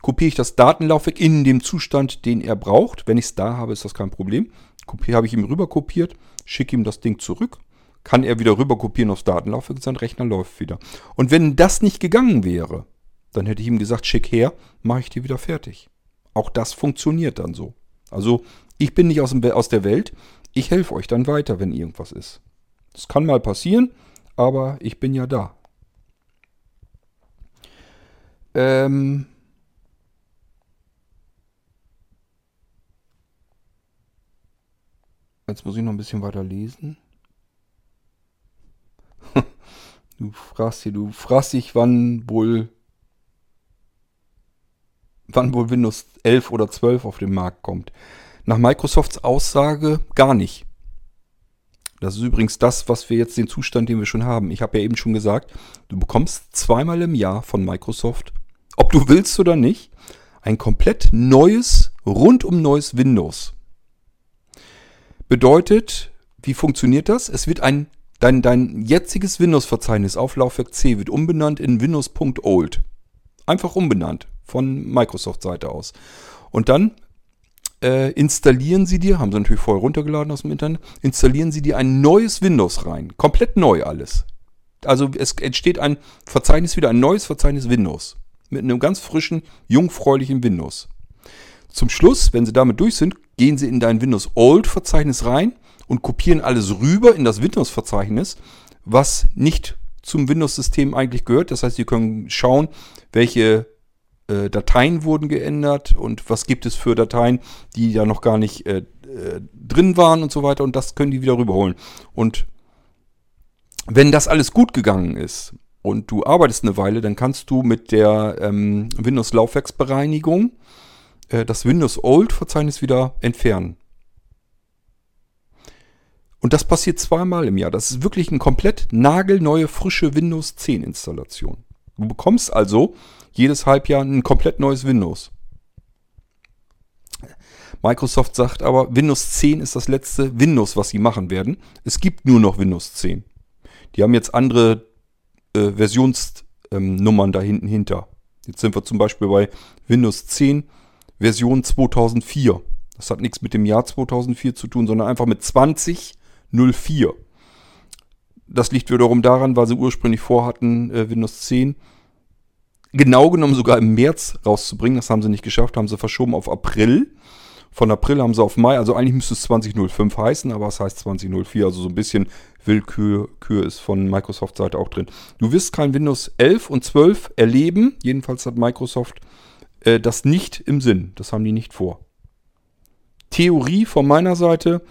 kopiere ich das Datenlaufwerk in dem Zustand, den er braucht. Wenn ich es da habe, ist das kein Problem. Kopiere habe ich ihm rüber kopiert, schicke ihm das Ding zurück, kann er wieder rüber kopieren aufs Datenlaufwerk und sein Rechner läuft wieder. Und wenn das nicht gegangen wäre, dann hätte ich ihm gesagt, schick her, mache ich dir wieder fertig. Auch das funktioniert dann so. Also ich bin nicht aus, dem, aus der Welt, ich helfe euch dann weiter, wenn irgendwas ist. Das kann mal passieren, aber ich bin ja da. Ähm Jetzt muss ich noch ein bisschen weiter lesen. du fragst hier, du fragst dich, wann wohl wann wohl Windows 11 oder 12 auf den Markt kommt. Nach Microsofts Aussage gar nicht. Das ist übrigens das, was wir jetzt den Zustand, den wir schon haben. Ich habe ja eben schon gesagt, du bekommst zweimal im Jahr von Microsoft, ob du willst oder nicht, ein komplett neues, rundum neues Windows. Bedeutet, wie funktioniert das? Es wird ein, dein, dein jetziges Windows-Verzeichnis auf Laufwerk C wird umbenannt in Windows.old. Einfach umbenannt von Microsoft-Seite aus. Und dann äh, installieren Sie dir, haben Sie natürlich vorher runtergeladen aus dem Internet, installieren Sie dir ein neues Windows rein. Komplett neu alles. Also es entsteht ein Verzeichnis wieder, ein neues Verzeichnis Windows. Mit einem ganz frischen, jungfräulichen Windows. Zum Schluss, wenn Sie damit durch sind, gehen Sie in dein Windows Old Verzeichnis rein und kopieren alles rüber in das Windows Verzeichnis, was nicht zum Windows-System eigentlich gehört. Das heißt, Sie können schauen, welche äh, Dateien wurden geändert und was gibt es für Dateien, die ja noch gar nicht äh, äh, drin waren und so weiter und das können die wieder rüberholen. Und wenn das alles gut gegangen ist und du arbeitest eine Weile, dann kannst du mit der ähm, Windows Laufwerksbereinigung äh, das Windows Old Verzeichnis wieder entfernen. Und das passiert zweimal im Jahr. Das ist wirklich eine komplett nagelneue, frische Windows 10 Installation. Du bekommst also jedes Halbjahr ein komplett neues Windows. Microsoft sagt aber, Windows 10 ist das letzte Windows, was sie machen werden. Es gibt nur noch Windows 10. Die haben jetzt andere äh, Versionsnummern ähm, da hinten hinter. Jetzt sind wir zum Beispiel bei Windows 10 Version 2004. Das hat nichts mit dem Jahr 2004 zu tun, sondern einfach mit 2004. Das liegt wiederum daran, weil sie ursprünglich vorhatten, äh, Windows 10 genau genommen sogar im März rauszubringen. Das haben sie nicht geschafft, haben sie verschoben auf April. Von April haben sie auf Mai, also eigentlich müsste es 2005 heißen, aber es heißt 2004, also so ein bisschen Willkür Kür ist von Microsoft Seite auch drin. Du wirst kein Windows 11 und 12 erleben, jedenfalls hat Microsoft äh, das nicht im Sinn, das haben die nicht vor. Theorie von meiner Seite,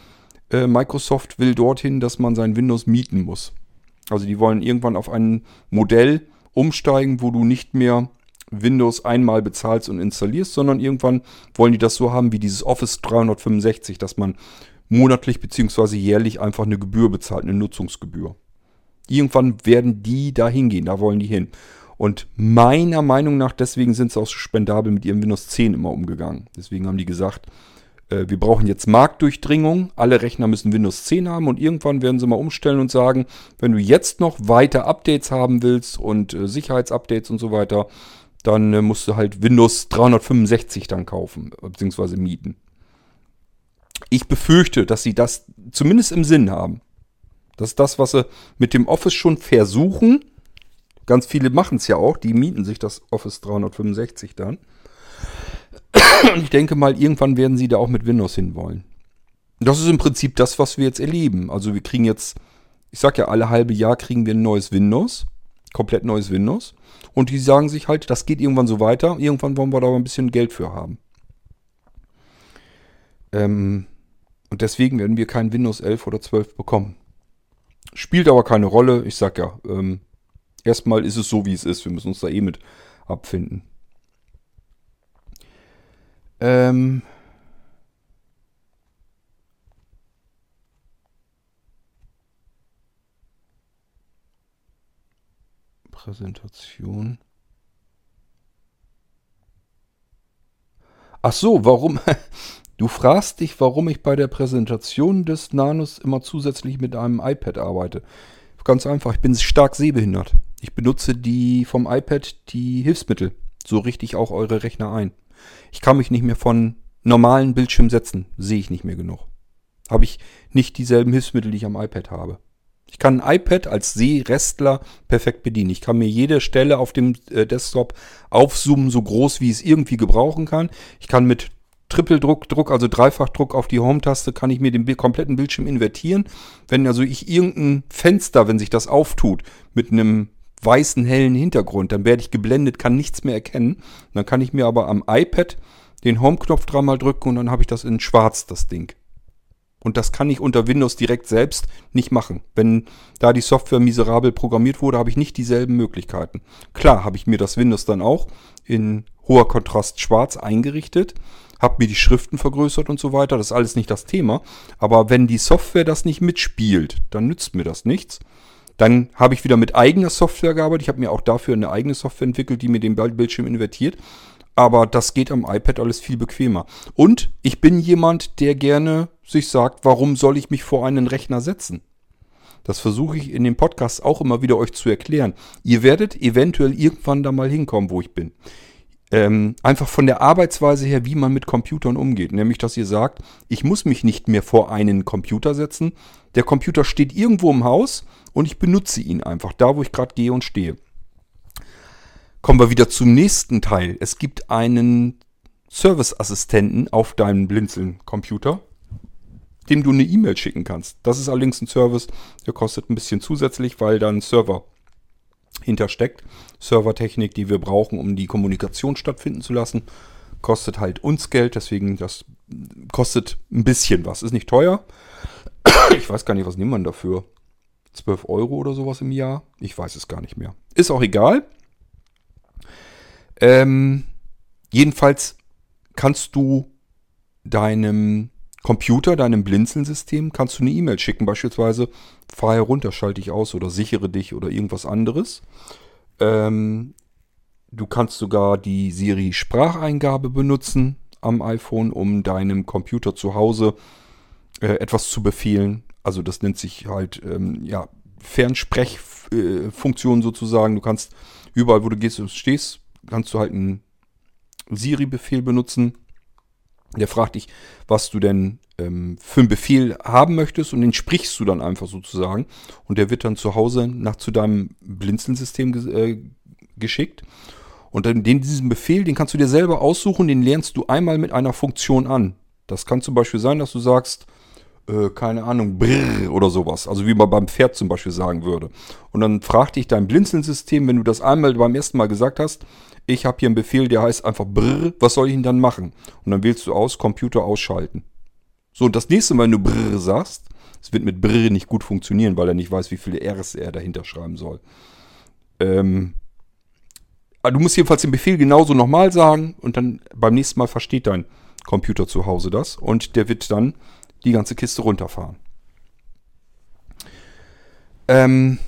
äh, Microsoft will dorthin, dass man sein Windows mieten muss. Also die wollen irgendwann auf ein Modell umsteigen, wo du nicht mehr Windows einmal bezahlst und installierst, sondern irgendwann wollen die das so haben wie dieses Office 365, dass man monatlich bzw. jährlich einfach eine Gebühr bezahlt, eine Nutzungsgebühr. Irgendwann werden die da hingehen, da wollen die hin. Und meiner Meinung nach, deswegen sind sie auch so spendabel mit ihrem Windows 10 immer umgegangen. Deswegen haben die gesagt, äh, wir brauchen jetzt Marktdurchdringung, alle Rechner müssen Windows 10 haben und irgendwann werden sie mal umstellen und sagen, wenn du jetzt noch weiter Updates haben willst und äh, Sicherheitsupdates und so weiter, dann äh, musst du halt Windows 365 dann kaufen, beziehungsweise mieten. Ich befürchte, dass sie das zumindest im Sinn haben. Das ist das, was sie mit dem Office schon versuchen. Ganz viele machen es ja auch, die mieten sich das Office 365 dann. Und ich denke mal, irgendwann werden sie da auch mit Windows hinwollen. Das ist im Prinzip das, was wir jetzt erleben. Also wir kriegen jetzt, ich sag ja, alle halbe Jahr kriegen wir ein neues Windows. Komplett neues Windows. Und die sagen sich halt, das geht irgendwann so weiter. Irgendwann wollen wir da aber ein bisschen Geld für haben. Ähm, und deswegen werden wir kein Windows 11 oder 12 bekommen. Spielt aber keine Rolle. Ich sag ja, ähm, erstmal ist es so, wie es ist. Wir müssen uns da eh mit abfinden. Ähm Präsentation. Ach so, warum? Du fragst dich, warum ich bei der Präsentation des Nanos immer zusätzlich mit einem iPad arbeite. Ganz einfach, ich bin stark sehbehindert. Ich benutze die vom iPad die Hilfsmittel. So richte ich auch eure Rechner ein. Ich kann mich nicht mehr von normalen Bildschirm setzen. Sehe ich nicht mehr genug. Habe ich nicht dieselben Hilfsmittel, die ich am iPad habe. Ich kann ein iPad als Sehrestler perfekt bedienen. Ich kann mir jede Stelle auf dem äh, Desktop aufzoomen, so groß wie ich es irgendwie gebrauchen kann. Ich kann mit Trippeldruck, Druck, also Dreifachdruck auf die Home-Taste, kann ich mir den kompletten Bildschirm invertieren. Wenn also ich irgendein Fenster, wenn sich das auftut, mit einem weißen, hellen Hintergrund, dann werde ich geblendet, kann nichts mehr erkennen. Dann kann ich mir aber am iPad den Home-Knopf dreimal drücken und dann habe ich das in schwarz, das Ding. Und das kann ich unter Windows direkt selbst nicht machen. Wenn da die Software miserabel programmiert wurde, habe ich nicht dieselben Möglichkeiten. Klar habe ich mir das Windows dann auch in hoher Kontrast schwarz eingerichtet, habe mir die Schriften vergrößert und so weiter. Das ist alles nicht das Thema. Aber wenn die Software das nicht mitspielt, dann nützt mir das nichts. Dann habe ich wieder mit eigener Software gearbeitet. Ich habe mir auch dafür eine eigene Software entwickelt, die mir den Bildschirm invertiert. Aber das geht am iPad alles viel bequemer. Und ich bin jemand, der gerne sich sagt, warum soll ich mich vor einen Rechner setzen? Das versuche ich in dem Podcast auch immer wieder euch zu erklären. Ihr werdet eventuell irgendwann da mal hinkommen, wo ich bin. Ähm, einfach von der Arbeitsweise her, wie man mit Computern umgeht. Nämlich, dass ihr sagt, ich muss mich nicht mehr vor einen Computer setzen. Der Computer steht irgendwo im Haus und ich benutze ihn einfach da, wo ich gerade gehe und stehe. Kommen wir wieder zum nächsten Teil. Es gibt einen Serviceassistenten auf deinem Blinzeln-Computer, dem du eine E-Mail schicken kannst. Das ist allerdings ein Service, der kostet ein bisschen zusätzlich, weil da ein Server hintersteckt. Servertechnik, die wir brauchen, um die Kommunikation stattfinden zu lassen. Kostet halt uns Geld, deswegen das kostet ein bisschen was. Ist nicht teuer. Ich weiß gar nicht, was nimmt man dafür? 12 Euro oder sowas im Jahr? Ich weiß es gar nicht mehr. Ist auch egal. Ähm, jedenfalls kannst du deinem Computer, deinem Blinzeln-System, kannst du eine E-Mail schicken, beispielsweise fahr herunter, schalte dich aus oder sichere dich oder irgendwas anderes. Ähm, du kannst sogar die Siri Spracheingabe benutzen am iPhone, um deinem Computer zu Hause äh, etwas zu befehlen. Also das nennt sich halt ähm, ja, Fernsprechfunktion sozusagen. Du kannst überall, wo du gehst und stehst, kannst du halt einen Siri-Befehl benutzen. Der fragt dich, was du denn ähm, für einen Befehl haben möchtest und den sprichst du dann einfach sozusagen. Und der wird dann zu Hause nach zu deinem Blinzeln-System äh, geschickt. Und dann den, diesen Befehl, den kannst du dir selber aussuchen, den lernst du einmal mit einer Funktion an. Das kann zum Beispiel sein, dass du sagst, äh, keine Ahnung, brrr oder sowas. Also wie man beim Pferd zum Beispiel sagen würde. Und dann fragt dich dein Blinzeln-System, wenn du das einmal beim ersten Mal gesagt hast, ich habe hier einen Befehl, der heißt einfach brrr, was soll ich denn dann machen? Und dann wählst du aus, Computer ausschalten. So, und das nächste Mal, wenn du brrr sagst, es wird mit brrr nicht gut funktionieren, weil er nicht weiß, wie viele Rs er dahinter schreiben soll. Ähm, du musst jedenfalls den Befehl genauso nochmal sagen und dann beim nächsten Mal versteht dein Computer zu Hause das und der wird dann die ganze Kiste runterfahren. Ähm,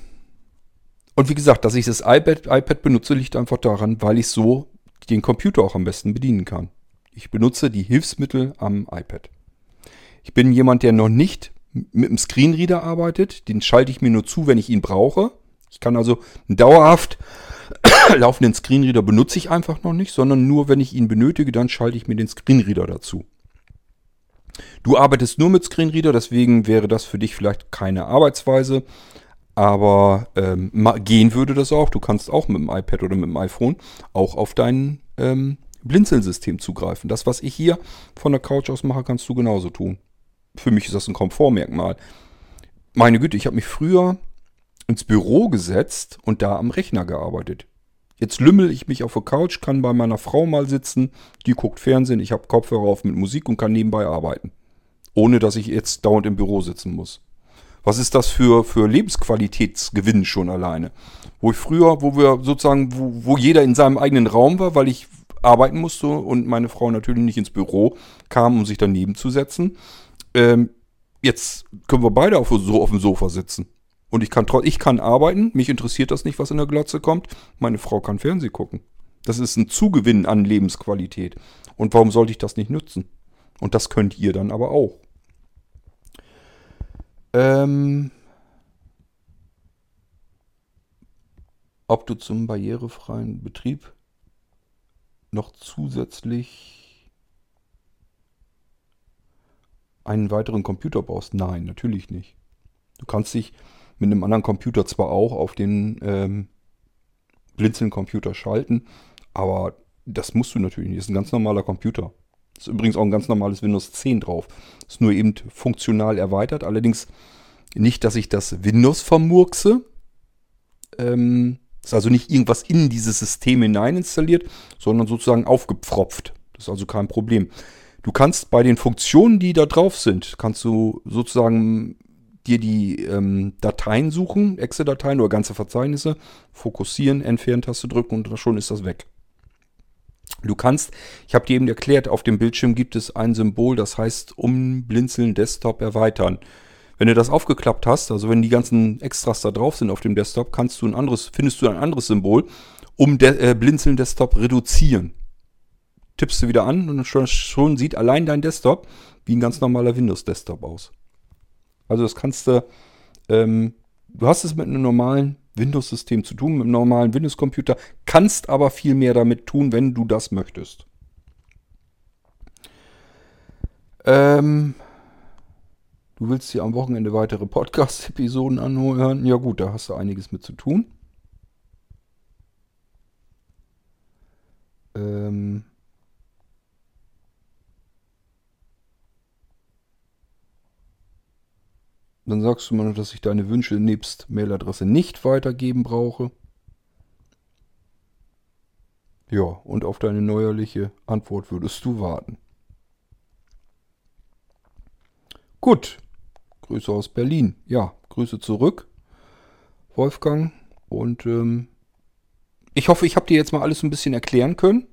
und wie gesagt, dass ich das iPad, iPad benutze, liegt einfach daran, weil ich so den Computer auch am besten bedienen kann. Ich benutze die Hilfsmittel am iPad. Ich bin jemand, der noch nicht mit dem Screenreader arbeitet. Den schalte ich mir nur zu, wenn ich ihn brauche. Ich kann also dauerhaft laufenden Screenreader benutze ich einfach noch nicht, sondern nur, wenn ich ihn benötige, dann schalte ich mir den Screenreader dazu. Du arbeitest nur mit Screenreader, deswegen wäre das für dich vielleicht keine Arbeitsweise. Aber ähm, gehen würde das auch. Du kannst auch mit dem iPad oder mit dem iPhone auch auf dein ähm, Blinzeln-System zugreifen. Das, was ich hier von der Couch aus mache, kannst du genauso tun. Für mich ist das ein Komfortmerkmal. Meine Güte, ich habe mich früher ins Büro gesetzt und da am Rechner gearbeitet. Jetzt lümmel ich mich auf der Couch, kann bei meiner Frau mal sitzen, die guckt Fernsehen, ich habe Kopfhörer auf mit Musik und kann nebenbei arbeiten. Ohne dass ich jetzt dauernd im Büro sitzen muss. Was ist das für, für Lebensqualitätsgewinn schon alleine? Wo ich früher, wo wir sozusagen, wo, wo jeder in seinem eigenen Raum war, weil ich arbeiten musste und meine Frau natürlich nicht ins Büro kam, um sich daneben zu setzen. Ähm, jetzt können wir beide auf, so auf dem Sofa sitzen. Und ich kann, ich kann arbeiten, mich interessiert das nicht, was in der Glotze kommt. Meine Frau kann Fernsehen gucken. Das ist ein Zugewinn an Lebensqualität. Und warum sollte ich das nicht nutzen? Und das könnt ihr dann aber auch. Ähm, ob du zum barrierefreien Betrieb noch zusätzlich einen weiteren Computer brauchst? Nein, natürlich nicht. Du kannst dich mit einem anderen Computer zwar auch auf den ähm, Blinzeln-Computer schalten, aber das musst du natürlich nicht. Das ist ein ganz normaler Computer. Ist übrigens auch ein ganz normales Windows 10 drauf. Ist nur eben funktional erweitert. Allerdings nicht, dass ich das Windows vermurkse. Ähm, ist also nicht irgendwas in dieses System hinein installiert, sondern sozusagen aufgepfropft. Das ist also kein Problem. Du kannst bei den Funktionen, die da drauf sind, kannst du sozusagen dir die ähm, Dateien suchen, Excel-Dateien oder ganze Verzeichnisse, fokussieren, Entfernen-Taste drücken und schon ist das weg. Du kannst, ich habe dir eben erklärt, auf dem Bildschirm gibt es ein Symbol, das heißt umblinzeln Desktop erweitern. Wenn du das aufgeklappt hast, also wenn die ganzen Extras da drauf sind auf dem Desktop, kannst du ein anderes, findest du ein anderes Symbol, um de, äh, Blinzeln Desktop reduzieren. Tippst du wieder an und schon, schon sieht allein dein Desktop wie ein ganz normaler Windows Desktop aus. Also das kannst du, ähm, du hast es mit einem normalen Windows-System zu tun, mit einem normalen Windows-Computer, kannst aber viel mehr damit tun, wenn du das möchtest. Ähm, du willst dir am Wochenende weitere Podcast-Episoden anhören? Ja gut, da hast du einiges mit zu tun. Ähm, Dann sagst du mir noch, dass ich deine Wünsche nebst Mailadresse nicht weitergeben brauche. Ja, und auf deine neuerliche Antwort würdest du warten. Gut, Grüße aus Berlin. Ja, Grüße zurück, Wolfgang. Und ähm, ich hoffe, ich habe dir jetzt mal alles ein bisschen erklären können,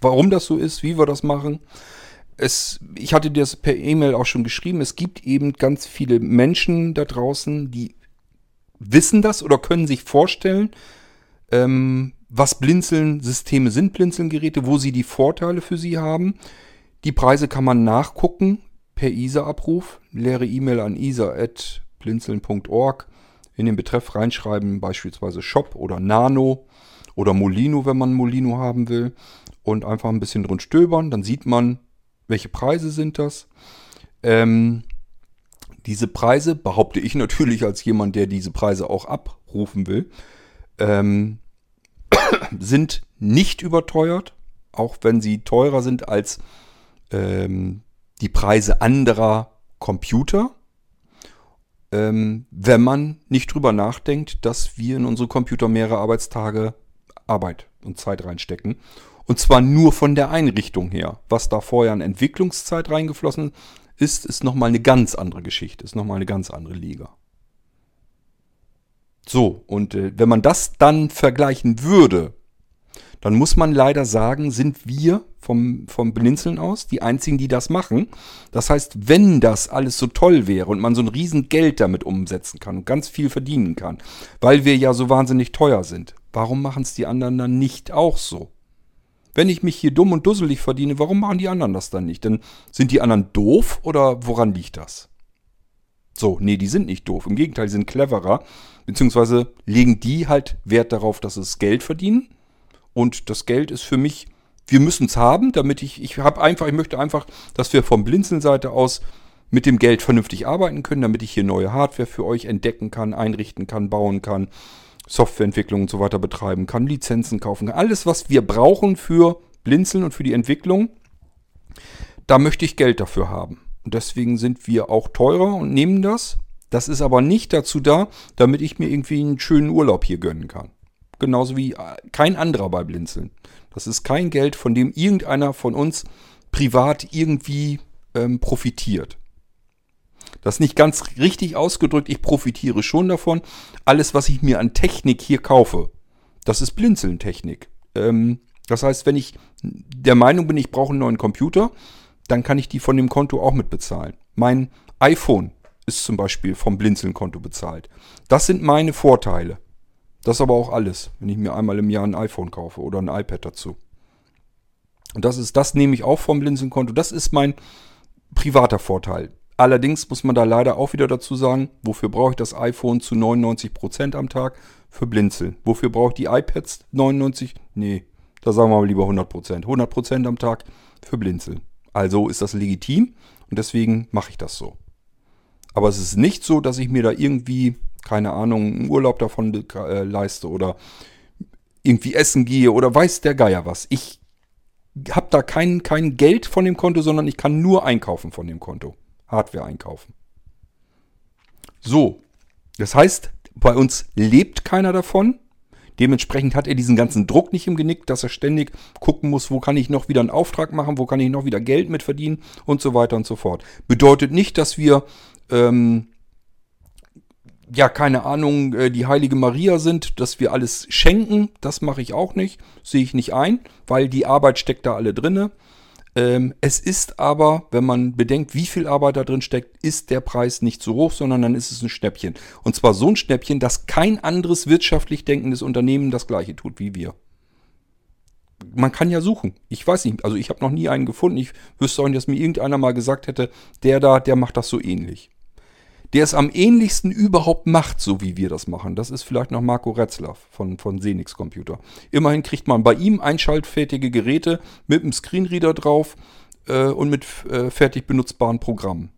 warum das so ist, wie wir das machen es, ich hatte dir das per E-Mail auch schon geschrieben, es gibt eben ganz viele Menschen da draußen, die wissen das oder können sich vorstellen, ähm, was Blinzeln-Systeme sind, Blinzeln-Geräte, wo sie die Vorteile für sie haben. Die Preise kann man nachgucken per ISA-Abruf. Leere E-Mail an isa.blinzeln.org. In den Betreff reinschreiben, beispielsweise Shop oder Nano oder Molino, wenn man Molino haben will. Und einfach ein bisschen drin stöbern. Dann sieht man, welche Preise sind das? Ähm, diese Preise, behaupte ich natürlich als jemand, der diese Preise auch abrufen will, ähm, sind nicht überteuert, auch wenn sie teurer sind als ähm, die Preise anderer Computer, ähm, wenn man nicht drüber nachdenkt, dass wir in unsere Computer mehrere Arbeitstage Arbeit und Zeit reinstecken und zwar nur von der Einrichtung her. Was da vorher an Entwicklungszeit reingeflossen ist, ist nochmal eine ganz andere Geschichte, ist nochmal eine ganz andere Liga. So, und äh, wenn man das dann vergleichen würde, dann muss man leider sagen, sind wir vom, vom Beninseln aus die einzigen, die das machen. Das heißt, wenn das alles so toll wäre und man so ein Riesengeld damit umsetzen kann und ganz viel verdienen kann, weil wir ja so wahnsinnig teuer sind, warum machen es die anderen dann nicht auch so? Wenn ich mich hier dumm und dusselig verdiene, warum machen die anderen das dann nicht? Denn sind die anderen doof oder woran liegt das? So, nee, die sind nicht doof. Im Gegenteil, die sind cleverer. Beziehungsweise legen die halt Wert darauf, dass es Geld verdienen. Und das Geld ist für mich, wir müssen es haben, damit ich, ich habe einfach, ich möchte einfach, dass wir vom Blinzeln-Seite aus mit dem Geld vernünftig arbeiten können, damit ich hier neue Hardware für euch entdecken kann, einrichten kann, bauen kann Softwareentwicklung und so weiter betreiben kann, Lizenzen kaufen kann. Alles, was wir brauchen für Blinzeln und für die Entwicklung, da möchte ich Geld dafür haben. Und deswegen sind wir auch teurer und nehmen das. Das ist aber nicht dazu da, damit ich mir irgendwie einen schönen Urlaub hier gönnen kann. Genauso wie äh, kein anderer bei Blinzeln. Das ist kein Geld, von dem irgendeiner von uns privat irgendwie ähm, profitiert. Das ist nicht ganz richtig ausgedrückt. Ich profitiere schon davon. Alles, was ich mir an Technik hier kaufe, das ist Blinzeln-Technik. Ähm, das heißt, wenn ich der Meinung bin, ich brauche einen neuen Computer, dann kann ich die von dem Konto auch mit bezahlen. Mein iPhone ist zum Beispiel vom Blinzeln-Konto bezahlt. Das sind meine Vorteile. Das ist aber auch alles, wenn ich mir einmal im Jahr ein iPhone kaufe oder ein iPad dazu. Und das ist, das nehme ich auch vom Blinzeln-Konto. Das ist mein privater Vorteil. Allerdings muss man da leider auch wieder dazu sagen, wofür brauche ich das iPhone zu 99% am Tag? Für Blinzeln. Wofür brauche ich die iPads 99? Nee, da sagen wir mal lieber 100%. 100% am Tag für Blinzeln. Also ist das legitim und deswegen mache ich das so. Aber es ist nicht so, dass ich mir da irgendwie keine Ahnung, einen Urlaub davon äh, leiste oder irgendwie essen gehe oder weiß der Geier was. Ich habe da kein, kein Geld von dem Konto, sondern ich kann nur einkaufen von dem Konto. Hardware einkaufen. So, das heißt, bei uns lebt keiner davon. Dementsprechend hat er diesen ganzen Druck nicht im Genick, dass er ständig gucken muss, wo kann ich noch wieder einen Auftrag machen, wo kann ich noch wieder Geld mit verdienen und so weiter und so fort. Bedeutet nicht, dass wir, ähm, ja, keine Ahnung, äh, die heilige Maria sind, dass wir alles schenken. Das mache ich auch nicht, sehe ich nicht ein, weil die Arbeit steckt da alle drinne. Ähm, es ist aber, wenn man bedenkt, wie viel Arbeit da drin steckt, ist der Preis nicht so hoch, sondern dann ist es ein Schnäppchen. Und zwar so ein Schnäppchen, dass kein anderes wirtschaftlich denkendes Unternehmen das gleiche tut wie wir. Man kann ja suchen. Ich weiß nicht, also ich habe noch nie einen gefunden. Ich wüsste auch nicht, dass mir irgendeiner mal gesagt hätte, der da, der macht das so ähnlich der es am ähnlichsten überhaupt macht, so wie wir das machen. Das ist vielleicht noch Marco Retzlaff von, von Senix Computer. Immerhin kriegt man bei ihm einschaltfertige Geräte mit einem Screenreader drauf äh, und mit äh, fertig benutzbaren Programmen.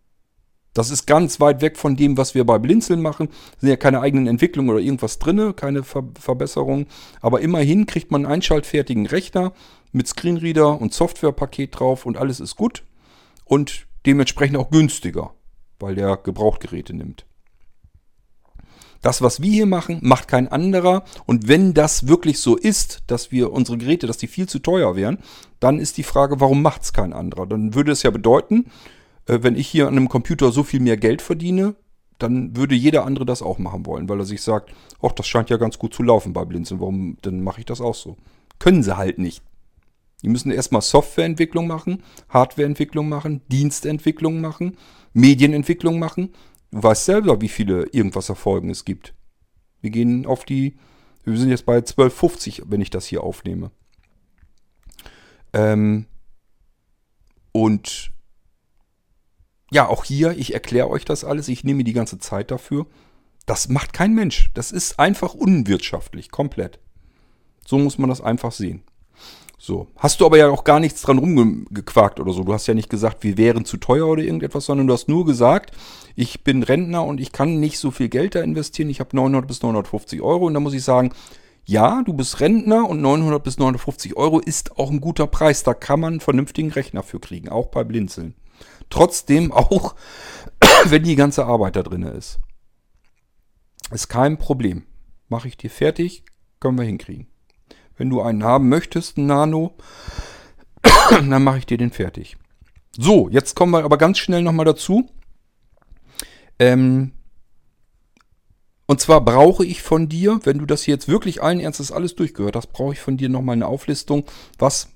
Das ist ganz weit weg von dem, was wir bei Blinzeln machen. Sind ja keine eigenen Entwicklungen oder irgendwas drinne, keine Ver Verbesserungen. Aber immerhin kriegt man einen einschaltfertigen Rechner mit Screenreader und Softwarepaket drauf und alles ist gut und dementsprechend auch günstiger weil der Gebrauchtgeräte nimmt. Das, was wir hier machen, macht kein anderer. Und wenn das wirklich so ist, dass wir unsere Geräte, dass die viel zu teuer wären, dann ist die Frage, warum macht es kein anderer? Dann würde es ja bedeuten, äh, wenn ich hier an einem Computer so viel mehr Geld verdiene, dann würde jeder andere das auch machen wollen, weil er sich sagt, ach, das scheint ja ganz gut zu laufen bei Blinzeln, warum, dann mache ich das auch so. Können sie halt nicht. Die müssen erstmal Softwareentwicklung machen, Hardwareentwicklung machen, Dienstentwicklung machen Medienentwicklung machen. Du weißt selber, wie viele irgendwas Erfolgen es gibt. Wir gehen auf die, wir sind jetzt bei 1250, wenn ich das hier aufnehme. Ähm, und ja, auch hier, ich erkläre euch das alles, ich nehme die ganze Zeit dafür. Das macht kein Mensch. Das ist einfach unwirtschaftlich, komplett. So muss man das einfach sehen. So. Hast du aber ja auch gar nichts dran rumgequakt oder so. Du hast ja nicht gesagt, wir wären zu teuer oder irgendetwas, sondern du hast nur gesagt, ich bin Rentner und ich kann nicht so viel Geld da investieren. Ich habe 900 bis 950 Euro und da muss ich sagen, ja, du bist Rentner und 900 bis 950 Euro ist auch ein guter Preis. Da kann man einen vernünftigen Rechner für kriegen, auch bei Blinzeln. Trotzdem auch, wenn die ganze Arbeit da drin ist. Ist kein Problem. Mache ich dir fertig, können wir hinkriegen. Wenn du einen haben möchtest, einen Nano, dann mache ich dir den fertig. So, jetzt kommen wir aber ganz schnell nochmal dazu. Ähm, und zwar brauche ich von dir, wenn du das hier jetzt wirklich allen Ernstes alles durchgehört hast, brauche ich von dir nochmal eine Auflistung. Was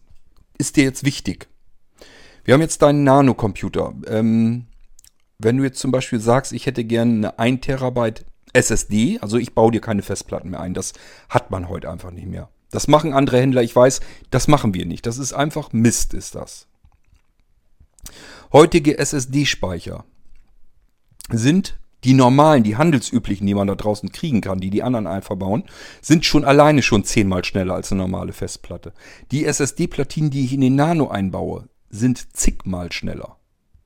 ist dir jetzt wichtig? Wir haben jetzt deinen Nano-Computer. Ähm, wenn du jetzt zum Beispiel sagst, ich hätte gerne eine 1 Terabyte SSD, also ich baue dir keine Festplatten mehr ein, das hat man heute einfach nicht mehr. Das machen andere Händler, ich weiß, das machen wir nicht. Das ist einfach Mist, ist das. Heutige SSD-Speicher sind die normalen, die handelsüblichen, die man da draußen kriegen kann, die die anderen einfach bauen, sind schon alleine schon zehnmal schneller als eine normale Festplatte. Die SSD-Platinen, die ich in den Nano einbaue, sind zigmal schneller.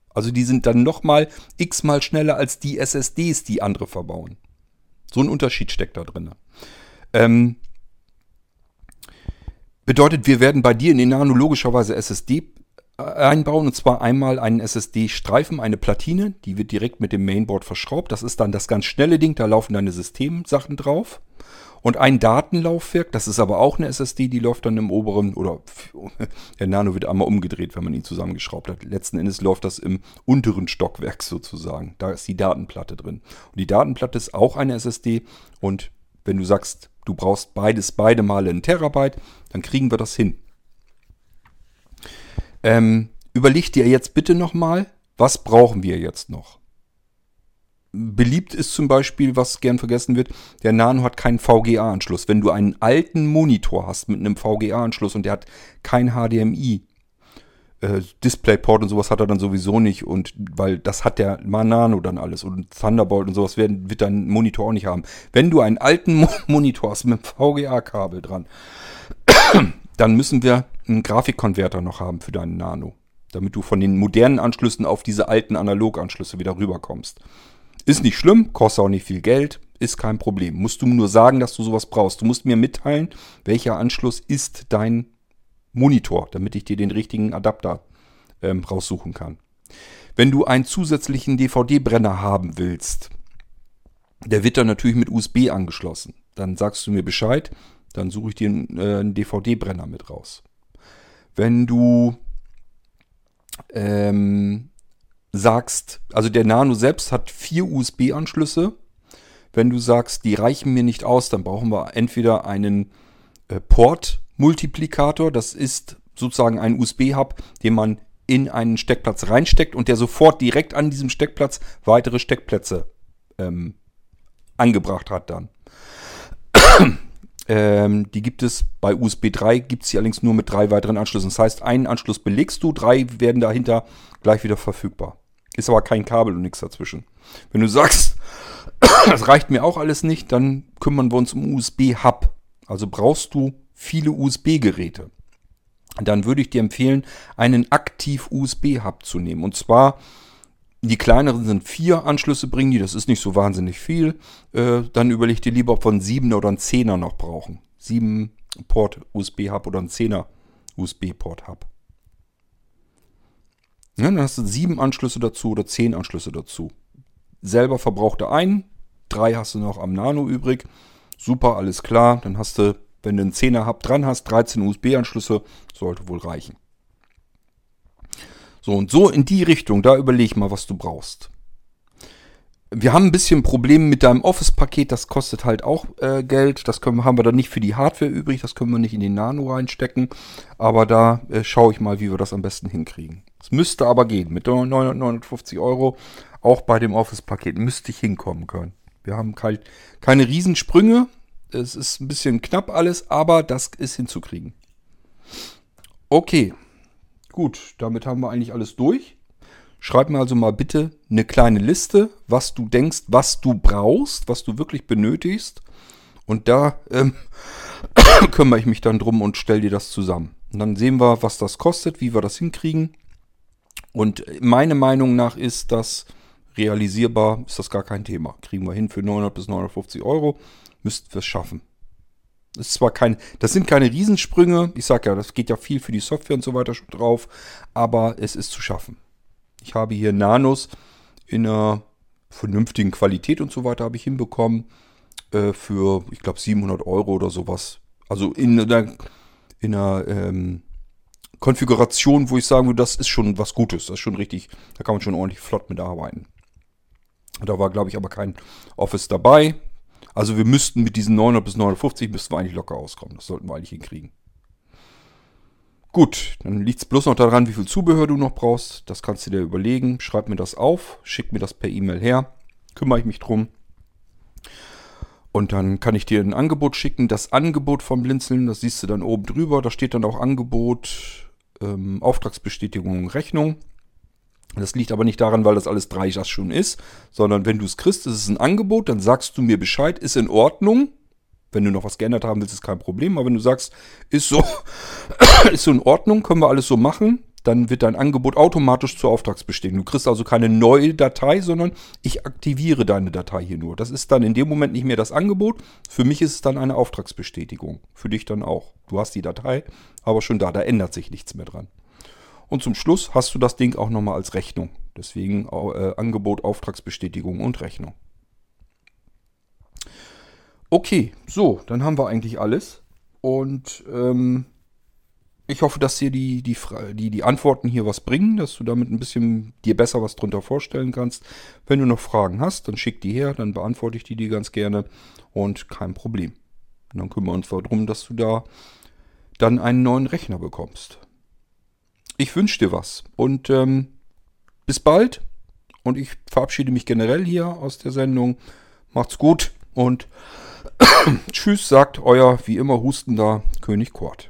Also die sind dann nochmal x-mal schneller als die SSDs, die andere verbauen. So ein Unterschied steckt da drin. Ähm, Bedeutet, wir werden bei dir in den Nano logischerweise SSD äh, einbauen und zwar einmal einen SSD-Streifen, eine Platine, die wird direkt mit dem Mainboard verschraubt. Das ist dann das ganz schnelle Ding, da laufen deine Systemsachen drauf. Und ein Datenlaufwerk, das ist aber auch eine SSD, die läuft dann im oberen, oder der Nano wird einmal umgedreht, wenn man ihn zusammengeschraubt hat. Letzten Endes läuft das im unteren Stockwerk sozusagen. Da ist die Datenplatte drin. Und die Datenplatte ist auch eine SSD und wenn du sagst, du brauchst beides, beide Male einen Terabyte, dann kriegen wir das hin. Ähm, überleg dir jetzt bitte nochmal, was brauchen wir jetzt noch? Beliebt ist zum Beispiel, was gern vergessen wird, der Nano hat keinen VGA-Anschluss. Wenn du einen alten Monitor hast mit einem VGA-Anschluss und der hat kein HDMI, äh, DisplayPort und sowas hat er dann sowieso nicht und weil das hat der Manano dann alles und Thunderbolt und sowas werden, wird dein Monitor auch nicht haben. Wenn du einen alten Mo Monitor hast mit VGA-Kabel dran, dann müssen wir einen Grafikkonverter noch haben für deinen Nano, damit du von den modernen Anschlüssen auf diese alten Analoganschlüsse wieder rüberkommst. Ist nicht schlimm, kostet auch nicht viel Geld, ist kein Problem. Musst du nur sagen, dass du sowas brauchst. Du musst mir mitteilen, welcher Anschluss ist dein Monitor, damit ich dir den richtigen Adapter ähm, raussuchen kann. Wenn du einen zusätzlichen DVD-Brenner haben willst, der wird dann natürlich mit USB angeschlossen. Dann sagst du mir Bescheid, dann suche ich dir einen, äh, einen DVD-Brenner mit raus. Wenn du ähm, sagst, also der Nano selbst hat vier USB-Anschlüsse. Wenn du sagst, die reichen mir nicht aus, dann brauchen wir entweder einen äh, Port-Multiplikator. Das ist sozusagen ein USB-Hub, den man in einen Steckplatz reinsteckt und der sofort direkt an diesem Steckplatz weitere Steckplätze ähm, angebracht hat dann. ähm, die gibt es bei USB 3, gibt es sie allerdings nur mit drei weiteren Anschlüssen. Das heißt, einen Anschluss belegst du, drei werden dahinter gleich wieder verfügbar. Ist aber kein Kabel und nichts dazwischen. Wenn du sagst, das reicht mir auch alles nicht, dann kümmern wir uns um USB-Hub. Also brauchst du viele USB-Geräte dann würde ich dir empfehlen, einen Aktiv-USB-Hub zu nehmen. Und zwar, die kleineren sind vier Anschlüsse bringen die, das ist nicht so wahnsinnig viel. Äh, dann überleg dir lieber, ob wir einen 7er oder einen 10er noch brauchen. 7 Port USB-Hub oder einen 10er USB-Port-Hub. Ja, dann hast du sieben Anschlüsse dazu oder zehn Anschlüsse dazu. Selber verbraucht er einen, drei hast du noch am Nano übrig. Super, alles klar. Dann hast du wenn du einen 10er Hub dran hast, 13 USB-Anschlüsse, sollte wohl reichen. So, und so in die Richtung, da überleg mal, was du brauchst. Wir haben ein bisschen Probleme mit deinem Office-Paket, das kostet halt auch äh, Geld. Das können, haben wir dann nicht für die Hardware übrig, das können wir nicht in den Nano reinstecken. Aber da äh, schaue ich mal, wie wir das am besten hinkriegen. Es müsste aber gehen. Mit 950 Euro, auch bei dem Office-Paket, müsste ich hinkommen können. Wir haben kein, keine Riesensprünge, es ist ein bisschen knapp alles, aber das ist hinzukriegen. Okay, gut, damit haben wir eigentlich alles durch. Schreib mir also mal bitte eine kleine Liste, was du denkst, was du brauchst, was du wirklich benötigst. Und da ähm, kümmere ich mich dann drum und stelle dir das zusammen. Und dann sehen wir, was das kostet, wie wir das hinkriegen. Und meine Meinung nach ist das realisierbar, ist das gar kein Thema. Kriegen wir hin für 900 bis 950 Euro müssten wir es schaffen. Das ist zwar kein, das sind keine Riesensprünge. Ich sage ja, das geht ja viel für die Software und so weiter schon drauf, aber es ist zu schaffen. Ich habe hier Nanos in einer vernünftigen Qualität und so weiter habe ich hinbekommen äh, für, ich glaube, 700 Euro oder sowas. Also in einer, in einer ähm, Konfiguration, wo ich sagen würde, das ist schon was Gutes, das ist schon richtig, da kann man schon ordentlich flott mitarbeiten. Da war, glaube ich, aber kein Office dabei. Also wir müssten mit diesen 900 bis 950 müssten wir eigentlich locker auskommen. Das sollten wir eigentlich hinkriegen. Gut, dann liegt es bloß noch daran, wie viel Zubehör du noch brauchst. Das kannst du dir überlegen. Schreib mir das auf, schick mir das per E-Mail her. Kümmere ich mich drum. Und dann kann ich dir ein Angebot schicken. Das Angebot vom Blinzeln, das siehst du dann oben drüber. Da steht dann auch Angebot, ähm, Auftragsbestätigung, Rechnung. Das liegt aber nicht daran, weil das alles drei Jahre schon ist, sondern wenn du es kriegst, ist es ein Angebot, dann sagst du mir Bescheid, ist in Ordnung. Wenn du noch was geändert haben willst, ist kein Problem. Aber wenn du sagst, ist so, ist so in Ordnung, können wir alles so machen, dann wird dein Angebot automatisch zur Auftragsbestätigung. Du kriegst also keine neue Datei, sondern ich aktiviere deine Datei hier nur. Das ist dann in dem Moment nicht mehr das Angebot. Für mich ist es dann eine Auftragsbestätigung. Für dich dann auch. Du hast die Datei, aber schon da, da ändert sich nichts mehr dran. Und zum Schluss hast du das Ding auch nochmal als Rechnung. Deswegen äh, Angebot, Auftragsbestätigung und Rechnung. Okay, so, dann haben wir eigentlich alles. Und ähm, ich hoffe, dass dir die, die, die, die Antworten hier was bringen, dass du damit ein bisschen dir besser was drunter vorstellen kannst. Wenn du noch Fragen hast, dann schick die her, dann beantworte ich die dir ganz gerne und kein Problem. Und dann kümmern wir uns darum, dass du da dann einen neuen Rechner bekommst ich wünsche dir was. Und ähm, bis bald. Und ich verabschiede mich generell hier aus der Sendung. Macht's gut und tschüss, sagt euer wie immer hustender König Kort.